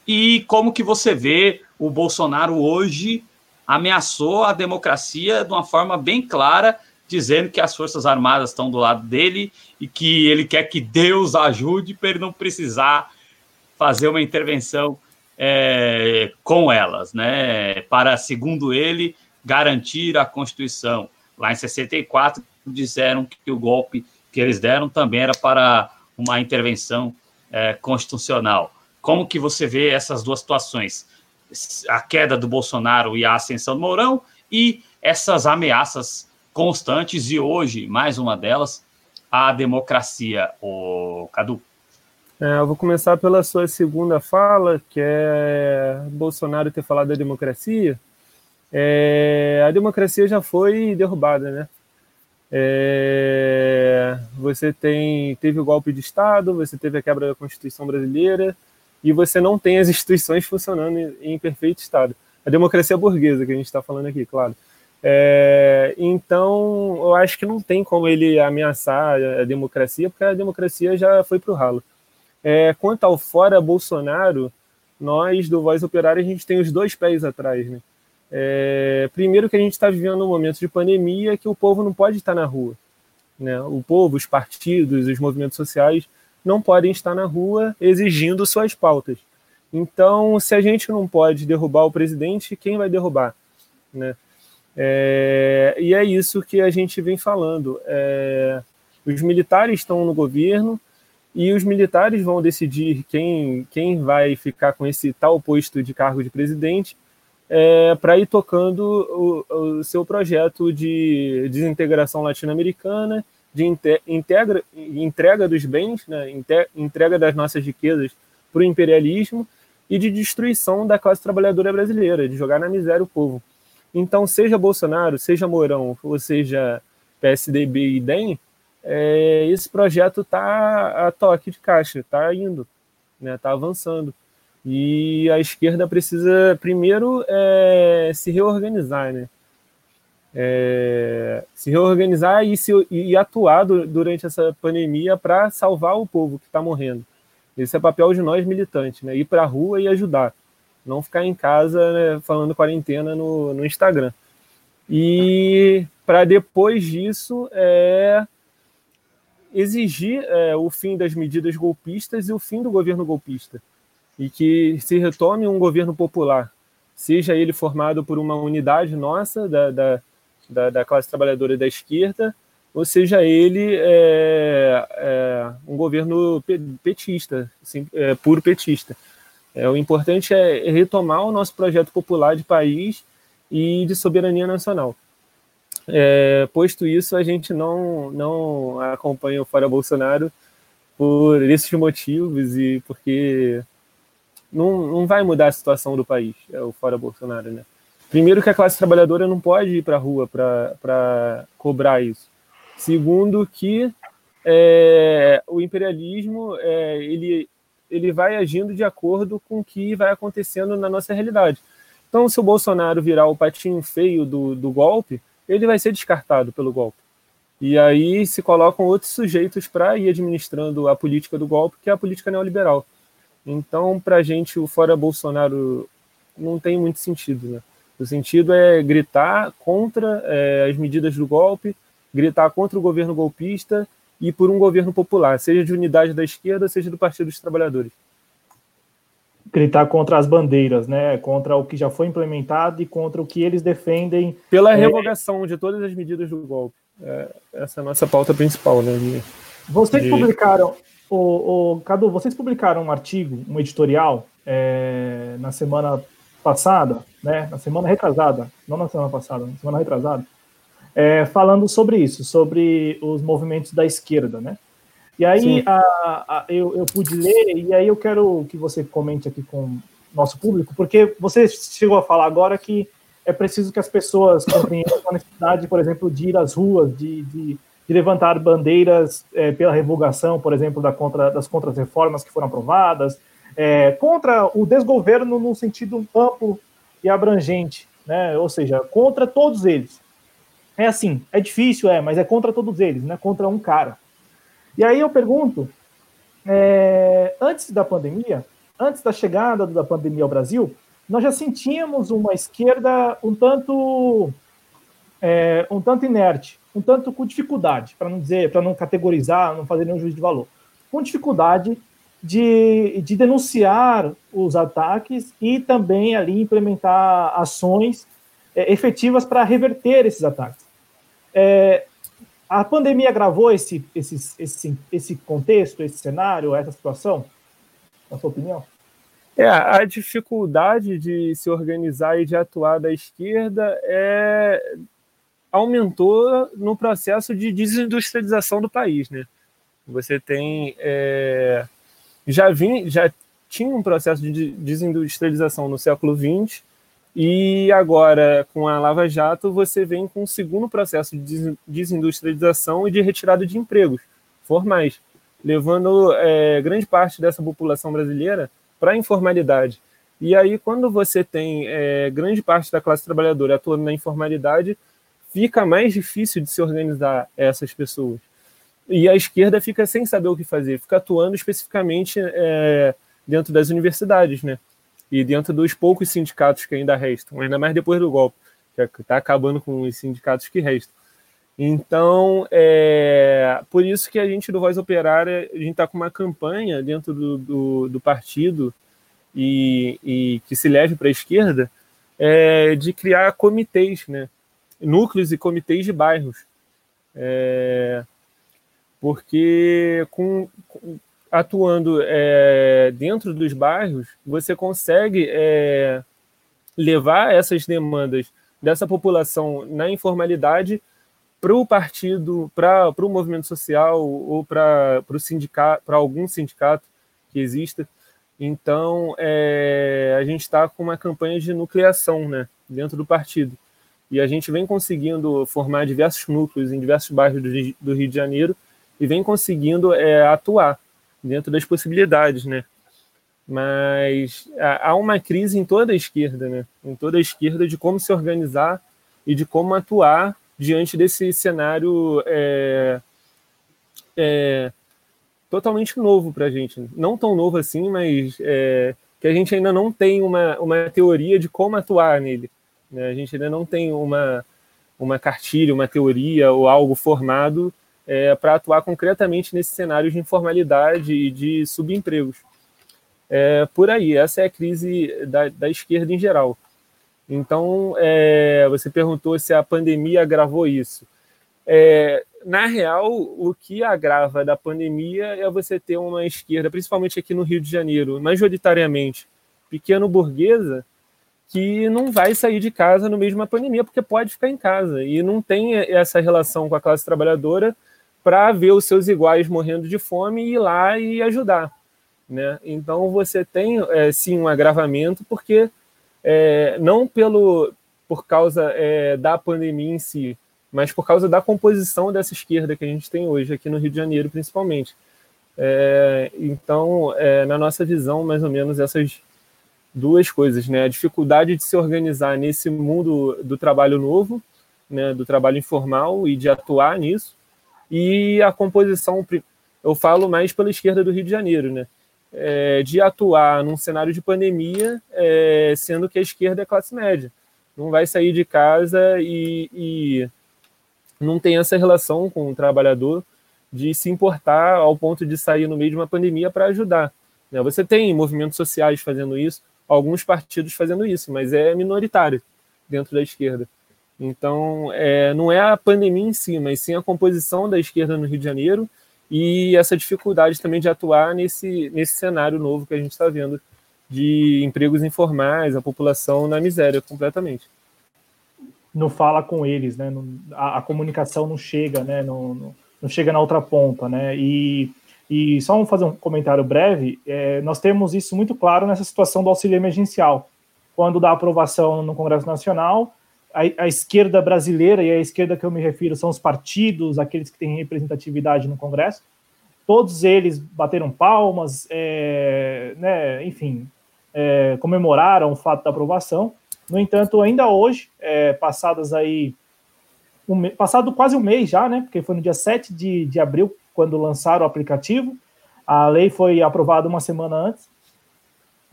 e como que você vê o Bolsonaro hoje ameaçou a democracia de uma forma bem clara, dizendo que as Forças Armadas estão do lado dele e que ele quer que Deus ajude para ele não precisar fazer uma intervenção é, com elas, né? Para, segundo ele, garantir a Constituição. Lá em 64, disseram que o golpe que eles deram também era para uma intervenção é, constitucional. Como que você vê essas duas situações? A queda do Bolsonaro e a ascensão do Mourão e essas ameaças constantes e hoje, mais uma delas, a democracia, o Cadu. É, eu vou começar pela sua segunda fala, que é Bolsonaro ter falado da democracia. É, a democracia já foi derrubada, né? É, você tem teve o golpe de Estado, você teve a quebra da Constituição brasileira e você não tem as instituições funcionando em, perfeito estado. A democracia burguesa que a gente está falando aqui, claro. É, então, eu acho que não tem como ele ameaçar a democracia, porque a democracia já foi para o ralo. É, quanto ao fora Bolsonaro, nós do Voz Operária a gente tem os dois pés atrás, né? É, primeiro que a gente está vivendo um momento de pandemia que o povo não pode estar na rua, né? O povo, os partidos, os movimentos sociais não podem estar na rua exigindo suas pautas. Então, se a gente não pode derrubar o presidente, quem vai derrubar, né? É, e é isso que a gente vem falando. É, os militares estão no governo, e os militares vão decidir quem, quem vai ficar com esse tal posto de cargo de presidente é, para ir tocando o, o, seu projeto de desintegração latino-americana, de integra, entrega dos bens, né, entrega das nossas riquezas para o imperialismo e de destruição da classe trabalhadora brasileira, de jogar na miséria o povo. Então, seja Bolsonaro, seja Mourão, ou seja PSDB e DEM, é, esse projeto está a toque de caixa, está indo, está né, avançando. E a esquerda precisa, primeiro, é, se reorganizar, né? É, se reorganizar e, se, e atuar durante essa pandemia para salvar o povo que está morrendo. Esse é papel de nós militantes, né? Ir para a rua e ajudar. Não ficar em casa né, falando quarentena no, no Instagram. E para depois disso é exigir é, o fim das medidas golpistas e o fim do governo golpista. E que se retome um governo popular, seja ele formado por uma unidade nossa, da, da, da, da classe trabalhadora da esquerda, ou seja ele é, é, um governo petista, é, puro petista. É, o importante é retomar o nosso projeto popular de país e de soberania nacional. É, posto isso, a gente não, não acompanha o Fora Bolsonaro por esses motivos e porque não, não vai mudar a situação do país, é o Fora Bolsonaro, né? Primeiro que a classe trabalhadora não pode ir para a rua para cobrar isso. Segundo que é, o imperialismo é, ele, ele vai agindo de acordo com o que vai acontecendo na nossa realidade. Então, se o Bolsonaro virar o patinho feio do, do golpe, ele vai ser descartado pelo golpe. E aí se colocam outros sujeitos para ir administrando a política do golpe, que é a política neoliberal. Então, para a gente, o fora Bolsonaro não tem muito sentido. Né? O sentido é gritar contra é, as medidas do golpe, gritar contra o governo golpista e por um governo popular, seja de unidade da esquerda, seja do Partido dos Trabalhadores gritar contra as bandeiras, né? Contra o que já foi implementado e contra o que eles defendem. Pela é... revogação de todas as medidas do golpe. É, essa é a nossa pauta principal, né? De, Vocês de... publicaram. o, o, Cadu, vocês publicaram um artigo, um editorial, é, na semana passada, né, na semana retrasada, não na semana passada, na semana retrasada, é, falando sobre isso, sobre os movimentos da esquerda, né? E aí a, a, eu, eu pude ler, e aí eu quero que você comente aqui com o nosso público, porque você chegou a falar agora que é preciso que as pessoas compreendam a necessidade, por exemplo, de ir às ruas, de, de, de levantar bandeiras é, pela revogação, por exemplo, da contra, das contrarreformas que foram aprovadas, é, contra o desgoverno no sentido amplo e abrangente, né? ou seja, contra todos eles. É assim, é difícil, é, mas é contra todos eles, não é contra um cara. E aí eu pergunto, é, antes da pandemia, antes da chegada da pandemia ao Brasil, nós já sentíamos uma esquerda um tanto é, um tanto inerte, um tanto com dificuldade, para não dizer, para não categorizar, não fazer nenhum juízo de valor, com dificuldade de, de denunciar os ataques e também ali implementar ações é, efetivas para reverter esses ataques. É, a pandemia agravou esse, esse, esse, esse contexto, esse cenário, essa situação, na sua opinião? É, a dificuldade de se organizar e de atuar da esquerda é, aumentou no processo de desindustrialização do país, né? Você tem é, já vim, já tinha um processo de desindustrialização no século XX e agora, com a Lava Jato, você vem com um segundo processo de desindustrialização e de retirada de empregos formais, levando é, grande parte dessa população brasileira para a informalidade. E aí, quando você tem é, grande parte da classe trabalhadora atuando na informalidade, fica mais difícil de se organizar essas pessoas. E a esquerda fica sem saber o que fazer, fica atuando especificamente é, dentro das universidades, né? E dentro dos poucos sindicatos que ainda restam, ainda mais depois do golpe, que está acabando com os sindicatos que restam. Então, é por isso que a gente do Voz Operária, a gente está com uma campanha dentro do, do, do partido e, e, que se leve para a esquerda, é, de criar comitês, né? núcleos e comitês de bairros. É, porque com, atuando é, dentro dos bairros, você consegue é, levar essas demandas dessa população na informalidade para o partido, para o movimento social ou para sindicato, para algum sindicato que exista. Então, é, a gente está com uma campanha de nucleação né, dentro do partido. E a gente vem conseguindo formar diversos núcleos em diversos bairros do, do Rio de Janeiro e vem conseguindo é, atuar dentro das possibilidades, né? Mas há uma crise em toda a esquerda, né? Em toda a esquerda de como se organizar e de como atuar diante desse cenário é, é, totalmente novo para a gente. Não tão novo assim, mas é, que a gente ainda não tem uma, uma teoria de como atuar nele. Né? A gente ainda não tem uma, uma cartilha, uma teoria ou algo formado é, para atuar concretamente nesse cenário de informalidade e de subempregos. É, por aí, essa é a crise da, da esquerda em geral. Então, é, você perguntou se a pandemia agravou isso. É, na real, o que agrava da pandemia é você ter uma esquerda, principalmente aqui no Rio de Janeiro, majoritariamente pequeno burguesa, que não vai sair de casa no meio de uma pandemia, porque pode ficar em casa e não tem essa relação com a classe trabalhadora para ver os seus iguais morrendo de fome e ir lá e ajudar. Né? Então você tem é, sim um agravamento, porque é, não pelo por causa é, da pandemia em si, mas por causa da composição dessa esquerda que a gente tem hoje aqui no Rio de Janeiro, principalmente. É, então, é, na nossa visão, mais ou menos essas duas coisas, né? A dificuldade de se organizar nesse mundo do trabalho novo, né? Do trabalho informal e de atuar nisso, e a composição, eu falo mais pela esquerda do Rio de Janeiro, né? É, de atuar num cenário de pandemia, é, sendo que a esquerda é classe média. Não vai sair de casa e, e não tem essa relação com o trabalhador de se importar ao ponto de sair no meio de uma pandemia para ajudar. Né? Você tem movimentos sociais fazendo isso, alguns partidos fazendo isso, mas é minoritário dentro da esquerda. Então, é, não é a pandemia em si, mas sim a composição da esquerda no Rio de Janeiro e essa dificuldade também de atuar nesse, nesse cenário novo que a gente está vendo de empregos informais, a população na miséria completamente. Não fala com eles, né? a, a, comunicação não chega, né? Não, não, não, chega na outra ponta, né? E, e só fazer um comentário breve. É, nós temos isso muito claro nessa situação do auxílio emergencial. Quando dá aprovação no Congresso Nacional, a, a, esquerda brasileira, e a esquerda que eu me refiro são os partidos, aqueles que têm representatividade no Congresso, todos eles bateram palmas, é, né, enfim, é, comemoraram o fato da aprovação. No entanto, ainda hoje, é, passadas aí, um, passado quase um mês já, né? Porque foi no dia 7 de, de abril, quando lançaram o aplicativo. A lei foi aprovada uma semana antes.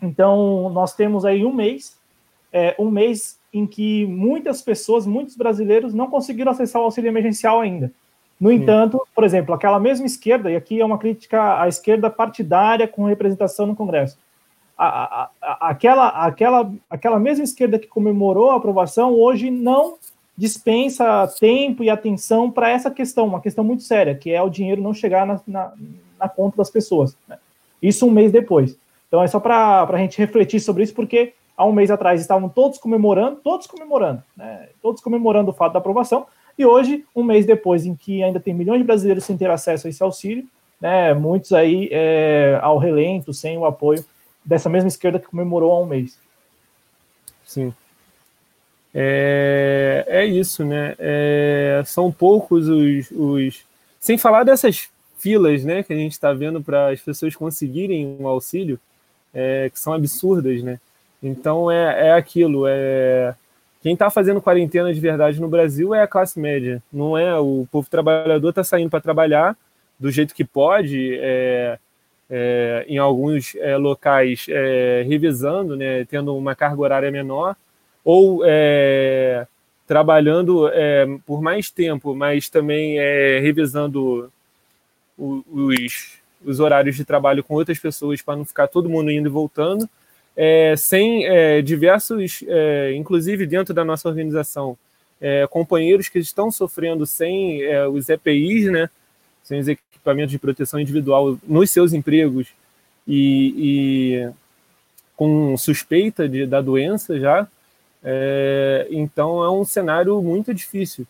Então, nós temos aí um mês, é, um mês em que muitas pessoas, muitos brasileiros não conseguiram acessar o auxílio emergencial ainda. No entanto, por exemplo, aquela mesma esquerda, e aqui é uma crítica à esquerda partidária com representação no Congresso, a, a, aquela, aquela, aquela mesma esquerda que comemorou a aprovação hoje não dispensa tempo e atenção para essa questão, uma questão muito séria, que é o dinheiro não chegar na, na, na conta das pessoas. Né? Isso um mês depois. Então é só para a gente refletir sobre isso, porque há um mês atrás estavam todos comemorando, todos comemorando, né? todos comemorando o fato da aprovação, e hoje, um mês depois, em que ainda tem milhões de brasileiros sem ter acesso a esse auxílio, né, muitos aí é, ao relento, sem o apoio dessa mesma esquerda que comemorou há um mês. Sim. É, é isso, né? É, são poucos os, os. Sem falar dessas filas né, que a gente está vendo para as pessoas conseguirem um auxílio, é, que são absurdas, né? Então é, é aquilo, é quem está fazendo quarentena de verdade no Brasil é a classe média, não é o povo trabalhador está saindo para trabalhar do jeito que pode, é, é, em alguns é, locais é, revisando, né, tendo uma carga horária menor, ou é, trabalhando é, por mais tempo, mas também revisando os, os horários de trabalho com outras pessoas para não ficar todo mundo indo e voltando, sem diversos, inclusive dentro da nossa organização, companheiros que estão sofrendo sem os EPIs, né, sem os equipamentos de proteção individual nos seus empregos e, e com suspeita de, da doença já. É, então é um cenário muito difícil.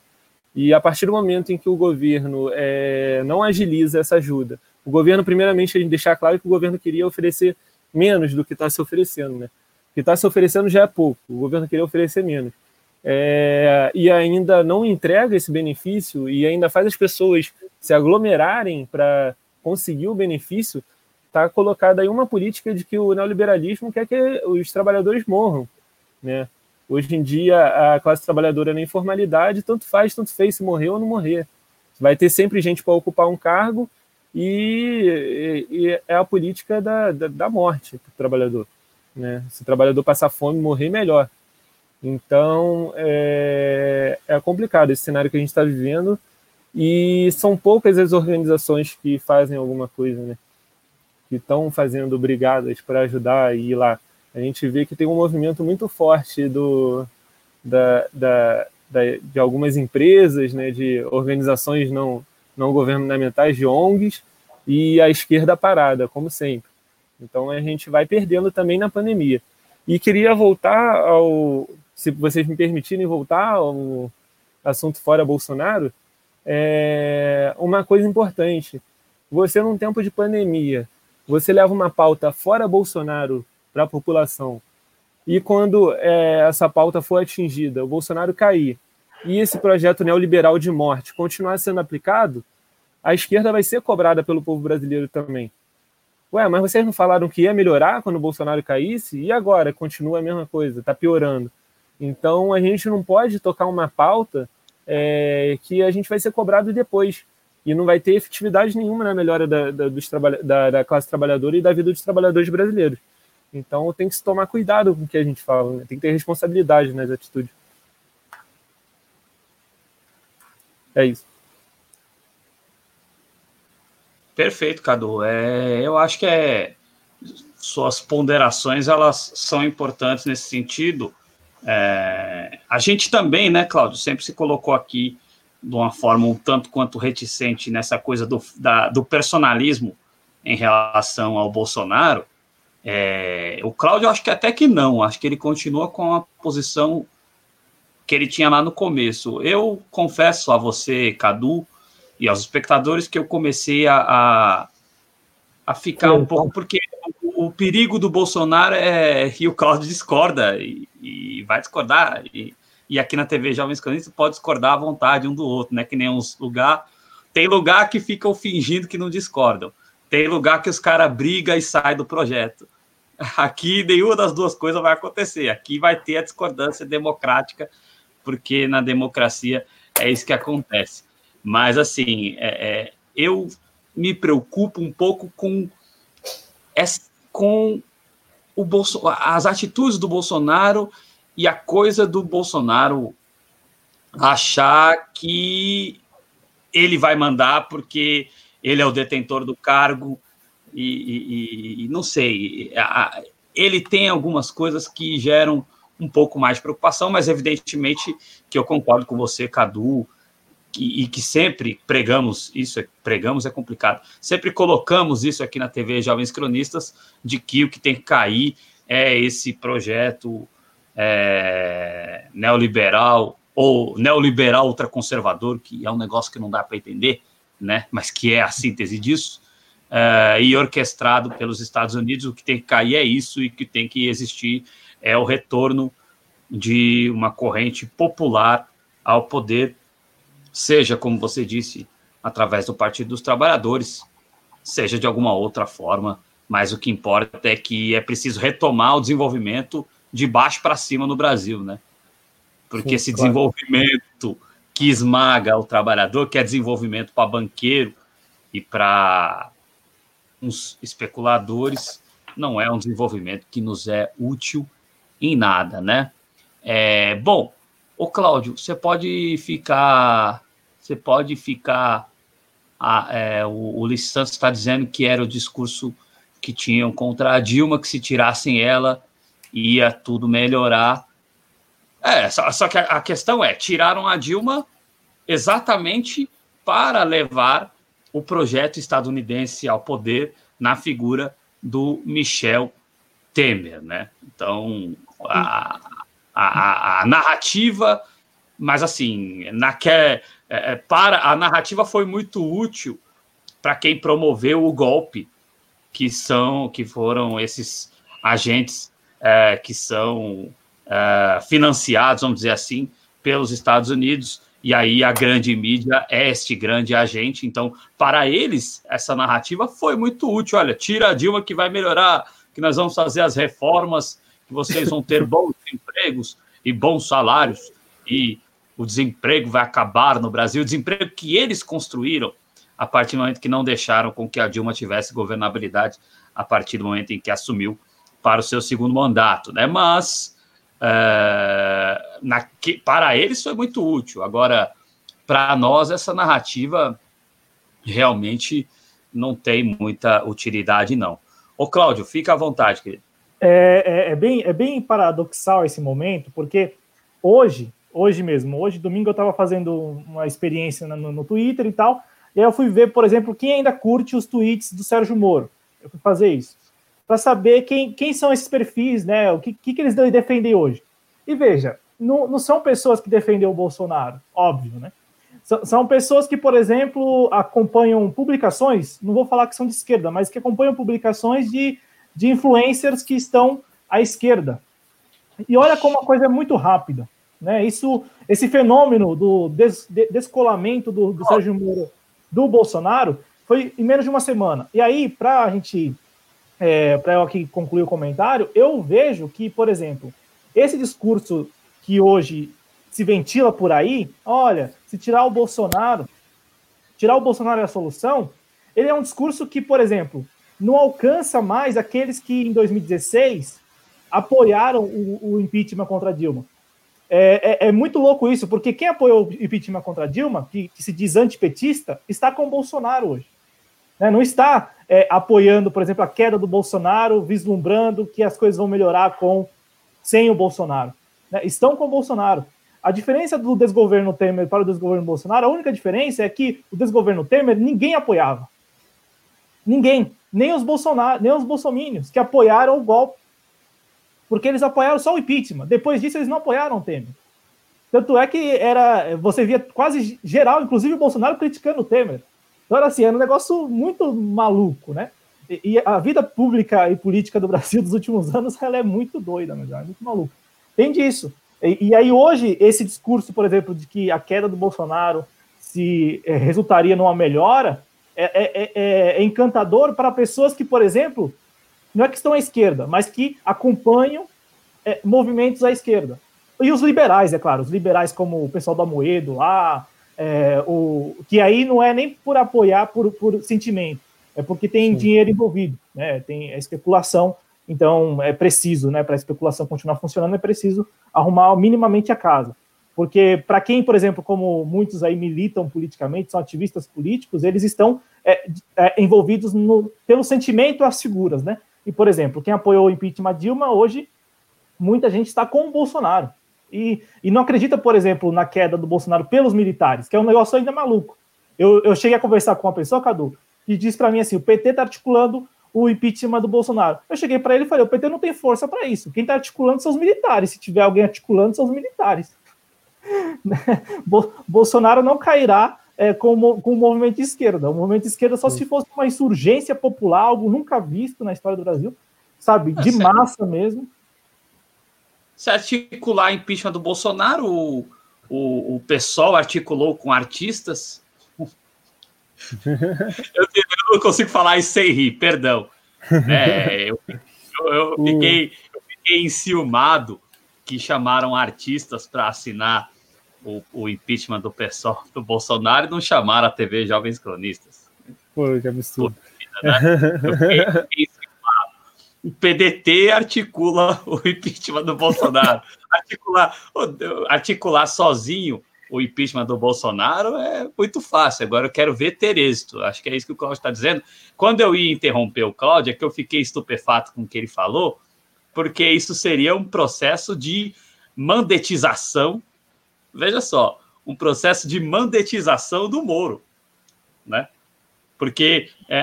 E a partir do momento em que o governo é, não agiliza essa ajuda, o governo, primeiramente, a gente deixar claro que o governo queria oferecer menos do que está se oferecendo, né? O que está se oferecendo já é pouco, o governo queria oferecer menos é, e ainda não entrega esse benefício e ainda faz as pessoas se aglomerarem para conseguir o benefício, está colocada aí uma política de que o neoliberalismo quer que os trabalhadores morram. Né? Hoje em dia, a classe trabalhadora na informalidade, tanto faz, tanto fez se morrer ou não morrer. Vai ter sempre gente para ocupar um cargo e, e, é a política da, da, da morte para o trabalhador. Né? Se o trabalhador passar fome, morrer, melhor. Então, é, é complicado esse cenário que a gente está vivendo e são poucas as organizações que fazem alguma coisa, né? Que estão fazendo brigadas para ajudar e ir lá. A gente vê que tem um movimento muito forte do, da, da, da, de algumas empresas, né, de organizações não, não governamentais, de ONGs, e a esquerda parada, como sempre. Então a gente vai perdendo também na pandemia. E queria voltar ao, se vocês me permitirem voltar ao assunto fora Bolsonaro, é uma coisa importante. Você, num tempo de pandemia, você leva uma pauta fora Bolsonaro para a população, e quando é, essa pauta for atingida, o Bolsonaro cair, e esse projeto neoliberal de morte continuar sendo aplicado, a esquerda vai ser cobrada pelo povo brasileiro também. Ué, mas vocês não falaram que ia melhorar quando o Bolsonaro caísse? E agora? Continua a mesma coisa, está piorando. Então a gente não pode tocar uma pauta é, que a gente vai ser cobrado depois e não vai ter efetividade nenhuma na melhora da, da, dos da, da classe trabalhadora e da vida dos trabalhadores brasileiros. Então tem que se tomar cuidado com o que a gente fala, né? tem que ter responsabilidade nas atitudes. É isso. Perfeito, Cadu. É, eu acho que é suas ponderações elas são importantes nesse sentido. É, a gente também, né, Cláudio, sempre se colocou aqui de uma forma um tanto quanto reticente nessa coisa do, da, do personalismo em relação ao Bolsonaro. É, o Cláudio, acho que até que não, acho que ele continua com a posição que ele tinha lá no começo. Eu confesso a você, Cadu, e aos espectadores que eu comecei a, a, a ficar um pouco, porque o, o, perigo do Bolsonaro é que o Cláudio discorda e, e vai discordar. E, e aqui na TV Jovens Cronistas pode discordar à vontade um do outro, né? Que nem uns lugar. Tem lugar que ficam fingindo que não discordam. Tem lugar que os caras brigam e saem do projeto. Aqui nenhuma das duas coisas vai acontecer. Aqui vai ter a discordância democrática, porque na democracia é isso que acontece. Mas assim, é, é, eu me preocupo um pouco com, com o Bolso, as atitudes do Bolsonaro e a coisa do Bolsonaro achar que ele vai mandar porque ele é o detentor do cargo e, e, e não sei, ele tem algumas coisas que geram um pouco mais de preocupação, mas evidentemente que eu concordo com você, Cadu, e, e que sempre pregamos isso, é, pregamos é complicado, sempre colocamos isso aqui na TV Jovens Cronistas, de que o que tem que cair é esse projeto é, neoliberal ou neoliberal ultraconservador, que é um negócio que não dá para entender, né? mas que é a síntese disso, é, e orquestrado pelos Estados Unidos, o que tem que cair é isso, e que tem que existir é o retorno de uma corrente popular ao poder, seja, como você disse, através do Partido dos Trabalhadores, seja de alguma outra forma, mas o que importa é que é preciso retomar o desenvolvimento de baixo para cima no Brasil, né? Porque Sim, esse claro. desenvolvimento que esmaga o trabalhador, que é desenvolvimento para banqueiro e para uns especuladores, não é um desenvolvimento que nos é útil em nada, né? É, bom, o Cláudio, você pode ficar, você pode ficar, a, é, o, o está dizendo que era o discurso que tinham contra a Dilma, que se tirassem ela, ia tudo melhorar. É, só, só que a, a questão é, tiraram a Dilma exatamente para levar o projeto estadunidense ao poder na figura do Michel Temer, né? Então, a, a, a narrativa, mas assim, na, é, é, para, a narrativa foi muito útil para quem promoveu o golpe, que são, que foram esses agentes é, que são é, financiados, vamos dizer assim, pelos Estados Unidos, e aí a grande mídia é este grande agente. Então, para eles, essa narrativa foi muito útil. Olha, tira a Dilma que vai melhorar, que nós vamos fazer as reformas, vocês vão ter bons empregos e bons salários, e o desemprego vai acabar no Brasil, o desemprego que eles construíram a partir do momento que não deixaram com que a Dilma tivesse governabilidade, a partir do momento em que assumiu para o seu segundo mandato, né? Mas é, na, para eles foi muito útil. Agora, para nós, essa narrativa realmente não tem muita utilidade, não. Ô, Cláudio, fica à vontade, querido. É, é, é, bem, é bem paradoxal esse momento, porque hoje, hoje mesmo, hoje, domingo, eu estava fazendo uma experiência no, no, Twitter e tal, e aí eu fui ver, por exemplo, quem ainda curte os tweets do Sérgio Moro. Eu fui fazer isso para saber quem, quem são esses perfis, né? O que, que, que eles defendem hoje. E veja, não, não são pessoas que defendem o Bolsonaro, óbvio, né? São, pessoas que, por exemplo, acompanham publicações, não vou falar que são de esquerda, mas que acompanham publicações de, de influencers que estão à esquerda. E olha como a coisa é muito rápida. Né? Isso, esse fenômeno do des, de, descolamento do, do Sérgio Moro do Bolsonaro foi em menos de uma semana. E aí, para a gente é, para eu aqui concluir o comentário, eu vejo que, por exemplo, esse discurso que hoje se ventila por aí, olha, se tirar o Bolsonaro, tirar o Bolsonaro é a solução, ele é um discurso que, por exemplo, não alcança mais aqueles que em 2016 apoiaram o, o impeachment contra Dilma. É, é, é, muito louco isso, porque quem apoiou o impeachment contra Dilma, que, que se diz antipetista, está com o Bolsonaro hoje. Né? Não está é, apoiando, por exemplo, a queda do Bolsonaro, vislumbrando que as coisas vão melhorar com sem o Bolsonaro. Né? Estão com o Bolsonaro. A diferença do desgoverno Temer para o desgoverno Bolsonaro, a única diferença é que o desgoverno Temer ninguém apoiava. Ninguém. Nem os Bolsonaro, nem os bolsomínios que apoiaram o golpe. Porque eles apoiaram só o impeachment. Depois disso, eles não apoiaram o Temer. Tanto é que era. Você via quase geral, inclusive o Bolsonaro, criticando o Temer. Então era assim, era um negócio muito maluco, né? E, e a vida pública e política do Brasil dos últimos anos ela é muito doida, né? é muito maluca. Tem disso. E, e, aí hoje, esse discurso, por exemplo, de que a queda do Bolsonaro se é, resultaria numa melhora, é, é, é, é encantador para pessoas que, por exemplo, não é que estão à esquerda, mas que acompanham é, movimentos à esquerda. E os liberais, é claro, os liberais como o pessoal da Moedo lá, é, o, que aí não é nem por apoiar por, por sentimento, é porque tem Sim. dinheiro envolvido, né? Tem especulação, então é preciso, né? Para a especulação continuar funcionando, é preciso arrumar minimamente a casa. Porque para quem, por exemplo, como muitos aí militam politicamente, são ativistas políticos, eles estão é, é, envolvidos no, pelo sentimento às figuras, né? E, por exemplo, quem apoiou o impeachment Dilma, hoje, muita gente está com o Bolsonaro. E, e não acredita, por exemplo, na queda do Bolsonaro pelos militares, que é um negócio ainda maluco. Eu, eu cheguei a conversar com uma pessoa, Cadu, que disse para mim assim: o PT está articulando o impeachment do Bolsonaro. Eu cheguei para ele e falei: o PT não tem força para isso. Quem está articulando são os militares. Se tiver alguém articulando, são os militares. Bolsonaro não cairá é, com, com o movimento de esquerda. O movimento de esquerda só Sim. se fosse uma insurgência popular, algo nunca visto na história do Brasil, sabe? De é massa mesmo se articular impeachment do Bolsonaro, o, o, o pessoal articulou com artistas. eu, eu, não consigo falar isso sem rir, perdão. É, eu, eu, eu, fiquei, eu fiquei enciumado que chamaram artistas para assinar o, o, impeachment do pessoal do Bolsonaro e não chamaram a TV Jovens Cronistas. Pô, que absurdo. né? Eu fiquei o PDT articula o impeachment do Bolsonaro. articular, articular sozinho o impeachment do Bolsonaro é muito fácil. Agora eu quero ver ter êxito. Acho que é isso que o Cláudio está dizendo. Quando eu ia interromper o Cláudio, é que eu fiquei estupefato com o que ele falou, porque isso seria um processo de mandetização. Veja só, um processo de mandetização do Moro, né? Porque é,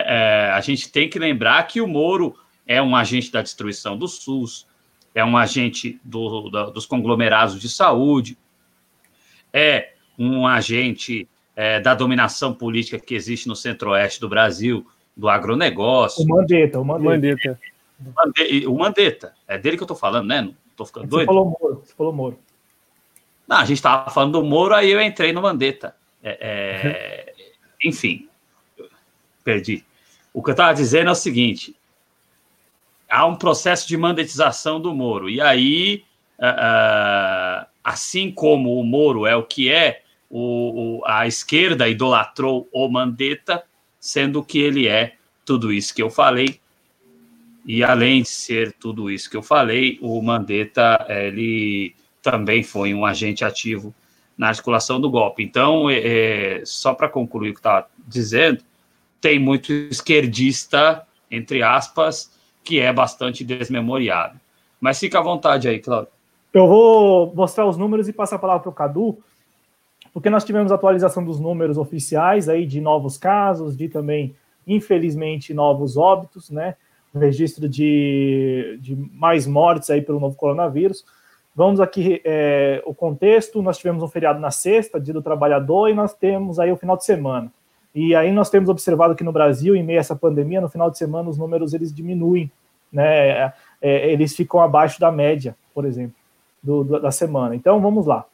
é, a gente tem que lembrar que o Moro é um agente da destruição do SUS, é um agente do, da, dos conglomerados de saúde, é um agente é, da dominação política que existe no centro-oeste do Brasil, do agronegócio. O Mandetta, o Mandetta. O Mandetta, é dele que eu estou falando, né? Não tô ficando doido. Você falou Moro, você falou Moro. Não, a gente estava falando do Moro, aí eu entrei no Mandetta. É, é, enfim, perdi. O que eu estava dizendo é o seguinte: há um processo de mandetização do Moro. E aí, uh, assim como o Moro é o que é, o, o, a esquerda idolatrou o Mandetta, sendo que ele é tudo isso que eu falei. E além de ser tudo isso que eu falei, o Mandetta ele também foi um agente ativo na articulação do golpe. Então, é, é só para concluir o que estava dizendo, tem muito esquerdista, entre aspas, que é bastante desmemoriado. Mas fica à vontade aí, Claudio. Eu vou mostrar os números e passar a palavra para o Cadu, porque nós tivemos atualização dos números oficiais aí de novos casos, de também, infelizmente, novos óbitos, né? Registro de, de mais mortes aí pelo novo coronavírus. Vamos aqui é, o contexto. Nós tivemos um feriado na sexta, dia do trabalhador, e nós temos aí o final de semana. E aí nós temos observado que no Brasil, em meio a essa pandemia, no final de semana os números eles diminuem, né? É, é, eles ficam abaixo da média, por exemplo, do, do, da semana. Então vamos lá.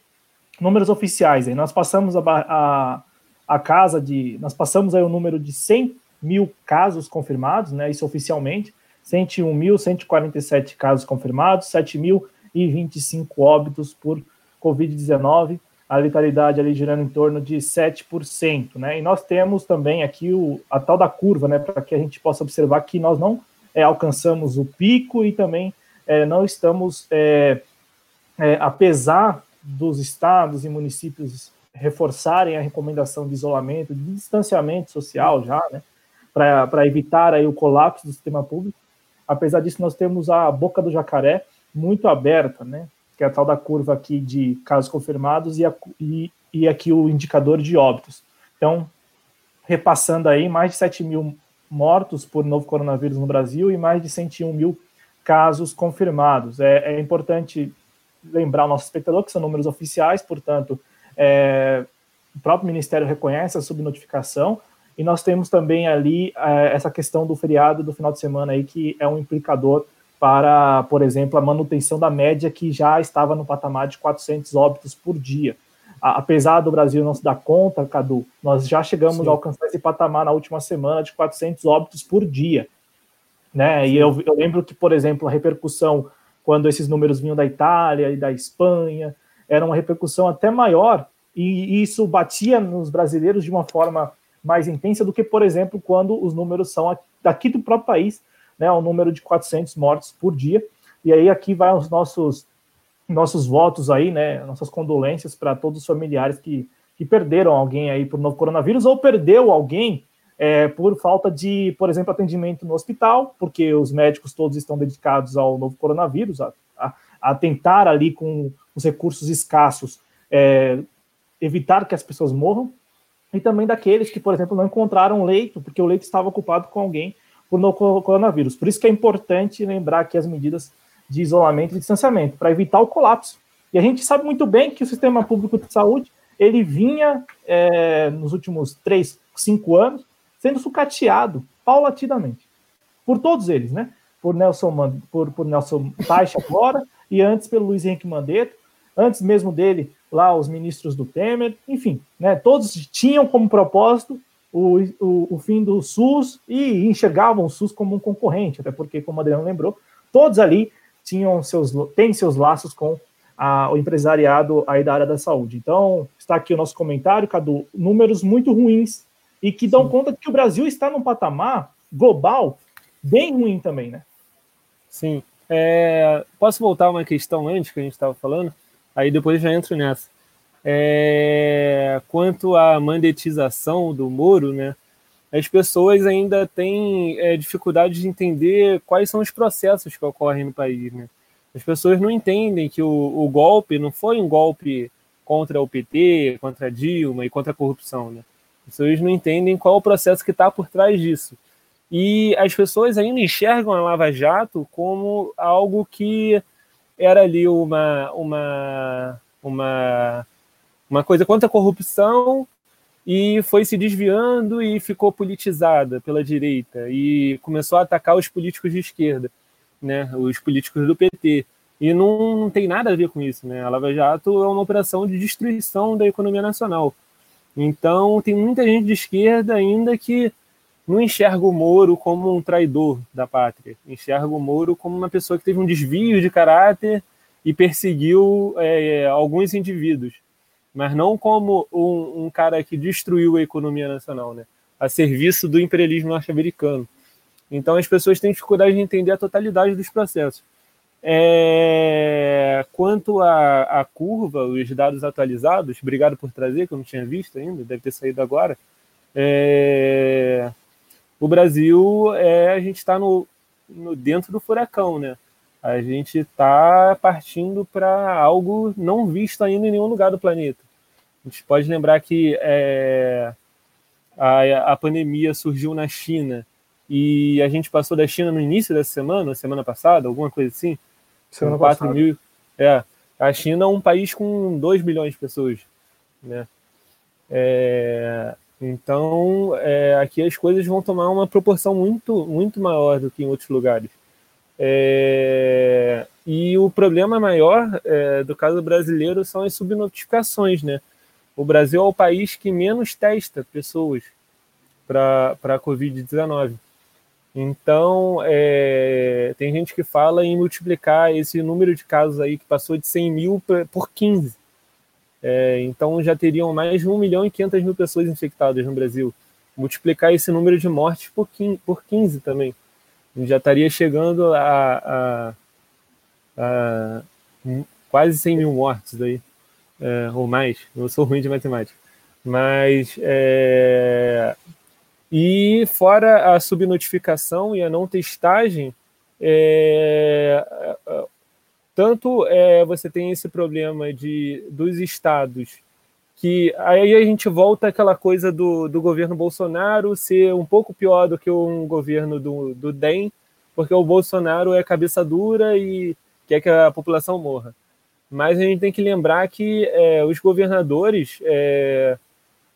Números oficiais aí. Nós passamos a, a, a casa de. Nós passamos aí o número de 100 mil casos confirmados, né? Isso oficialmente. 101.147 casos confirmados, 7.025 óbitos por Covid-19 a letalidade ali girando em torno de 7%, né? E nós temos também aqui o, a tal da curva, né, para que a gente possa observar que nós não é, alcançamos o pico e também é, não estamos, é, é apesar dos estados e municípios reforçarem a recomendação de isolamento, de distanciamento social já, né, para evitar aí o colapso do sistema público. Apesar disso, nós temos a boca do jacaré muito aberta, né? que é a tal da curva aqui de casos confirmados e, a, e, e aqui o indicador de óbitos. Então, repassando aí, mais de 7 mil mortos por novo coronavírus no Brasil e mais de 101 mil casos confirmados. É, é importante lembrar o nosso espectador que são números oficiais, portanto, é, o próprio Ministério reconhece a subnotificação, e nós temos também ali é, essa questão do feriado do final de semana aí, que é um implicador para, por exemplo, a manutenção da média que já estava no patamar de 400 óbitos por dia. A, apesar do Brasil não se dar conta, Cadu, nós já chegamos Sim. a alcançar esse patamar na última semana de 400 óbitos por dia. Né? E eu, eu lembro que, por exemplo, a repercussão quando esses números vinham da Itália e da Espanha, era uma repercussão até maior, e isso batia nos brasileiros de uma forma mais intensa do que, por exemplo, quando os números são daqui do próprio país, né, o número de 400 mortes por dia. E aí aqui vai os nossos nossos votos aí, né, nossas condolências para todos os familiares que, que perderam alguém aí por novo coronavírus ou perdeu alguém é, por falta de, por exemplo, atendimento no hospital, porque os médicos todos estão dedicados ao novo coronavírus, a, a, a tentar ali com os recursos escassos é, evitar que as pessoas morram, e também daqueles que, por exemplo, não encontraram leito, porque o leito estava ocupado com alguém por no coronavírus. Por isso que é importante lembrar aqui as medidas de isolamento e distanciamento, para evitar o colapso. E a gente sabe muito bem que o sistema público de saúde, ele vinha, é, nos últimos três, cinco anos, sendo sucateado paulatinamente. Por todos eles, né? Por Nelson, por, por Nelson Taixa agora, e antes pelo Luiz Henrique Mandetta, antes mesmo dele, lá os ministros do Temer, enfim, né, todos tinham como propósito o, o, o, fim do SUS e enxergavam o SUS como um concorrente, até porque, como o Adriano lembrou, todos ali tinham seus, têm seus laços com a, o empresariado aí da área da saúde. Então, está aqui o nosso comentário, Cadu, números muito ruins e que dão Sim. conta de que o Brasil está num patamar global bem ruim também, né? Sim. É, posso voltar a uma questão antes que a gente estava falando? Aí depois já entro nessa. É, quanto à monetização do Moro, né, as pessoas ainda têm é, dificuldade de entender quais são os processos que ocorrem no país. Né? As pessoas não entendem que o, o golpe não foi um golpe contra o PT, contra Dilma e contra a corrupção. Né? As pessoas não entendem qual o processo que está por trás disso. E as pessoas ainda enxergam a Lava Jato como algo que era ali uma, uma, uma, uma coisa contra a corrupção e foi se desviando e ficou politizada pela direita e começou a atacar os políticos de esquerda, né, os políticos do PT. E não, não tem nada a ver com isso, né? A Lava Jato é uma operação de destruição da economia nacional. Então, tem muita gente de esquerda ainda que não enxerga o Moro como um traidor da pátria, enxerga o Moro como uma pessoa que teve um desvio de caráter e perseguiu é, alguns indivíduos, mas não como um, um, cara que destruiu a economia nacional, né? a serviço do imperialismo norte-americano. Então as pessoas têm dificuldade de entender a totalidade dos processos. É... Quanto à, curva, os dados atualizados, obrigado por trazer, que eu não tinha visto ainda, deve ter saído agora. É o Brasil, é, a gente está no, no, dentro do furacão, né? A gente está partindo para algo não visto ainda em nenhum lugar do planeta. A gente pode lembrar que é, a, a pandemia surgiu na China e a gente passou da China no início dessa semana, semana passada, alguma coisa assim. Semana 4 passada. mil. É, a China é um país com 2 milhões de pessoas, né? É, então, é, aqui as coisas vão tomar uma proporção muito, muito maior do que em outros lugares. É, e o problema maior é, do caso brasileiro são as subnotificações, né? O Brasil é o país que menos testa pessoas para a Covid-19. Então, é, tem gente que fala em multiplicar esse número de casos aí que passou de 100 mil por 15. É, então já teriam mais de 1 milhão e 500 mil pessoas infectadas no Brasil. Multiplicar esse número de mortes por 15, por 15 também. Já estaria chegando a, a, a quase 100 mil mortes daí, é, ou mais. Eu sou ruim de matemática. Mas. É, e fora a subnotificação e a não testagem, é, tanto é, você tem esse problema de dos estados que aí a gente volta àquela coisa do, do governo Bolsonaro ser um pouco pior do que um governo do, do DEM, porque o Bolsonaro é cabeça dura e quer que a população morra. Mas a gente tem que lembrar que é, os governadores, é,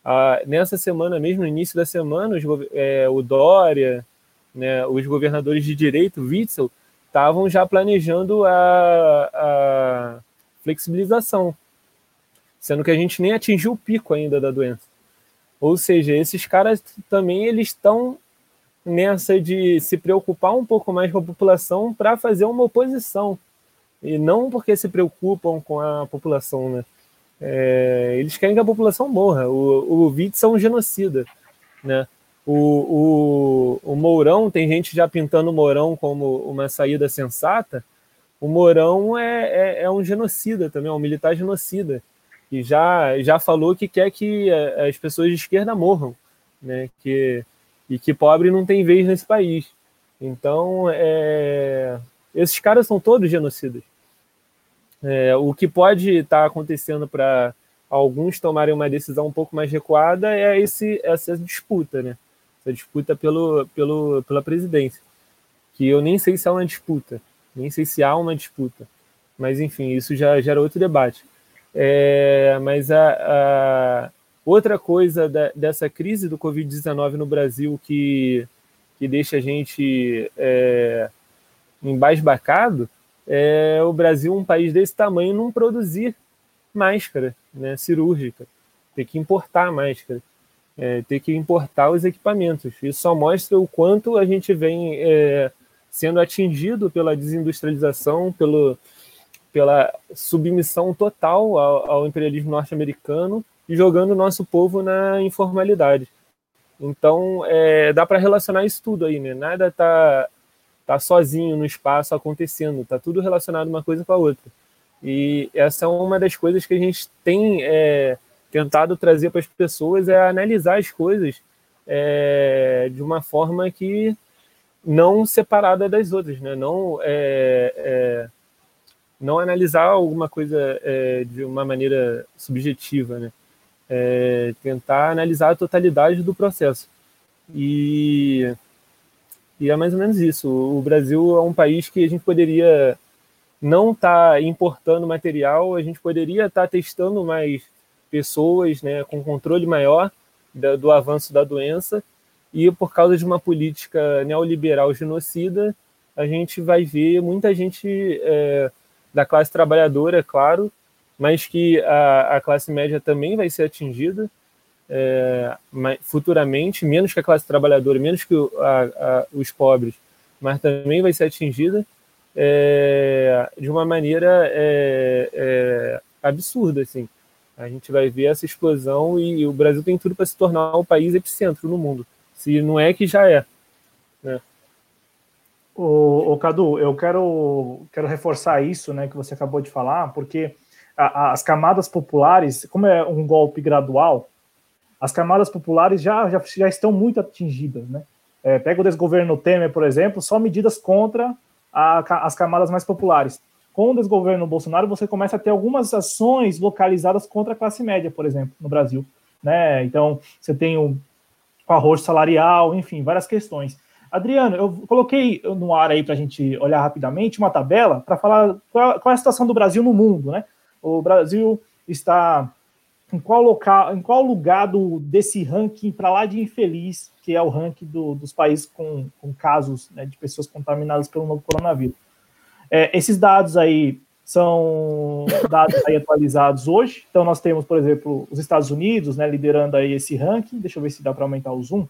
a, nessa semana mesmo, no início da semana, os, é, o Dória, né, os governadores de direito, Witzel, estavam já planejando a, a flexibilização sendo que a gente nem atingiu o pico ainda da doença. Ou seja, esses caras também eles estão nessa de se preocupar um pouco mais com a população para fazer uma oposição e não porque se preocupam com a população, né? É, eles querem que a população morra. O, o Witz é um genocida, né? O, o, o Mourão, tem gente já pintando o Mourão como uma saída sensata. O Mourão é, é, é um genocida também, é um militar genocida que já, já falou que quer que é, as pessoas de esquerda morram, né? Que, e que pobre não tem vez nesse país. Então, é, esses caras são todos genocidas. É, o que pode estar tá acontecendo para alguns tomarem uma decisão um pouco mais recuada é esse, essa disputa, né? Essa disputa pelo, pelo, pela presidência. Que eu nem sei se é uma disputa, nem sei se há uma disputa. Mas, enfim, isso já gera outro debate. É, mas a, a, outra coisa da, dessa crise do Covid-19 no Brasil que, que deixa a gente é, embasbacado é o Brasil, um país desse tamanho, não produzir máscara né, cirúrgica, ter que importar máscara, é, ter que importar os equipamentos. Isso só mostra o quanto a gente vem é, sendo atingido pela desindustrialização, pelo, pela submissão total ao, ao imperialismo norte-americano e jogando o nosso povo na informalidade. Então, é, dá para relacionar isso tudo aí, né? Nada tá, tá sozinho no espaço acontecendo, tá tudo relacionado uma coisa com a outra. E essa é uma das coisas que a gente tem é, tentado trazer para as pessoas, é analisar as coisas é, de uma forma que não separada das outras, né? Não é, é não analisar alguma coisa é, de uma maneira subjetiva, né? É, tentar analisar a totalidade do processo. E, e é mais ou menos isso. O Brasil é um país que a gente poderia não estar tá importando material, a gente poderia estar tá testando mais pessoas, né, com controle maior da, do avanço da doença, e por causa de uma política neoliberal genocida, a gente vai ver muita gente é, da classe trabalhadora, claro, mas que a, a classe média também vai ser atingida é, futuramente, menos que a classe trabalhadora, menos que a, a, os pobres, mas também vai ser atingida é, de uma maneira é, é absurda, assim. A gente vai ver essa explosão e o Brasil tem tudo para se tornar o país epicentro no mundo, se não é que já é. Né? O, o, Cadu, eu quero, quero reforçar isso, né, que você acabou de falar, porque a, a, as camadas populares, como é um golpe gradual, as camadas populares já, já, já estão muito atingidas, né? É, pega o desgoverno Temer, por exemplo, só medidas contra a, as camadas mais populares. Com o desgoverno Bolsonaro, você começa a ter algumas ações localizadas contra a classe média, por exemplo, no Brasil. Né? Então, você tem o, o arroz salarial, enfim, várias questões. Adriano, eu coloquei no ar aí para a gente olhar rapidamente uma tabela para falar qual, qual, é a situação do Brasil no mundo, né? O Brasil está em qual local, em qual lugar do, desse ranking para lá de infeliz, que é o ranking do, dos países com, com casos né, de pessoas contaminadas pelo novo coronavírus. É, esses dados aí são dados aí atualizados hoje. Então nós temos, por exemplo, os Estados Unidos, né, liderando aí esse ranking. Deixa eu ver se dá para aumentar o zoom.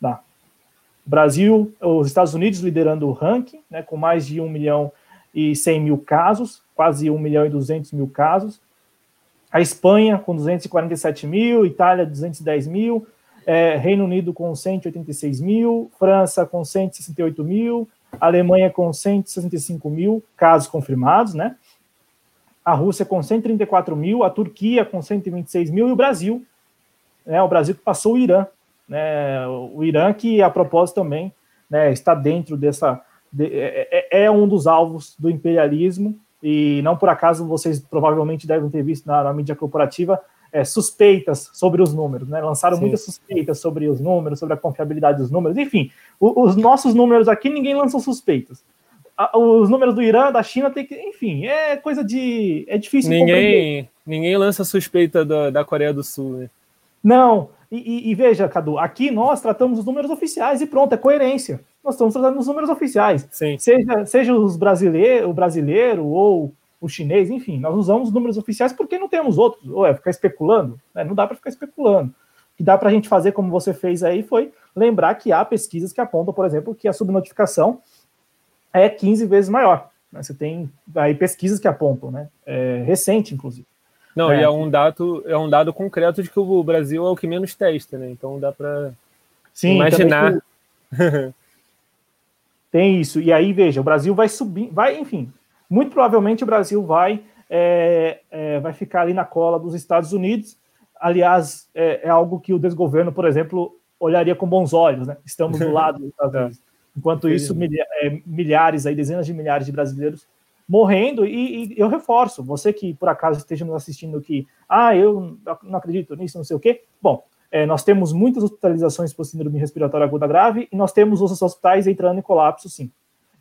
Dá. Brasil, os Estados Unidos liderando o ranking, né, com mais de 1 milhão e 100 mil casos, quase 1 milhão e 200 mil casos. A Espanha com 247 mil, Itália 210 mil, é, Reino Unido com 186 mil, França com 168 mil, Alemanha com 165 mil casos confirmados, né? A Rússia com 134 mil, a Turquia com 126 mil e o Brasil, né? O Brasil que passou o Irã né, o Irã, que a propósito também né, está dentro dessa. De, é, é, é, um dos alvos do imperialismo e não por acaso vocês provavelmente devem ter visto na, na mídia corporativa é, suspeitas sobre os números, né? Lançaram Sim. muitas suspeitas sobre os números, sobre a confiabilidade dos números, enfim, o, os nossos números aqui ninguém lança suspeitas. A, os números do Irã, da China, tem que, enfim, é coisa de, é difícil. Ninguém, ninguém lança suspeita da, da Coreia do Sul, né? Não, e, e, e, veja, Cadu, aqui nós tratamos os números oficiais e pronto, é coerência. Nós estamos tratando os números oficiais. Sim. Seja, seja os brasileiro, o brasileiro ou o chinês, enfim, nós usamos os números oficiais porque não temos outros. Ou é ficar especulando? Né? Não dá para ficar especulando. O que dá para a gente fazer, como você fez aí, foi lembrar que há pesquisas que apontam, por exemplo, que a subnotificação é 15 vezes maior. Né? Você tem aí pesquisas que apontam, né? É, recente, inclusive. Não, é. e é um dado, é um dado concreto de que o Brasil é o que menos testa, né? Então dá para imaginar. Tem isso. E aí, veja, o Brasil vai subir, vai, enfim, muito provavelmente o Brasil vai, é, é, vai ficar ali na cola dos Estados Unidos. Aliás, é, é, algo que o desgoverno, por exemplo, olharia com bons olhos, né? Estamos do lado dos Estados Unidos. Enquanto isso, é, milhares, aí, dezenas de milhares de brasileiros morrendo, e, e, eu reforço, você que por acaso esteja nos assistindo que, ah, eu não acredito nisso, não sei o quê, bom, é, nós temos muitas hospitalizações por síndrome respiratória aguda grave e nós temos os hospitais entrando em colapso, sim.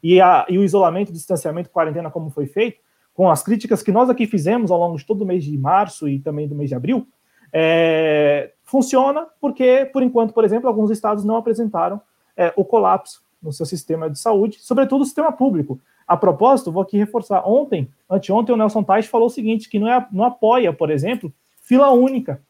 E, a, e o isolamento, distanciamento, quarentena, como foi feito, com as críticas que nós aqui fizemos ao longo de todo o mês de março e também do mês de abril, é, funciona porque, por enquanto, por exemplo, alguns estados não apresentaram é, o colapso no seu sistema de saúde, sobretudo o sistema público. A propósito, vou aqui reforçar. Ontem, anteontem, o Nelson Tais falou o seguinte: que não, é, não apoia, por exemplo, fila única.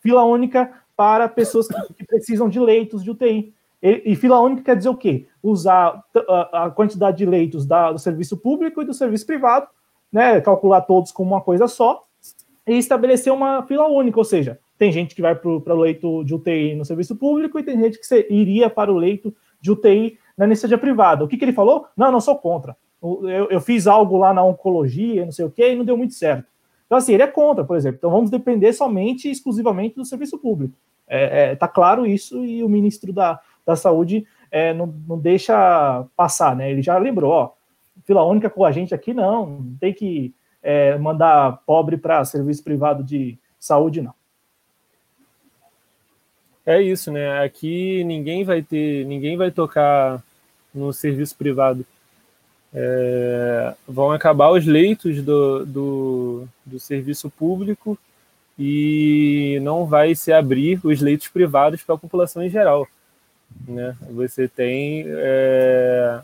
Fila única para pessoas que, que precisam de leitos de UTI. E, e, fila única quer dizer o quê? Usar a, a quantidade de leitos da, do serviço público e do serviço privado, né, calcular todos como uma coisa só, e estabelecer uma fila única, ou seja, tem gente que vai para o leito de UTI no serviço público e tem gente que iria para o leito de UTI na anestesia privada. O que, que ele falou? Não, não sou contra eu, eu fiz algo lá na oncologia, não sei o quê, e não deu muito certo. Então, assim, ele é contra, por exemplo. Então, vamos depender somente, exclusivamente do serviço público. É, é, tá claro isso e o ministro da, da Saúde é, não, não deixa passar, né? Ele já lembrou, ó, fila única com a gente aqui, não, não tem que é, mandar pobre para serviço privado de saúde, não. É isso, né? Aqui ninguém vai ter, ninguém vai tocar no serviço privado é, vão acabar os leitos do, do, do, serviço público e não vai se abrir os leitos privados para a população em geral. Né? Você tem é,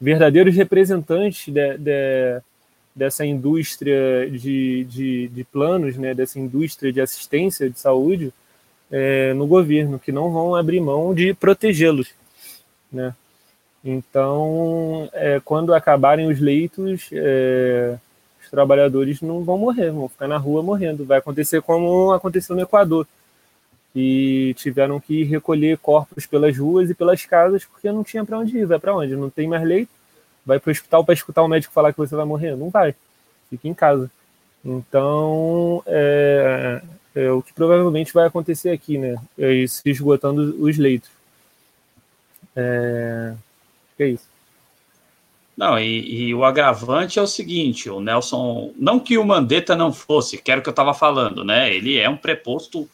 verdadeiros representantes de, de, dessa indústria de, de, de, planos, né? dessa indústria de assistência de saúde é, no governo, que não vão abrir mão de protegê-los. Né? Então, é, quando acabarem os leitos, é, os trabalhadores não vão morrer, vão ficar na rua morrendo. Vai acontecer como aconteceu no Equador, que tiveram que recolher corpos pelas ruas e pelas casas porque não tinha para onde ir. Vai para onde? Não tem mais leito. Vai para o hospital para escutar o médico falar que você vai morrer? Não vai. Fica em casa. Então, é, é o que provavelmente vai acontecer aqui, né? É se esgotando os leitos. É, é isso. Não, e, e, o agravante é o seguinte: o Nelson, não que o Mandetta não fosse, que era o que eu estava falando, né? Ele é um preposto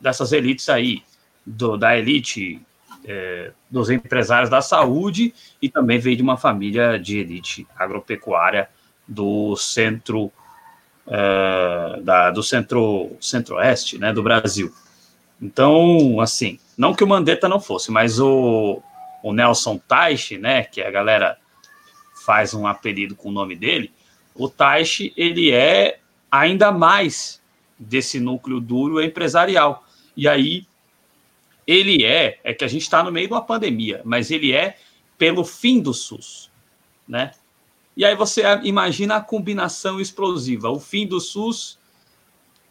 dessas elites aí, do, da elite é, dos empresários da saúde e também veio de uma família de elite agropecuária do centro é, da, do centro centro-oeste, né, do Brasil. Então, assim, não que o Mandetta não fosse, mas o o Nelson Taish, né, que a galera faz um apelido com o nome dele, o Taish, ele é ainda mais desse núcleo duro empresarial. E aí, ele é, é que a gente está no meio de uma pandemia, mas ele é pelo fim do SUS, né? E aí você imagina a combinação explosiva, o fim do SUS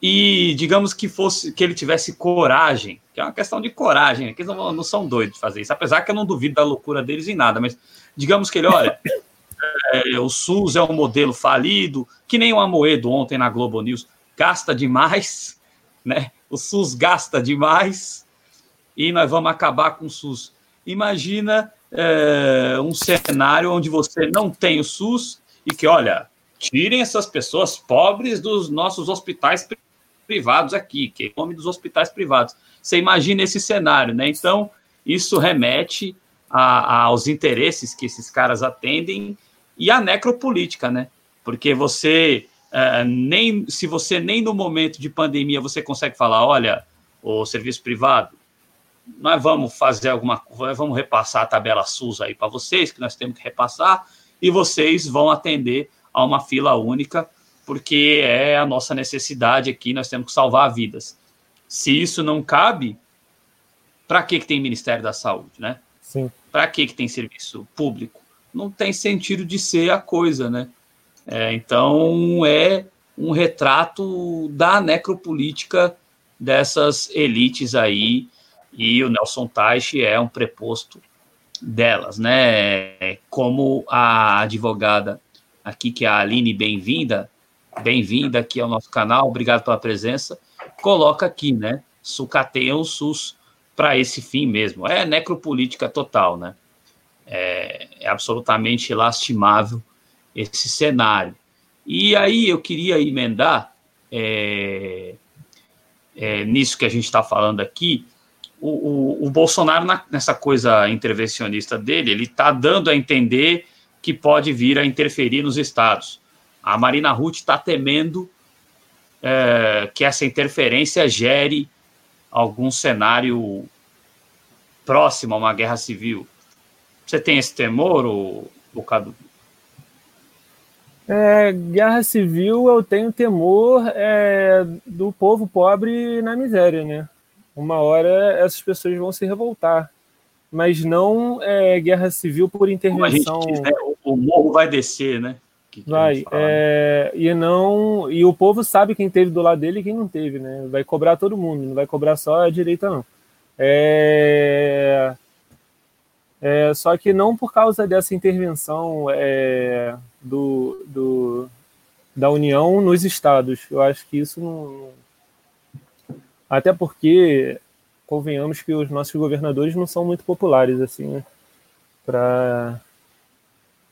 e digamos que fosse que ele tivesse coragem, que é uma questão de coragem, né? que eles não, não são doidos de fazer isso, apesar que eu não duvido da loucura deles em nada, mas digamos que ele, olha, é, o SUS é um modelo falido, que nem o Amoedo ontem na Globo News, gasta demais, né? O SUS gasta demais e nós vamos acabar com o SUS. Imagina é, um cenário onde você não tem o SUS e que, olha, tirem essas pessoas pobres dos nossos hospitais privados aqui, que é nome dos hospitais privados. Você imagina esse cenário, né? Então, isso remete a, a, aos interesses que esses caras atendem e à necropolítica, né? Porque você uh, nem se você nem no momento de pandemia você consegue falar, olha, o serviço privado, nós vamos fazer alguma vamos repassar a tabela SUS aí para vocês, que nós temos que repassar, e vocês vão atender a uma fila única, porque é a nossa necessidade aqui, nós temos que salvar vidas. Se isso não cabe, para que, que tem Ministério da Saúde, né? Sim. Para que, que tem serviço público? Não tem sentido de ser a coisa, né? É, então, é um retrato da necropolítica dessas elites aí, e o Nelson Teich é um preposto delas, né? Como a advogada aqui, que é a Aline, bem-vinda, bem-vinda aqui ao nosso canal, obrigado pela presença, coloca aqui, né? Sucateiam o SUS para esse fim mesmo. É necropolítica total, né? É, é, absolutamente lastimável esse cenário. E aí eu queria emendar é, é, nisso que a gente está falando aqui. O, o, o Bolsonaro, na, nessa coisa intervencionista dele, ele está dando a entender que pode vir a interferir nos estados. A Marina Ruth está temendo é, que essa interferência gere algum cenário próximo a uma guerra civil. Você tem esse temor, o Cadu? É, guerra civil, eu tenho temor é, do povo pobre na miséria, né? Uma hora essas pessoas vão se revoltar, mas não é, guerra civil por intervenção. Diz, né? o, morro vai descer, né? Que, vai, é, e não e o povo sabe quem teve do lado dele e quem não teve, né? Vai cobrar todo mundo, não vai cobrar só a direita não. É, é, só que não por causa dessa intervenção é, do, do, da União nos estados. Eu acho que isso não. Até porque, convenhamos que os nossos governadores não são muito populares assim, né? para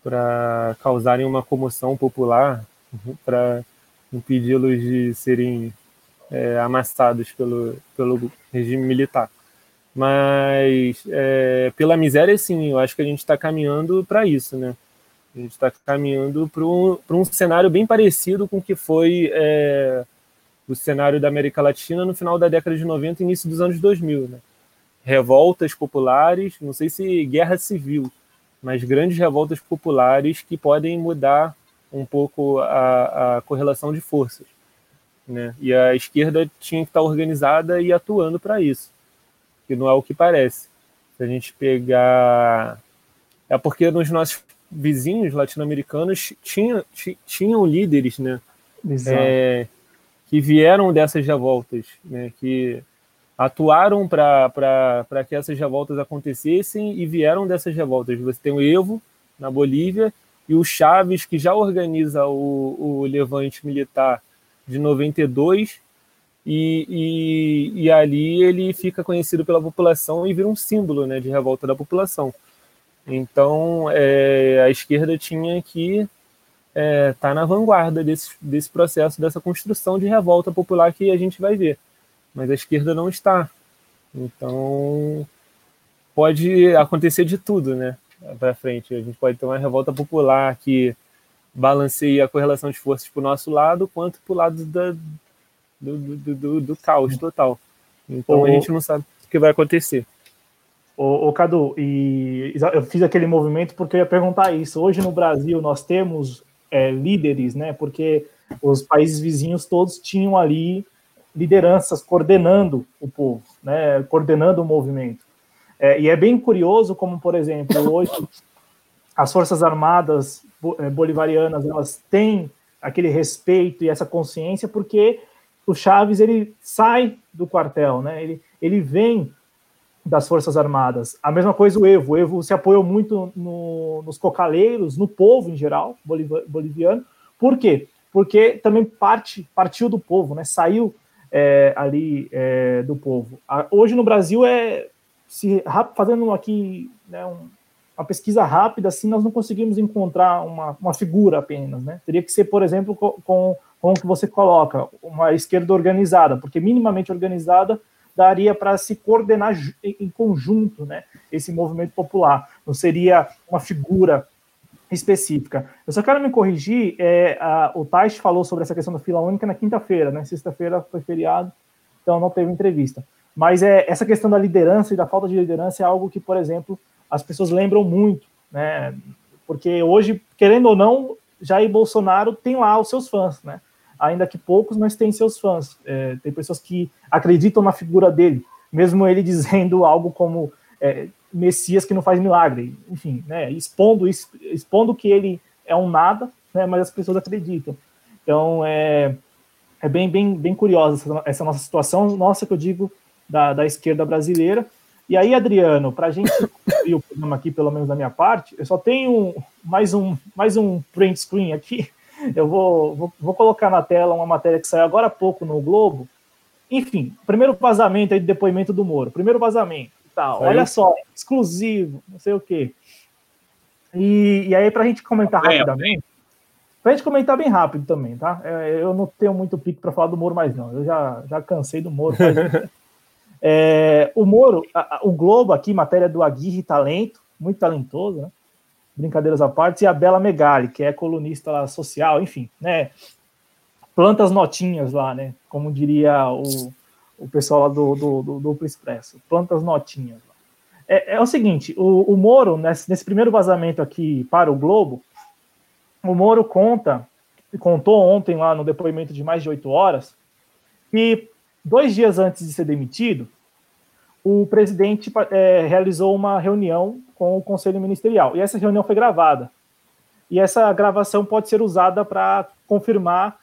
para causarem uma comoção popular, para impedi-los de serem é, amassados pelo, pelo regime militar. Mas é, pela miséria, sim, eu acho que a gente está caminhando para isso, né? A gente está caminhando para um, um cenário bem parecido com o que foi é, o cenário da América Latina no final da década de 90 e início dos anos 2000, né? Revoltas populares, não sei se guerra civil, mas grandes revoltas populares que podem mudar um pouco a, a correlação de forças. Né? E a esquerda tinha que estar organizada e atuando para isso que não é o que parece. Se a gente pegar. É porque nos nossos vizinhos latino-americanos tinha, tinham líderes, né? É, que vieram dessas revoltas, né? Que atuaram para que essas revoltas acontecessem e vieram dessas revoltas. Você tem o Evo na Bolívia e o Chaves, que já organiza o, o levante militar de 92 e, e, e, ali ele fica conhecido pela população e vira um símbolo né, de revolta da população. Então é, a esquerda tinha que estar é, tá na vanguarda desse, desse processo, dessa construção de revolta popular que a gente vai ver. Mas a esquerda não está. Então pode acontecer de tudo, né? Para frente. A gente pode ter uma revolta popular que balanceia a correlação de forças para o nosso lado, quanto para o lado da, do, do, do, do caos total. Então o... a gente não sabe o que vai acontecer. Ô, ô, Cadu, e eu fiz aquele movimento porque eu ia perguntar isso. Hoje no Brasil nós temos é, líderes, né? Porque os países vizinhos todos tinham ali lideranças coordenando o povo, né? Coordenando o movimento. É, e é bem curioso como, por exemplo, hoje as forças armadas é, bolivarianas elas têm aquele respeito e essa consciência porque o Chaves ele sai do quartel, né? Ele, ele vem das Forças Armadas. A mesma coisa o Evo. O Evo se apoiou muito no, nos cocaleiros, no povo em geral, boliviano. Por quê? Porque também parte, partiu do povo, né? Saiu é, ali é, do povo. Hoje no Brasil é se fazendo aqui né, um, uma pesquisa rápida, assim, nós não conseguimos encontrar uma, uma figura apenas, né? Teria que ser, por exemplo, com, com, com o que você coloca, uma esquerda organizada, porque minimamente organizada daria para se coordenar em conjunto, né? Esse movimento popular. Não seria uma figura específica. Eu só quero me corrigir, é, a, o Tais falou sobre essa questão da fila única na quinta-feira, né? Sexta-feira foi feriado, então não teve entrevista. Mas é, essa questão da liderança e da falta de liderança é algo que, por exemplo, as pessoas lembram muito, né? Porque hoje, querendo ou não, Jair Bolsonaro tem lá os seus fãs, né? Ainda que poucos, mas tem seus fãs. É, tem pessoas que acreditam na figura dele, mesmo ele dizendo algo como é, Messias que não faz milagre, enfim, né? Expondo expondo que ele é um nada, né? Mas as pessoas acreditam. Então é, é bem, bem, bem curiosa essa, nossa situação, nossa que eu digo da, da esquerda brasileira. E aí, Adriano, para a gente concluir o programa aqui, pelo menos da minha parte, eu só tenho mais um, mais um print screen aqui. Eu vou, vou, vou colocar na tela uma matéria que saiu agora há pouco no Globo. Enfim, primeiro vazamento aí de depoimento do Moro. Primeiro vazamento. Tá, olha só, exclusivo, não sei o quê. E, e aí, para a gente comentar bem, rapidamente, para a gente comentar bem rápido também, tá? É, eu não tenho muito pique para falar do Moro mais, não. Eu já, já cansei do Moro. É, o Moro, a, a, o Globo aqui, matéria do Aguirre Talento, muito talentoso, né? Brincadeiras à parte, e a Bela Megali, que é colunista lá, social, enfim, né? Plantas notinhas lá, né? Como diria o, o pessoal lá do, do, do Duplo Expresso. Plantas notinhas. É, é, o seguinte, o, o Moro, nesse, nesse primeiro vazamento aqui para o Globo, o Moro conta, contou ontem lá no depoimento de mais de oito horas, que Dois dias antes de ser demitido, o presidente é, realizou uma reunião com o Conselho Ministerial. E essa reunião foi gravada. E essa gravação pode ser usada para confirmar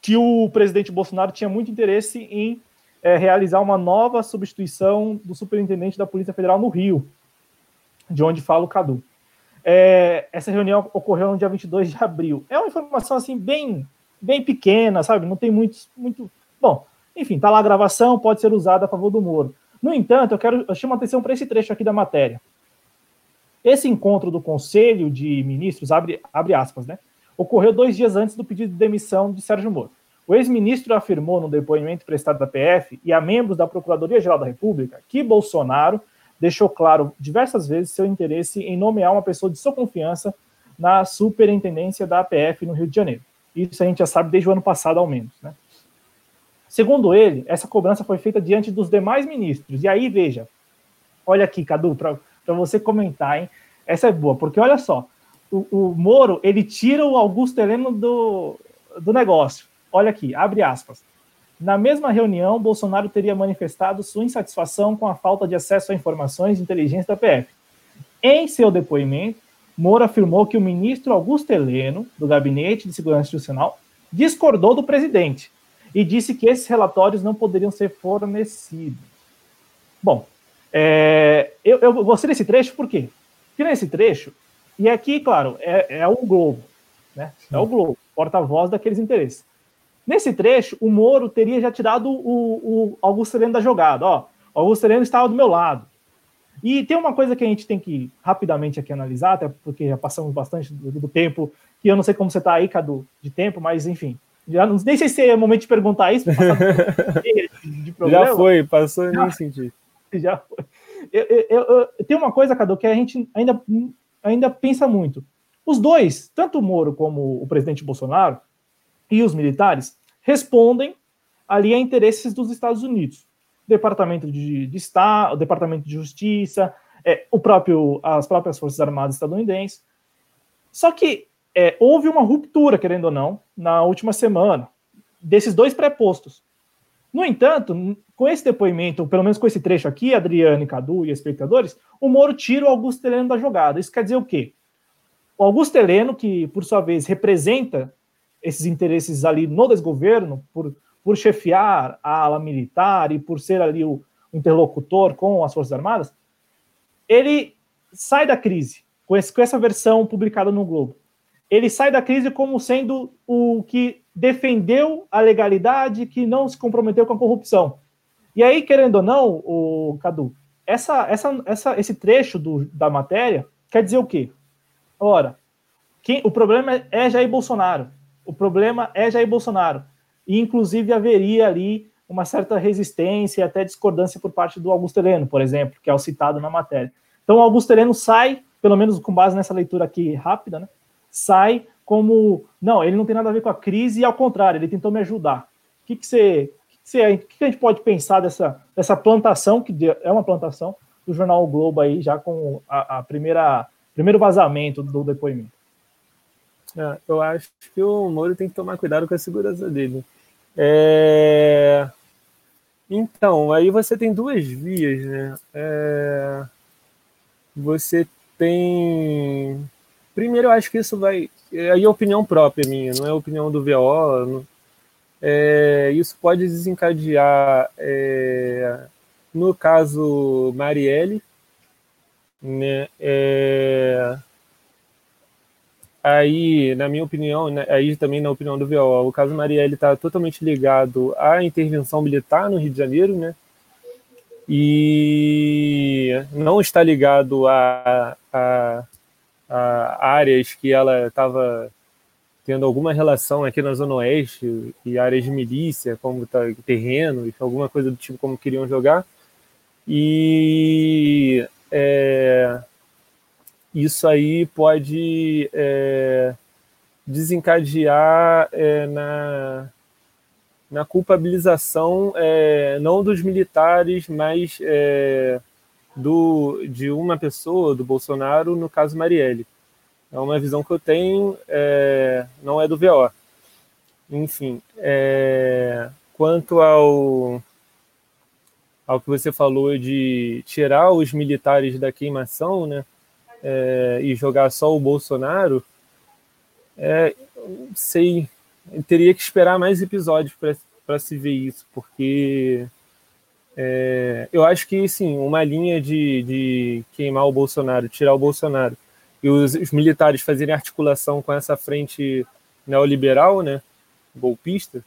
que o presidente Bolsonaro tinha muito interesse em é, realizar uma nova substituição do superintendente da Polícia Federal no Rio, de onde fala o Cadu. É, essa reunião ocorreu no dia 22 de abril. É uma informação assim bem, bem pequena, sabe? Não tem muito, muito. Bom, enfim, está lá a gravação, pode ser usada a favor do Moro. No entanto, eu quero eu chamo a atenção para esse trecho aqui da matéria. Esse encontro do Conselho de Ministros, abre, abre aspas, né? Ocorreu dois dias antes do pedido de demissão de Sérgio Moro. O ex-ministro afirmou no depoimento prestado da PF e a membros da Procuradoria-Geral da República que Bolsonaro deixou claro diversas vezes seu interesse em nomear uma pessoa de sua confiança na superintendência da APF no Rio de Janeiro. Isso a gente já sabe desde o ano passado, ao menos. Né? Segundo ele, essa cobrança foi feita diante dos demais ministros. E aí, veja, olha aqui, Cadu, para você comentar, hein? Essa é boa, porque olha só, o, o Moro, ele tira o Augusto Heleno do, do negócio. Olha aqui, abre aspas. Na mesma reunião, Bolsonaro teria manifestado sua insatisfação com a falta de acesso a informações de inteligência da PF. Em seu depoimento, Moro afirmou que o ministro Augusto Heleno, do Gabinete de Segurança Institucional, discordou do presidente e disse que esses relatórios não poderiam ser fornecidos. Bom, é, eu, eu gostei desse trecho por quê? Porque nesse trecho, e aqui, claro, é, é o Globo, né? É o Globo, porta-voz daqueles interesses. Nesse trecho, o Moro teria já tirado o, o Augusto Sereno da jogada. Ó, o Augusto Sereno estava do meu lado. E tem uma coisa que a gente tem que rapidamente aqui analisar, até porque já passamos bastante do, do tempo, que eu não sei como você está aí, Cadu, de tempo, mas enfim, já não nem sei se é o momento de perguntar isso. de já foi, passou já, nem senti. Já foi. Eu, eu, eu, tem uma coisa, Cadu, que a gente ainda, ainda pensa muito. Os dois, tanto o Moro como o presidente Bolsonaro e os militares, respondem ali a interesses dos Estados Unidos. Departamento de, de Estado, Departamento de Justiça, é, o próprio, as próprias Forças Armadas estadunidenses. Só que é, houve uma ruptura, querendo ou não, na última semana, desses dois prepostos. No entanto, com esse depoimento, pelo menos com esse trecho aqui, Adriano e Cadu e espectadores, o Moro tira o Augusto Heleno da jogada. Isso quer dizer o quê? O Augusto Heleno, que por sua vez representa esses interesses ali no desgoverno, por, por chefiar a ala militar e por ser ali o interlocutor com as Forças Armadas, ele sai da crise com, esse, com essa versão publicada no Globo ele sai da crise como sendo o que defendeu a legalidade, que não se comprometeu com a corrupção. E aí, querendo ou não, o Cadu, essa, essa, essa, esse trecho do, da matéria quer dizer o quê? Ora, quem, o problema é Jair Bolsonaro. O problema é Jair Bolsonaro. E, inclusive, haveria ali uma certa resistência e até discordância por parte do Augusto Heleno, por exemplo, que é o citado na matéria. Então, o Augusto Heleno sai, pelo menos com base nessa leitura aqui rápida, né, sai como, não, ele não tem nada a ver com a crise, e ao contrário, ele tentou me ajudar. O que, que você o que a gente pode pensar dessa, dessa plantação, que é uma plantação, do jornal o Globo aí, já com a, a primeira primeiro vazamento do depoimento? É, eu acho que o Moro tem que tomar cuidado com a segurança dele. É... Então, aí você tem duas vias, né? É... Você tem. Primeiro, eu acho que isso vai. Aí é opinião própria minha, não é opinião do VO. Não é, isso pode desencadear, é, no caso Marielle, né, é, aí, na minha opinião, né, aí também na opinião do VO, o caso Marielle está totalmente ligado à intervenção militar no Rio de Janeiro, né, e não está ligado a, a, a áreas que ela estava tendo alguma relação aqui na Zona Oeste e áreas de milícia, como tá, terreno, alguma coisa do tipo como queriam jogar. E é, isso aí pode é, desencadear é, na, na culpabilização é, não dos militares, mas é, do, de uma pessoa, do Bolsonaro, no caso Marielle. É uma visão que eu tenho, é, não é do VO. Enfim, é, quanto ao, ao que você falou de tirar os militares da queimação né, é, e jogar só o Bolsonaro, é, sei, teria que esperar mais episódios para se ver isso, porque é, eu acho que sim, uma linha de, de queimar o Bolsonaro, tirar o Bolsonaro e os, os, militares fazerem articulação com essa frente neoliberal, né, golpista,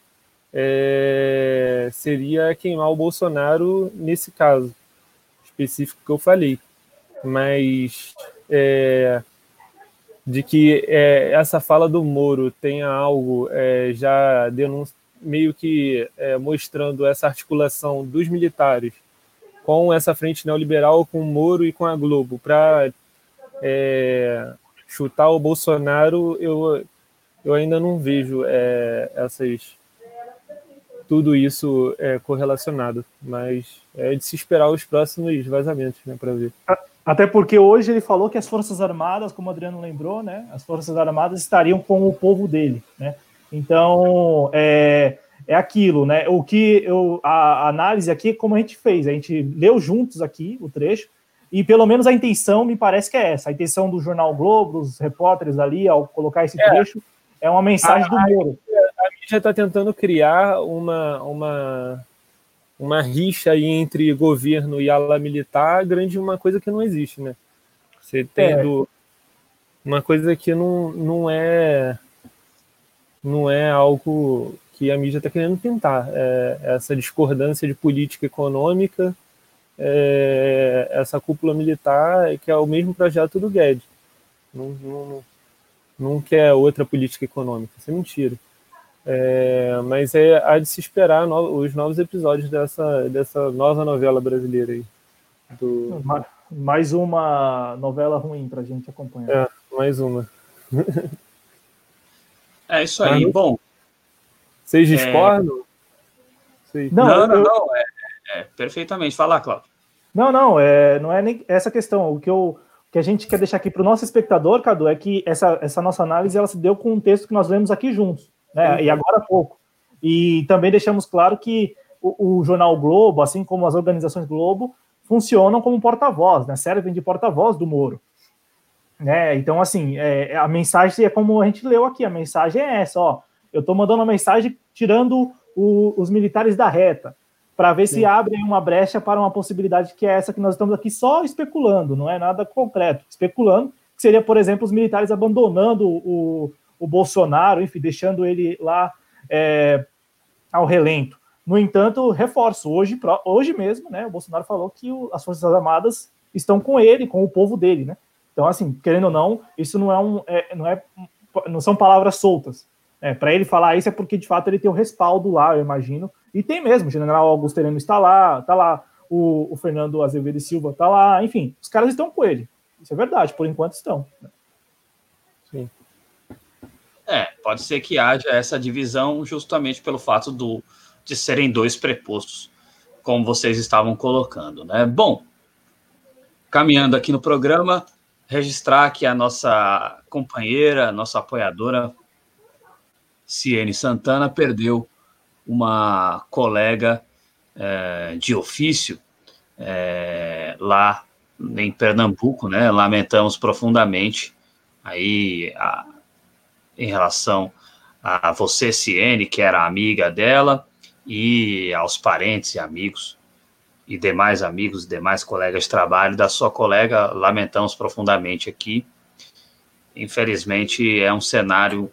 é, seria queimar o Bolsonaro nesse caso específico que eu falei. Mas é, de que é, essa fala do Moro tenha algo é, já meio que é, mostrando essa articulação dos militares com essa frente neoliberal, com o Moro e com a Globo, para é, chutar o Bolsonaro, eu, eu ainda não vejo essas tudo isso é, correlacionado, mas é de se esperar os próximos vazamentos, né, para ver. Até porque hoje ele falou que as Forças Armadas, como o Adriano lembrou, né, as Forças Armadas estariam com o povo dele, né? Então, é, é aquilo, né? O que eu, a, a análise aqui, como a gente fez, a gente leu juntos aqui o trecho, e pelo menos a intenção me parece que é essa. A intenção do Jornal Globo, dos repórteres ali, ao colocar esse é. trecho, é uma mensagem a, do Moro. A mídia está tentando criar uma, uma, uma rixa aí entre governo e ala militar grande, uma coisa que não existe, né? Você tendo é. uma coisa que não, não é não é algo que a mídia está querendo pintar. É essa discordância de política econômica é, essa cúpula militar, que é o mesmo projeto do Guedes. Não, não, não quer outra política econômica, isso é mentira. É, mas é há de se esperar no, os novos episódios dessa, dessa nova novela brasileira aí. Do... Mais uma novela ruim para a gente acompanhar. É, mais uma. é isso aí. Bom, vocês é, discordam? É... Não, não, não, não. É, é, perfeitamente. Fala, Cláudio. Não, não, é, não é nem essa questão. O que, eu, que a gente quer deixar aqui para o nosso espectador, Cadu, é que essa, essa nossa análise ela se deu com um texto que nós lemos aqui juntos, né? E agora há pouco. E também deixamos claro que o, o, jornal Globo, assim como as organizações Globo, funcionam como porta-voz, né? Servem de porta-voz do Moro. Né? Então, assim, é, a mensagem é como a gente leu aqui, a mensagem é essa, ó. Eu estou mandando uma mensagem tirando o, os militares da reta para ver Sim. se abre uma brecha para uma possibilidade que é essa que nós estamos aqui só especulando, não é nada concreto, especulando, que seria, por exemplo, os militares abandonando o, o Bolsonaro, enfim, deixando ele lá é, ao relento. No entanto, reforço, hoje, hoje mesmo, né, o Bolsonaro falou que o, as Forças Armadas estão com ele, com o povo dele, né? Então, assim, querendo ou não, isso não é um, é, não é, não são palavras soltas. É, para ele falar isso é porque de fato ele tem o respaldo lá, eu imagino. E tem mesmo, o General Augusto Heleno está lá, tá lá o, o Fernando Azevedo Silva está lá, enfim, os caras estão com ele. Isso é verdade, por enquanto estão. Sim. É, pode ser que haja essa divisão justamente pelo fato do, de serem dois prepostos, como vocês estavam colocando, né? Bom, caminhando aqui no programa, registrar que a nossa companheira, nossa apoiadora, Ciene Santana, perdeu uma colega é, de ofício é, lá em Pernambuco, né? Lamentamos profundamente aí a, em relação a você, Ciene, que era amiga dela, e aos parentes e amigos e demais amigos, demais colegas de trabalho da sua colega, lamentamos profundamente aqui. Infelizmente, é um cenário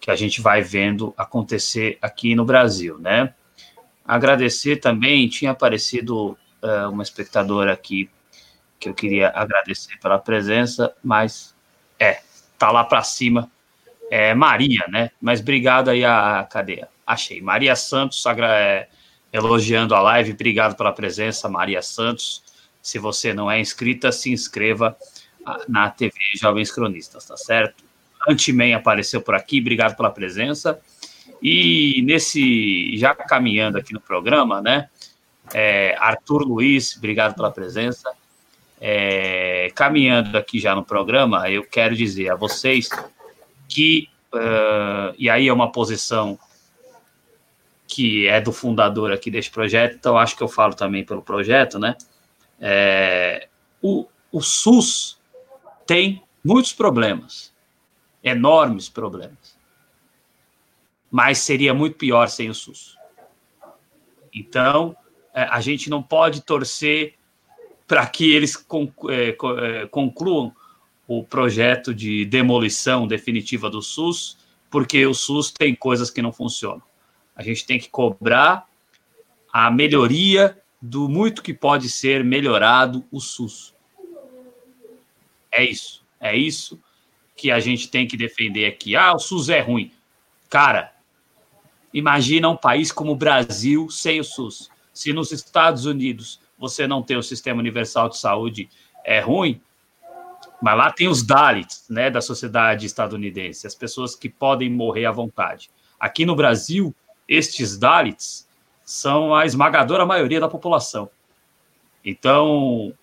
que a gente vai vendo acontecer aqui no Brasil, né? Agradecer também, tinha aparecido uh, uma espectadora aqui que eu queria agradecer pela presença, mas é, tá lá para cima, é Maria, né? Mas obrigado aí a, cadeia. Achei. Maria Santos, é, elogiando a live. Obrigado pela presença, Maria Santos. Se você não é inscrita, se inscreva ah, na TV Jovens Cronistas, tá certo? Antimen apareceu por aqui, obrigado pela presença. E nesse, já caminhando aqui no programa, né? É, Arthur Luiz, obrigado pela presença. É, caminhando aqui já no programa, eu quero dizer a vocês que, uh, e aí é uma posição que é do fundador aqui deste projeto, então acho que eu falo também pelo projeto, né? É, o, o SUS tem muitos problemas, enormes problemas, mas seria muito pior sem o SUS. Então, é, a gente não pode torcer para que eles concluam o projeto de demolição definitiva do SUS, porque o SUS tem coisas que não funcionam. A gente tem que cobrar a melhoria do muito que pode ser melhorado o SUS. É isso. É isso que a gente tem que defender aqui. Ah, o SUS é ruim. Cara, imagina um país como o Brasil sem o SUS. Se nos Estados Unidos você não tem o sistema universal de saúde, é ruim, mas lá tem os Dalits, né, da sociedade estadunidense, as pessoas que podem morrer à vontade. Aqui no Brasil, estes Dalits são a esmagadora maioria da população. Então,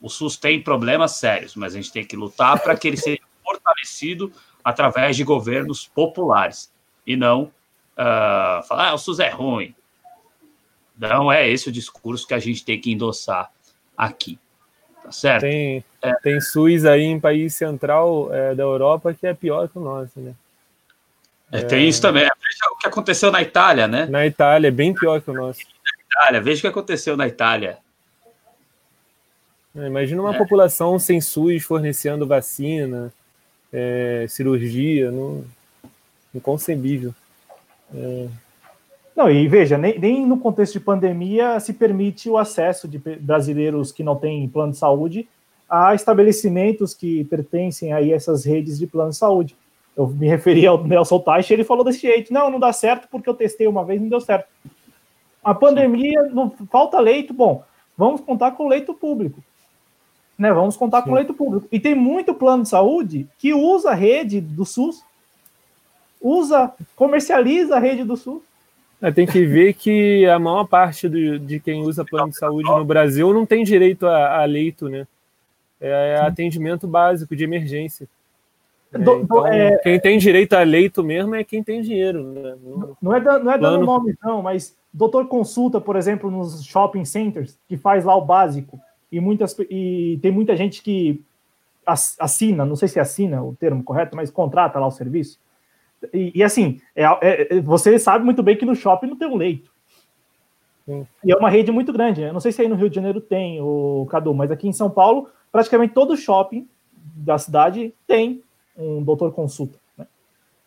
o SUS tem problemas sérios, mas a gente tem que lutar para que ele seja fortalecido através de governos populares e não uh, falar ah, o SUS é ruim. Não é esse o discurso que a gente tem que endossar aqui. Tá certo? Tem, é. tem SUS aí em país central é, da Europa que é pior que o nosso, né? É, tem isso também. Veja o que aconteceu na Itália, né? Na Itália, é bem pior que o nosso. Na Itália, veja o que aconteceu na Itália. É, imagina uma é. população sem SUS fornecendo vacina, é, cirurgia, não, inconcebível. É. Não, e veja, nem, nem, no contexto de pandemia se permite o acesso de brasileiros que não têm plano de saúde a estabelecimentos que pertencem aí a essas redes de plano de saúde. Eu me referi ao Nelson Teich, ele falou desse jeito: não, não dá certo porque eu testei uma vez e não deu certo. A pandemia, não falta leito, bom, vamos contar com o leito público. Né, vamos contar Sim. com o leito público. E tem muito plano de saúde que usa a rede do SUS, usa, comercializa a rede do SUS. É, tem que ver que a maior parte do, de quem usa plano de saúde no Brasil não tem direito a, a leito, né? É, é atendimento básico de emergência. É, do, então, é, quem tem direito a leito mesmo é quem tem dinheiro. Né? No, não é, da, não é dando nome, não, mas doutor consulta, por exemplo, nos shopping centers, que faz lá o básico, e, muitas, e tem muita gente que assina, não sei se assina o termo correto, mas contrata lá o serviço. E, e assim, é, é, você sabe muito bem que no shopping não tem um leito. Sim. E é uma rede muito grande. Eu não sei se aí no Rio de Janeiro tem, o Cadu, mas aqui em São Paulo, praticamente todo shopping da cidade tem um doutor consulta, né?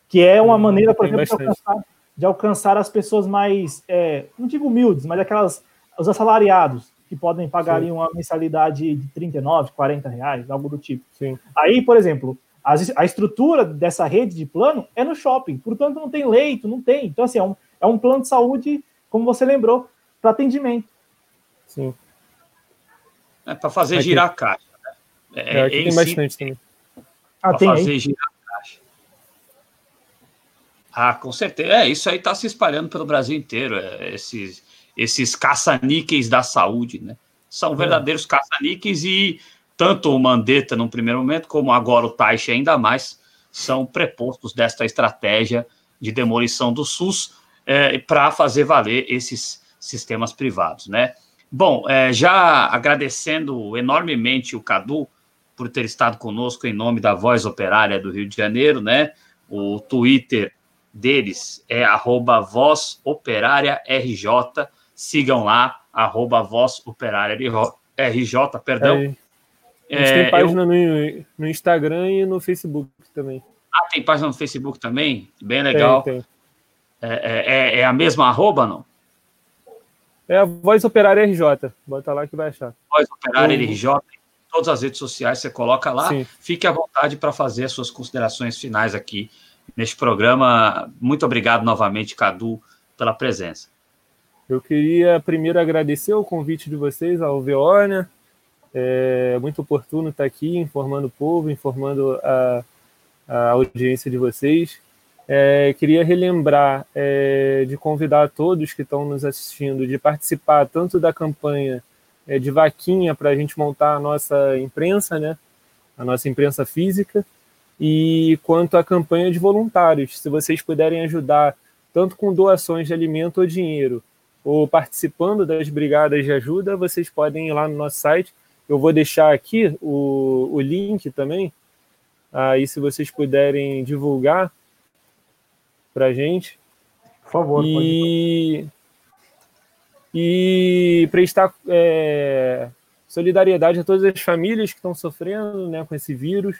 que é uma hum, maneira, por exemplo, de alcançar, de alcançar, as pessoas mais, é, não digo humildes, mas aquelas, os assalariados, que podem pagar uma mensalidade de 39, 40 reais, algo do tipo. Sim. Aí, por exemplo, a, a estrutura dessa rede de plano é no shopping, portanto não tem leito, não tem. Então, assim, é um, é um plano de saúde, como você lembrou, para atendimento. Sim. É para fazer aqui. girar a caixa. Né? É, é, aqui tem bastante também. Ah, para fazer aí? girar a caixa. Ah, com certeza. É, isso aí está se espalhando pelo Brasil inteiro. É, esses, esses caça-níqueis da saúde, né? São é. verdadeiros caça-níqueis e tanto o Mandetta no primeiro momento, como agora o Taixe ainda mais, são prepostos desta estratégia de demolição do SUS é, para fazer valer esses sistemas privados, né? Bom, é, já agradecendo enormemente o Cadu por ter estado conosco em nome da Voz Operária do Rio de Janeiro, né? O Twitter deles é arroba Voz Operária RJ. Sigam lá, arroba Voz Operária RJ, perdão. A gente é, tem página eu... no, no Instagram e no Facebook também. Ah, tem página no Facebook também? Bem legal. Tem, tem. É, é, é, é a mesma arroba, não? É a Voz Operária RJ. Bota lá que vai achar. Voz Operária uhum. RJ, todas as redes sociais você coloca lá. Sim. Fique à vontade para fazer as suas considerações finais aqui neste programa. Muito obrigado novamente, Cadu, pela presença. Eu queria primeiro agradecer o convite de vocês ao VO, né? É muito oportuno estar aqui informando o povo, informando a, a audiência de vocês. É, queria relembrar é, de convidar a todos que estão nos assistindo de participar tanto da campanha é, de vaquinha para a gente montar a nossa imprensa, né, a nossa imprensa física, e quanto à campanha de voluntários. Se vocês puderem ajudar tanto com doações de alimento ou dinheiro, ou participando das brigadas de ajuda, vocês podem ir lá no nosso site. Eu vou deixar aqui o, o link também. Aí, se vocês puderem divulgar, para a gente. Por favor. E, e prestar é, solidariedade a todas as famílias que estão sofrendo né, com esse vírus,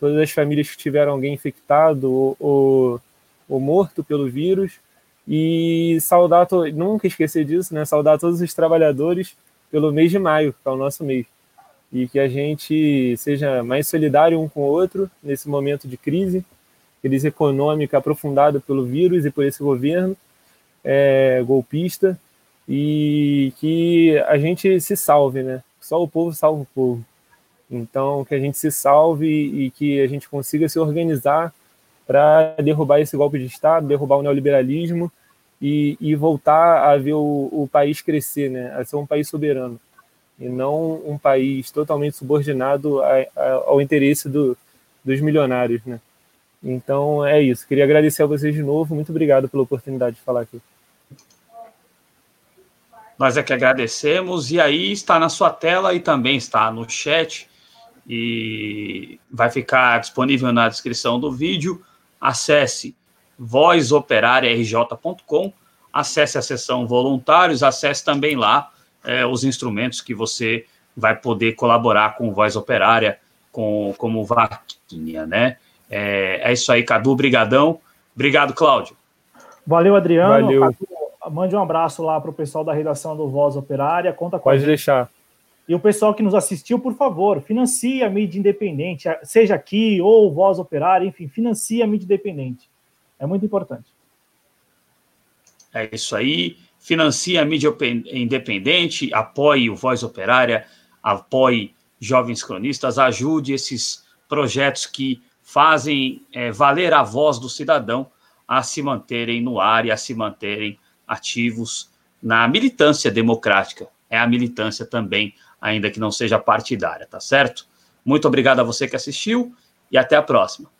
todas as famílias que tiveram alguém infectado ou, ou, ou morto pelo vírus. E saudar, nunca esquecer disso, né? Saudar todos os trabalhadores pelo mês de maio, que é o nosso mês. E que a gente seja mais solidário um com o outro nesse momento de crise crise econômica aprofundada pelo vírus e por esse governo é, golpista e que a gente se salve, né? Só o povo salva o povo. Então, que a gente se salve e que a gente consiga se organizar para derrubar esse golpe de Estado, derrubar o neoliberalismo e, e voltar a ver o, o, país crescer, né? A ser um país soberano e não um país totalmente subordinado a, a, ao interesse do, dos milionários, né? Então é isso. Queria agradecer a vocês de novo. Muito obrigado pela oportunidade de falar aqui. Nós é que agradecemos. E aí está na sua tela e também está no chat. E vai ficar disponível na descrição do vídeo. Acesse vozoperariarj.com, acesse a seção voluntários, acesse também lá é, os instrumentos que você vai poder colaborar com Voz Operária, com, como vaquinha, né? É, é isso aí, Cadu, brigadão. Obrigado, Cláudio. Valeu, Adriano. Valeu. Cadu, mande um abraço lá para o pessoal da redação do Voz Operária. Conta com Pode deixar. E o pessoal que nos assistiu, por favor, financie a mídia independente, seja aqui ou Voz Operária, enfim, financie a mídia independente. É muito importante. É isso aí. Financie a mídia independente, apoie o Voz Operária, apoie Jovens Cronistas, ajude esses projetos que fazem é, valer a voz do cidadão a se manterem no ar e a se manterem ativos na militância democrática. É a militância também, ainda que não seja partidária, tá certo? Muito obrigado a você que assistiu e até a próxima.